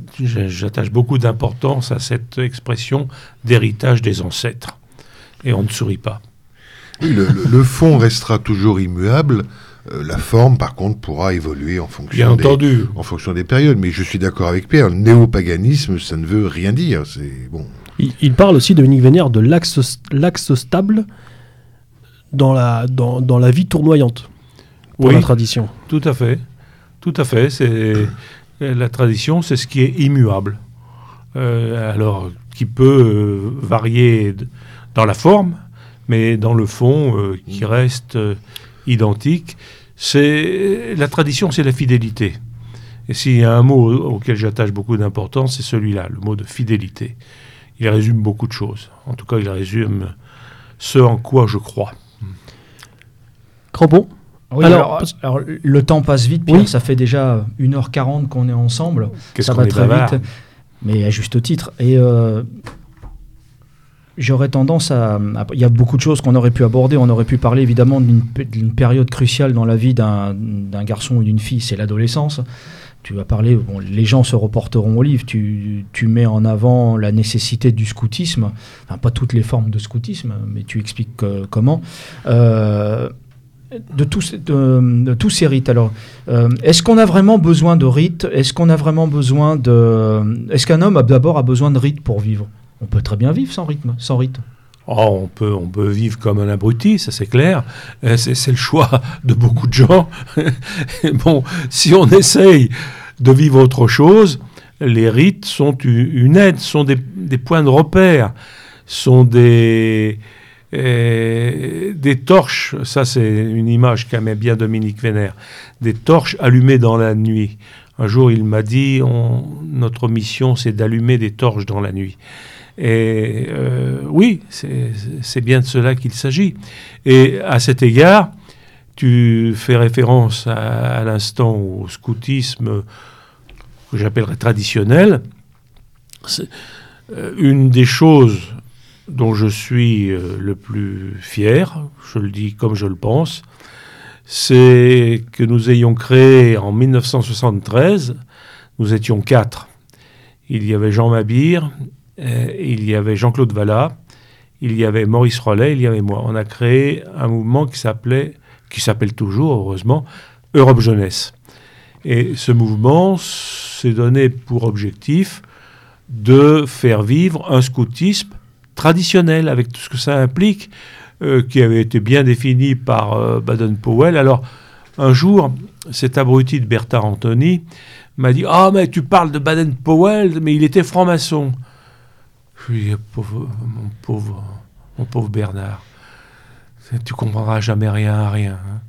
J'attache beaucoup d'importance à cette expression d'héritage des ancêtres. Et on ne sourit pas. Le fond restera toujours immuable. Euh, la forme, par contre, pourra évoluer en Bien fonction, des, entendu. en fonction des périodes. Mais je suis d'accord avec Pierre. Le néopaganisme, ça ne veut rien dire. C'est bon. Il, il parle aussi, Dominique Vénère, de l'axe l'axe stable dans la, dans, dans la vie tournoyante pour Oui, la tradition. tout à fait. Tout à fait. C'est la tradition, c'est ce qui est immuable. Euh, alors, qui peut euh, varier dans la forme, mais dans le fond, euh, qui reste euh, identique. C'est la tradition, c'est la fidélité. Et s'il y a un mot au- auquel j'attache beaucoup d'importance, c'est celui-là, le mot de fidélité. Il résume beaucoup de choses. En tout cas, il résume ce en quoi je crois. Crampon? Oui, Alors, alors, alors, le temps passe vite, Pierre, Oui. ça fait déjà 1h40 qu'on est ensemble. Qu'est-ce ça qu'on va est très bavard. vite, mais à juste titre. Et euh, j'aurais tendance à, Il y a beaucoup de choses qu'on aurait pu aborder. On aurait pu parler évidemment d'une période cruciale dans la vie d'un garçon ou d'une fille, c'est l'adolescence. Tu vas parler, bon, les gens se reporteront au livre. Tu, tu mets en avant la nécessité du scoutisme, pas toutes les formes de scoutisme, mais tu expliques comment. Euh, de tous, ces rites. Alors, euh, est-ce qu'on a vraiment besoin de rites? Est-ce qu'on a vraiment besoin de Est-ce qu'un homme d'abord a besoin de rites pour vivre? On peut très bien vivre sans rythme, sans rite. Oh, on, peut, on peut vivre comme un abruti, ça c'est clair. Euh, C'est le choix de beaucoup de gens. bon, si on essaye de vivre autre chose, les rites sont une aide, sont des, points de repère, sont des, euh, torches. Ça, c'est une image qu'aimait bien Dominique Vénère. Des torches allumées dans la nuit. Un jour, il m'a dit on- notre mission, c'est d'allumer des torches dans la nuit. Et euh, oui, c'est bien de cela qu'il s'agit. Et à cet égard, tu fais référence à, l'instant au scoutisme que j'appellerais traditionnel. Euh, une des choses dont je suis euh, le plus fier, je le dis comme je le pense, c'est que nous ayons créé en 1973, nous étions quatre. Il y avait Jean Mabir, euh, il y avait Jean-Claude Vallat, il y avait Maurice Rollet, il y avait moi. On a créé un mouvement qui s'appelait, qui s'appelle toujours heureusement, Europe Jeunesse. Et ce mouvement s'est donné pour objectif de faire vivre un scoutisme traditionnel avec tout ce que ça implique, euh, qui avait été bien défini par euh, Baden-Powell. Alors, un jour, cet abruti de Bertard Anthony m'a dit Ah, mais tu parles de Baden-Powell, mais il était franc-maçon. Ai dit pauvre, mon, pauvre, Bernard, tu comprendras jamais rien à rien. hein.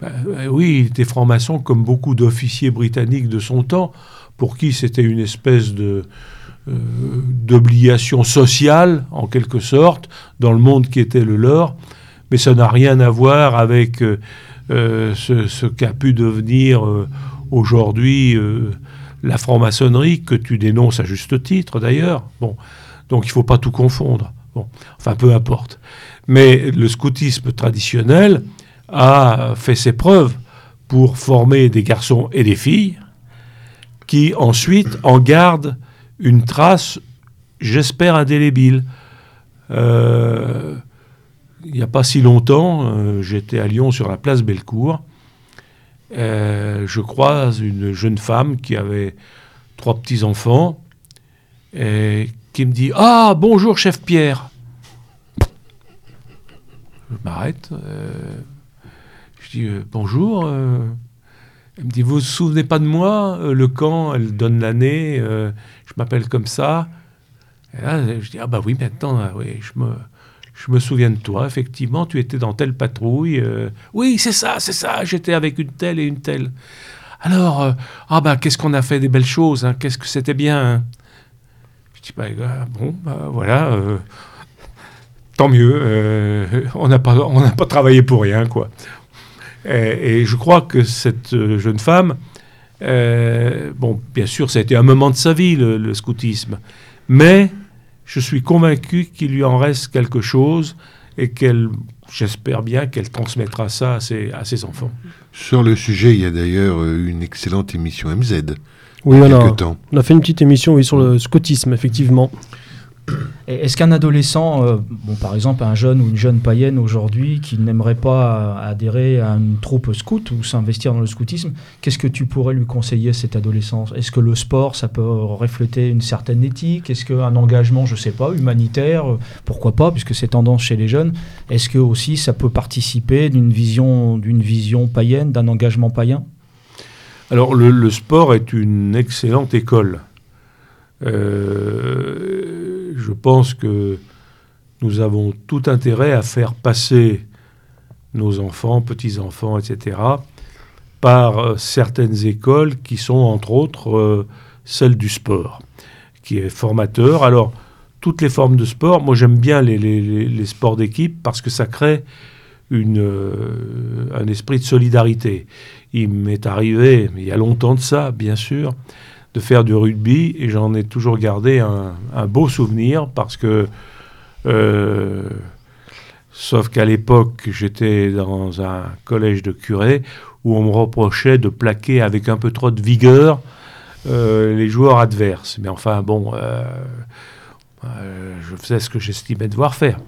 Ben, euh, oui, il était franc-maçon comme beaucoup d'officiers britanniques de son temps, pour qui c'était une espèce de euh, d'obligation sociale, en quelque sorte, dans le monde qui était le leur. Mais ça n'a rien à voir avec euh, euh, ce, qu'a pu devenir euh, aujourd'hui euh, la franc-maçonnerie, que tu dénonces à juste titre d'ailleurs. Bon, donc il ne faut pas tout confondre. Bon, enfin, peu importe. Mais le scoutisme traditionnel a fait ses preuves pour former des garçons et des filles qui ensuite en gardent une trace, j'espère, indélébile. Euh, il n'y a pas si longtemps, euh, j'étais à Lyon sur la place Bellecour. Euh, je croise une jeune femme qui avait trois petits-enfants et qui me dit Ah, bonjour, chef Pierre. Je m'arrête. euh, je dis euh, Bonjour. euh. Elle me dit Vous vous souvenez pas de moi Le camp, elle donne l'année. je m'appelle comme ça. Et là, je dis Ah, bah oui, maintenant, ah oui, je me. Je me souviens de toi, effectivement, tu étais dans telle patrouille. oui, c'est ça, c'est ça, j'étais avec une telle et une telle. Alors, ah bah, qu'est-ce qu'on a fait des belles choses, hein, qu'est-ce que c'était bien. hein. Je dis, bah, euh, bon, bah, voilà, euh, tant mieux, euh, on n'a pas, pas travaillé pour rien, quoi. Et, je crois que cette euh, jeune femme, bon, bien sûr, ça a été un moment de sa vie, le, le scoutisme, mais je suis convaincu qu'il lui en reste quelque chose et qu'elle, j'espère bien qu'elle transmettra ça à ses, à ses enfants. Sur le sujet, il y a d'ailleurs une excellente émission MZ. Oui, il y a on a, temps. on a fait une petite émission oui, sur le scoutisme, effectivement. Est-ce qu'un adolescent, euh, bon, par exemple un jeune ou une jeune païenne aujourd'hui, qui n'aimerait pas adhérer à une troupe scout ou s'investir dans le scoutisme, qu'est-ce que tu pourrais lui conseiller à cet adolescent Est-ce que le sport, ça peut refléter une certaine éthique? Est-ce qu'un engagement, je sais pas, humanitaire, euh, pourquoi pas, puisque c'est tendance chez les jeunes Est-ce que aussi ça peut participer d'une vision, d'une vision païenne, d'un engagement païen? Alors, le, sport est une excellente école. Euh, je pense que nous avons tout intérêt à faire passer nos enfants, petits-enfants, etc., par euh, certaines écoles qui sont, entre autres, euh, celles du sport, qui est formateur. Alors, toutes les formes de sport, moi j'aime bien les sports d'équipe parce que ça crée euh, un esprit de solidarité. Il m'est arrivé, il y a longtemps de ça, bien sûr, de faire du rugby et j'en ai toujours gardé un, beau souvenir parce que, euh, sauf qu'à l'époque, j'étais dans un collège de curés où on me reprochait de plaquer avec un peu trop de vigueur euh, les joueurs adverses. Mais enfin, bon, je faisais ce que j'estimais devoir faire.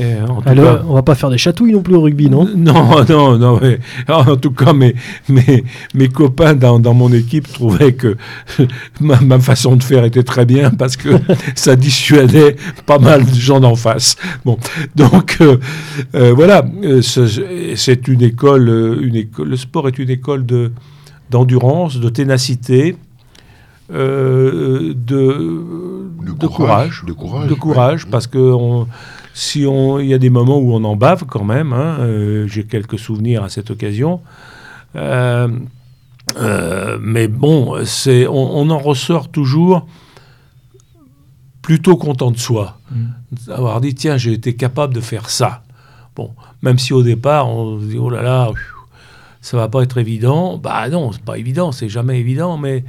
Et, en tout Alors, cas- on va pas faire des chatouilles non plus au rugby, non? Non, non, non. mais- en tout cas, mes, mes, mes copains dans, dans mon équipe trouvaient que ma, ma façon de faire était très bien parce que ça dissuadait pas mal de gens d'en face. Bon, donc euh, euh, voilà, euh, ce- c'est une école, euh, une école. Le sport est une école de d'endurance, de ténacité, euh, de, De de courage, de courage, de courage, ouais. parce que on- si on, il y a des moments où on en bave quand même. hein, euh, J'ai quelques souvenirs à cette occasion. Euh, mais bon, c'est, on, on en ressort toujours plutôt content de soi. D'avoir dit, tiens, j'ai été capable de faire ça. Bon, même si au départ, on se dit, oh là là, ça va pas être évident. Bah non, c'est pas évident, c'est jamais évident. Mais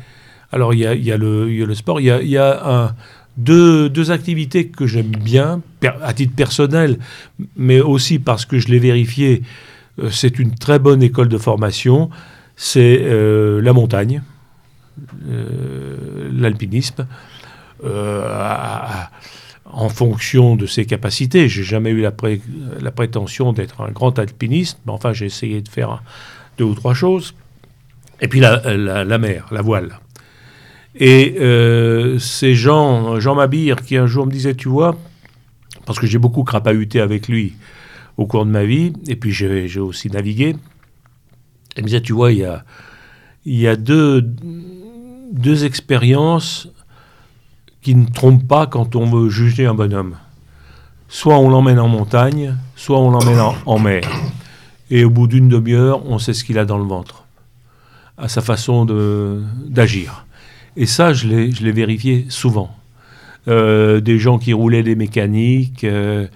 alors, il y a, le, sport, il y a, deux, activités que j'aime bien, à titre personnel, mais aussi parce que je l'ai vérifié. euh, C'est une très bonne école de formation. C'est euh, la montagne, euh, l'alpinisme. en fonction de ses capacités. J'ai jamais eu la, pré- la prétention d'être un grand alpiniste, mais enfin j'ai essayé de faire deux ou trois choses. Et puis la mer, la voile. Et euh, c'est Jean, Jean Mabir qui un jour me disait, tu vois, parce que j'ai beaucoup crapahuté avec lui au cours de ma vie, et puis j'ai aussi navigué, il me disait, tu vois, il y a, deux, expériences qui ne trompent pas quand on veut juger un bonhomme. Soit on l'emmène en montagne, soit on l'emmène en, mer. Et au bout d'une demi-heure, on sait ce qu'il a dans le ventre, à sa façon d'agir. Et ça, je l'ai vérifié souvent. Euh, des gens qui roulaient des mécaniques, euh,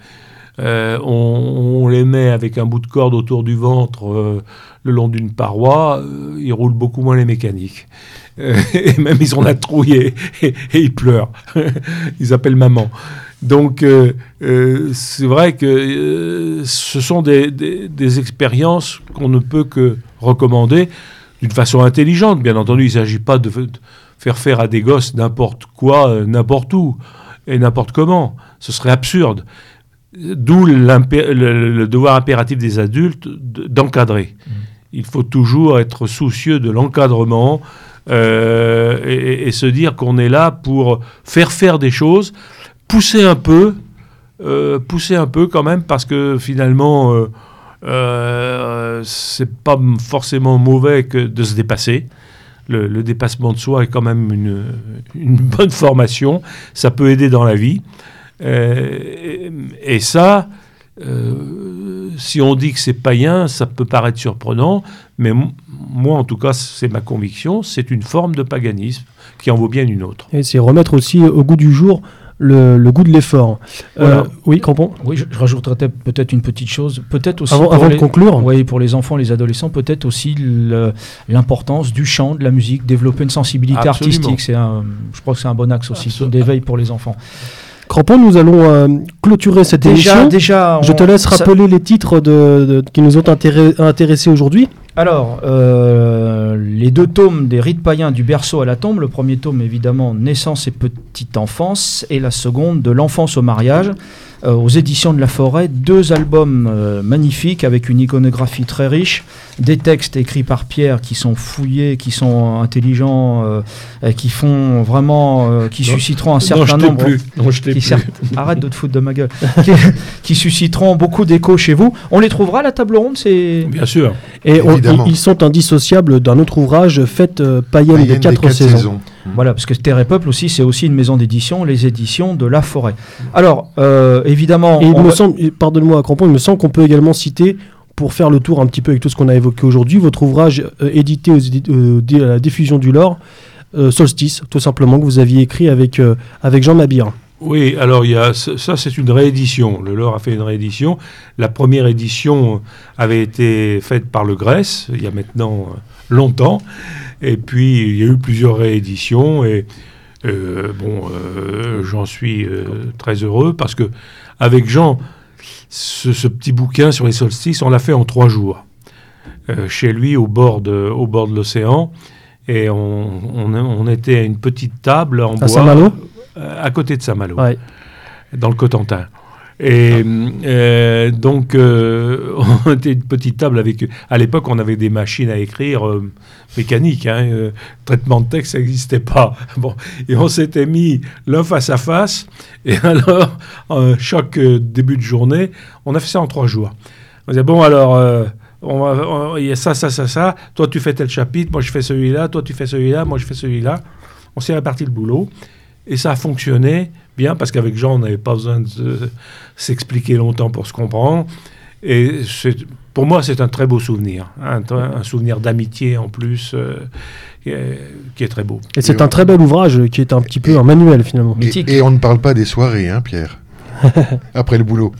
euh, on, les met avec un bout de corde autour du ventre le long d'une paroi, ils roulent beaucoup moins les mécaniques. Et même ils ont la trouille et, ils pleurent. ils appellent maman. Donc c'est vrai que ce sont des, des- expériences qu'on ne peut que recommander d'une façon intelligente. Bien entendu, il ne s'agit pas de faire faire à des gosses n'importe quoi, euh, n'importe où et n'importe comment. Ce serait absurde. D'où le, le devoir impératif des adultes de- d'encadrer. Il faut toujours être soucieux de l'encadrement euh, et, et se dire qu'on est là pour faire faire des choses, pousser un peu, euh, pousser un peu quand même, parce que finalement, euh, c'est pas forcément mauvais que de se dépasser. Le, dépassement de soi est quand même une, une bonne formation. Ça peut aider dans la vie. Euh, et, ça, euh, si on dit que c'est païen, ça peut paraître surprenant, mais moi, en tout cas, c'est ma conviction, c'est une forme de paganisme qui en vaut bien une autre. Et c'est remettre aussi au goût du jour le, le goût de l'effort. Voilà. Euh, oui, Crampon? Oui, je, je rajouterais peut- peut-être une petite chose. Peut-être aussi. Avant, avant de conclure, Oui, pour les enfants, les adolescents, peut-être aussi l'importance du chant, de la musique, développer une sensibilité Absolument. artistique. C'est un, je crois que c'est un bon axe aussi d'éveil pour les enfants. Crampon, nous allons euh, clôturer cette Déjà, émission. déjà, Je on- te laisse ça- rappeler les titres de, de- qui nous ont intéressés aujourd'hui. Alors, euh, les deux tomes des rites païens du berceau à la tombe. Le premier tome, évidemment, Naissance et petite enfance, et la seconde, de l'enfance au mariage, euh, aux éditions de la Forêt. Deux albums euh, magnifiques avec une iconographie très riche, des textes écrits par Pierre qui sont fouillés, qui sont intelligents, euh, et qui font vraiment, euh, qui Non. susciteront un non, je certain t'ai nombre plus. Non, je t'ai qui plus. arrête de te foutre de ma gueule, qui, qui susciteront beaucoup d'écho chez vous. On les trouvera à la table ronde, c'est Bien sûr. Et on- ils, ils sont indissociables d'un autre ouvrage, Fête euh, païenne Païenne des quatre saisons. Voilà, parce que Terre et Peuple aussi, c'est aussi une maison d'édition, les éditions de La Forêt. Alors, euh, évidemment, Et il me va- semble, pardonne-moi, Crampon, il me semble qu'on peut également citer, pour faire le tour un petit peu avec tout ce qu'on a évoqué aujourd'hui, votre ouvrage euh, édité aux édi- euh, à la diffusion du Lore, euh, Solstice, tout simplement, que vous aviez écrit avec, euh, avec Jean Mabir. Oui, alors il y a, ça, ça, c'est une réédition. Le Lore a fait une réédition. La première édition avait été faite par le Grèce, il y a maintenant euh, longtemps. Et puis il y a eu plusieurs rééditions. Et euh, bon, euh, j'en suis euh, très heureux parce que avec Jean, ce, ce petit bouquin sur les solstices, on l'a fait en trois jours. Chez lui, au bord de, au bord de l'océan. Et on, on, on était à une petite table en bois. Saint-Malo? euh, À côté de Saint-Malo Ouais. dans le Cotentin. Et euh, donc, euh, on était une petite table avec. À l'époque, on avait des machines à écrire euh, mécaniques. Hein, traitement de texte, ça n'existait pas. Bon, et on s'était mis l'un face à face. Et alors, chaque début de journée, on a fait ça en trois jours. On disait bon, alors. il y a ça, ça, ça, ça. Toi, tu fais tel chapitre. Moi, je fais celui-là. Toi, tu fais celui-là. Moi, je fais celui-là. On s'est réparti le boulot. Et ça a fonctionné bien parce qu'avec Jean, on n'avait pas besoin de se- s'expliquer longtemps pour se comprendre. Et pour moi, c'est un très beau souvenir. Un, un souvenir d'amitié en plus euh, qui, est, qui est très beau. Et c'est un très bel ouvrage qui est un petit peu un manuel finalement. Et, on ne parle pas des soirées, hein, Pierre Après le boulot.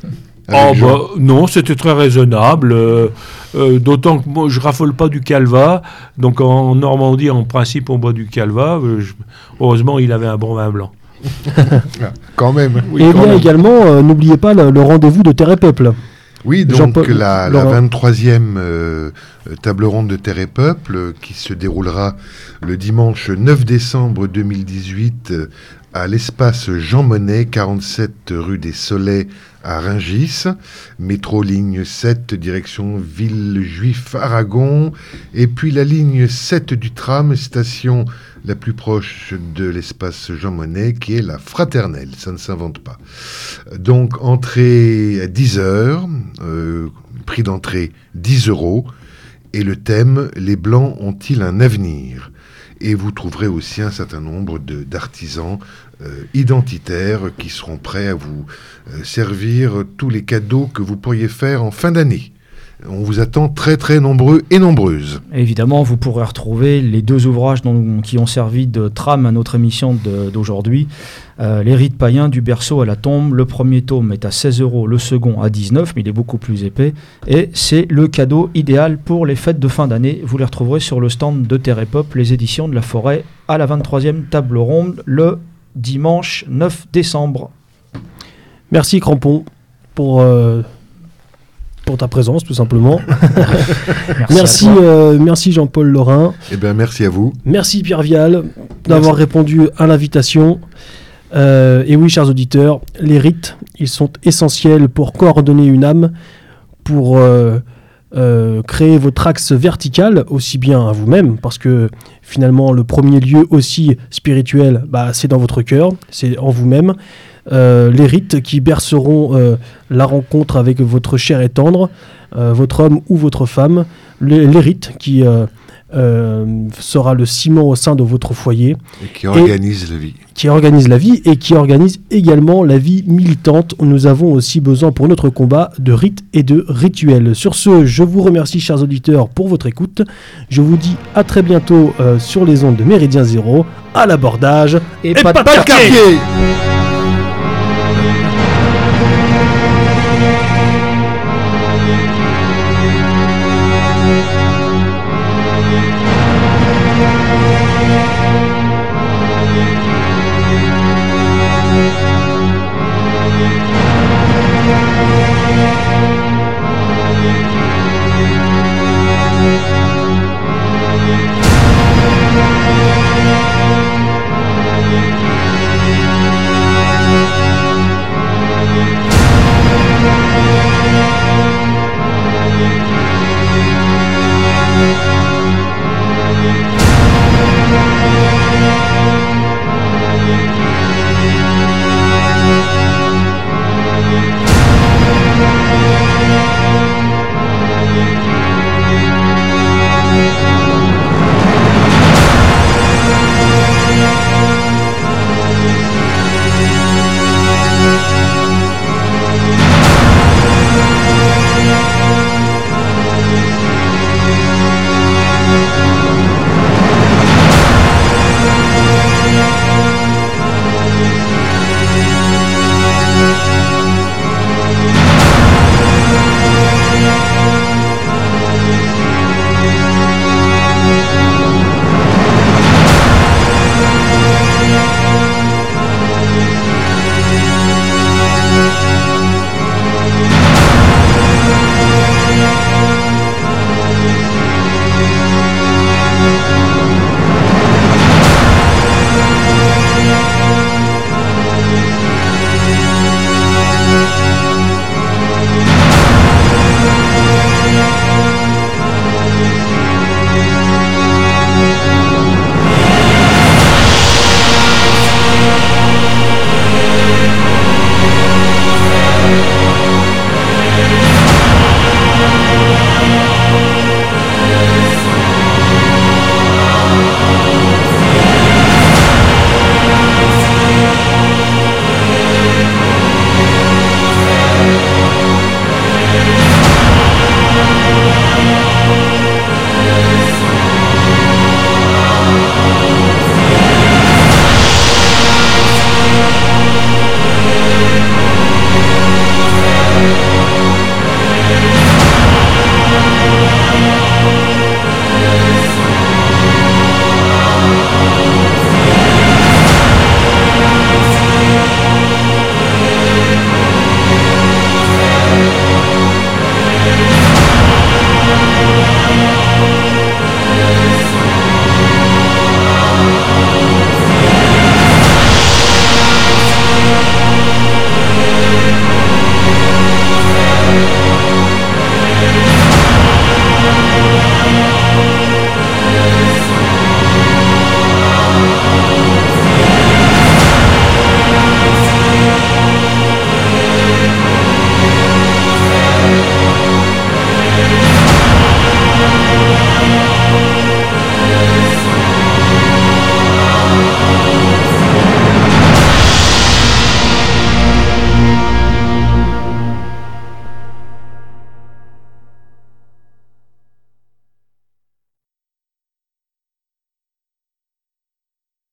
Oh, bah, non, c'était très raisonnable. euh, euh, D'autant que moi, je raffole pas du calva. Donc en Normandie, en principe, on boit du calva. Je- heureusement, il avait un bon vin blanc. Quand même. Oui, et quand même. également, euh, n'oubliez pas le, le rendez-vous de Terre et Peuple. Oui, donc la, la Laurent. 23e euh, table ronde de Terre et Peuple euh, qui se déroulera le dimanche 9 décembre 2018 euh, à l'espace Jean Monnet, 47 rue des Soleils à Rungis, métro ligne 7 direction Villejuif Aragon, et puis la ligne 7 du tram, station la plus proche de l'espace Jean Monnet, qui est la Fraternelle, ça ne s'invente pas. Donc entrée à 10 heures, euh, prix d'entrée 10 euros, et le thème Les Blancs ont-ils un avenir? Et vous trouverez aussi un certain nombre d'artisans euh, identitaires qui seront prêts à vous euh, servir tous les cadeaux que vous pourriez faire en fin d'année. On vous attend très très nombreux et nombreuses. Évidemment, vous pourrez retrouver les deux ouvrages dont- qui ont servi de trame à notre émission d'aujourd'hui. Euh, les rites païens du berceau à la tombe. Le premier tome est à 16 euros, le second à 19, mais il est beaucoup plus épais. Et c'est le cadeau idéal pour les fêtes de fin d'année. Vous les retrouverez sur le stand de Terre et Pop, les éditions de la forêt, à la 23e table ronde, le dimanche 9 décembre. Merci Crampon pour, euh, pour ta présence tout simplement. Merci. Euh, merci Jean-Paul Lorrain. Eh bien, merci à vous. Merci Pierre Vial d'avoir répondu à l'invitation. Euh, et oui, chers auditeurs, les rites, ils sont essentiels pour coordonner une âme, pour euh, euh, créer votre axe vertical, aussi bien à vous-même, parce que finalement, le premier lieu aussi spirituel, bah, c'est dans votre cœur, c'est en vous-même. Euh, les rites qui berceront euh, la rencontre avec votre chair et tendre, euh, votre homme ou votre femme, les, les rites qui euh, euh, sera le ciment au sein de votre foyer, Et qui organise la vie. qui organise la vie et qui organise également la vie militante. Nous avons aussi besoin pour notre combat de rites et de rituels. Sur ce, je vous remercie, chers auditeurs, pour votre écoute. Je vous dis à très bientôt euh, sur les ondes de Méridien Zéro, à l'abordage. Et Et pas de pas de quartier. Quartier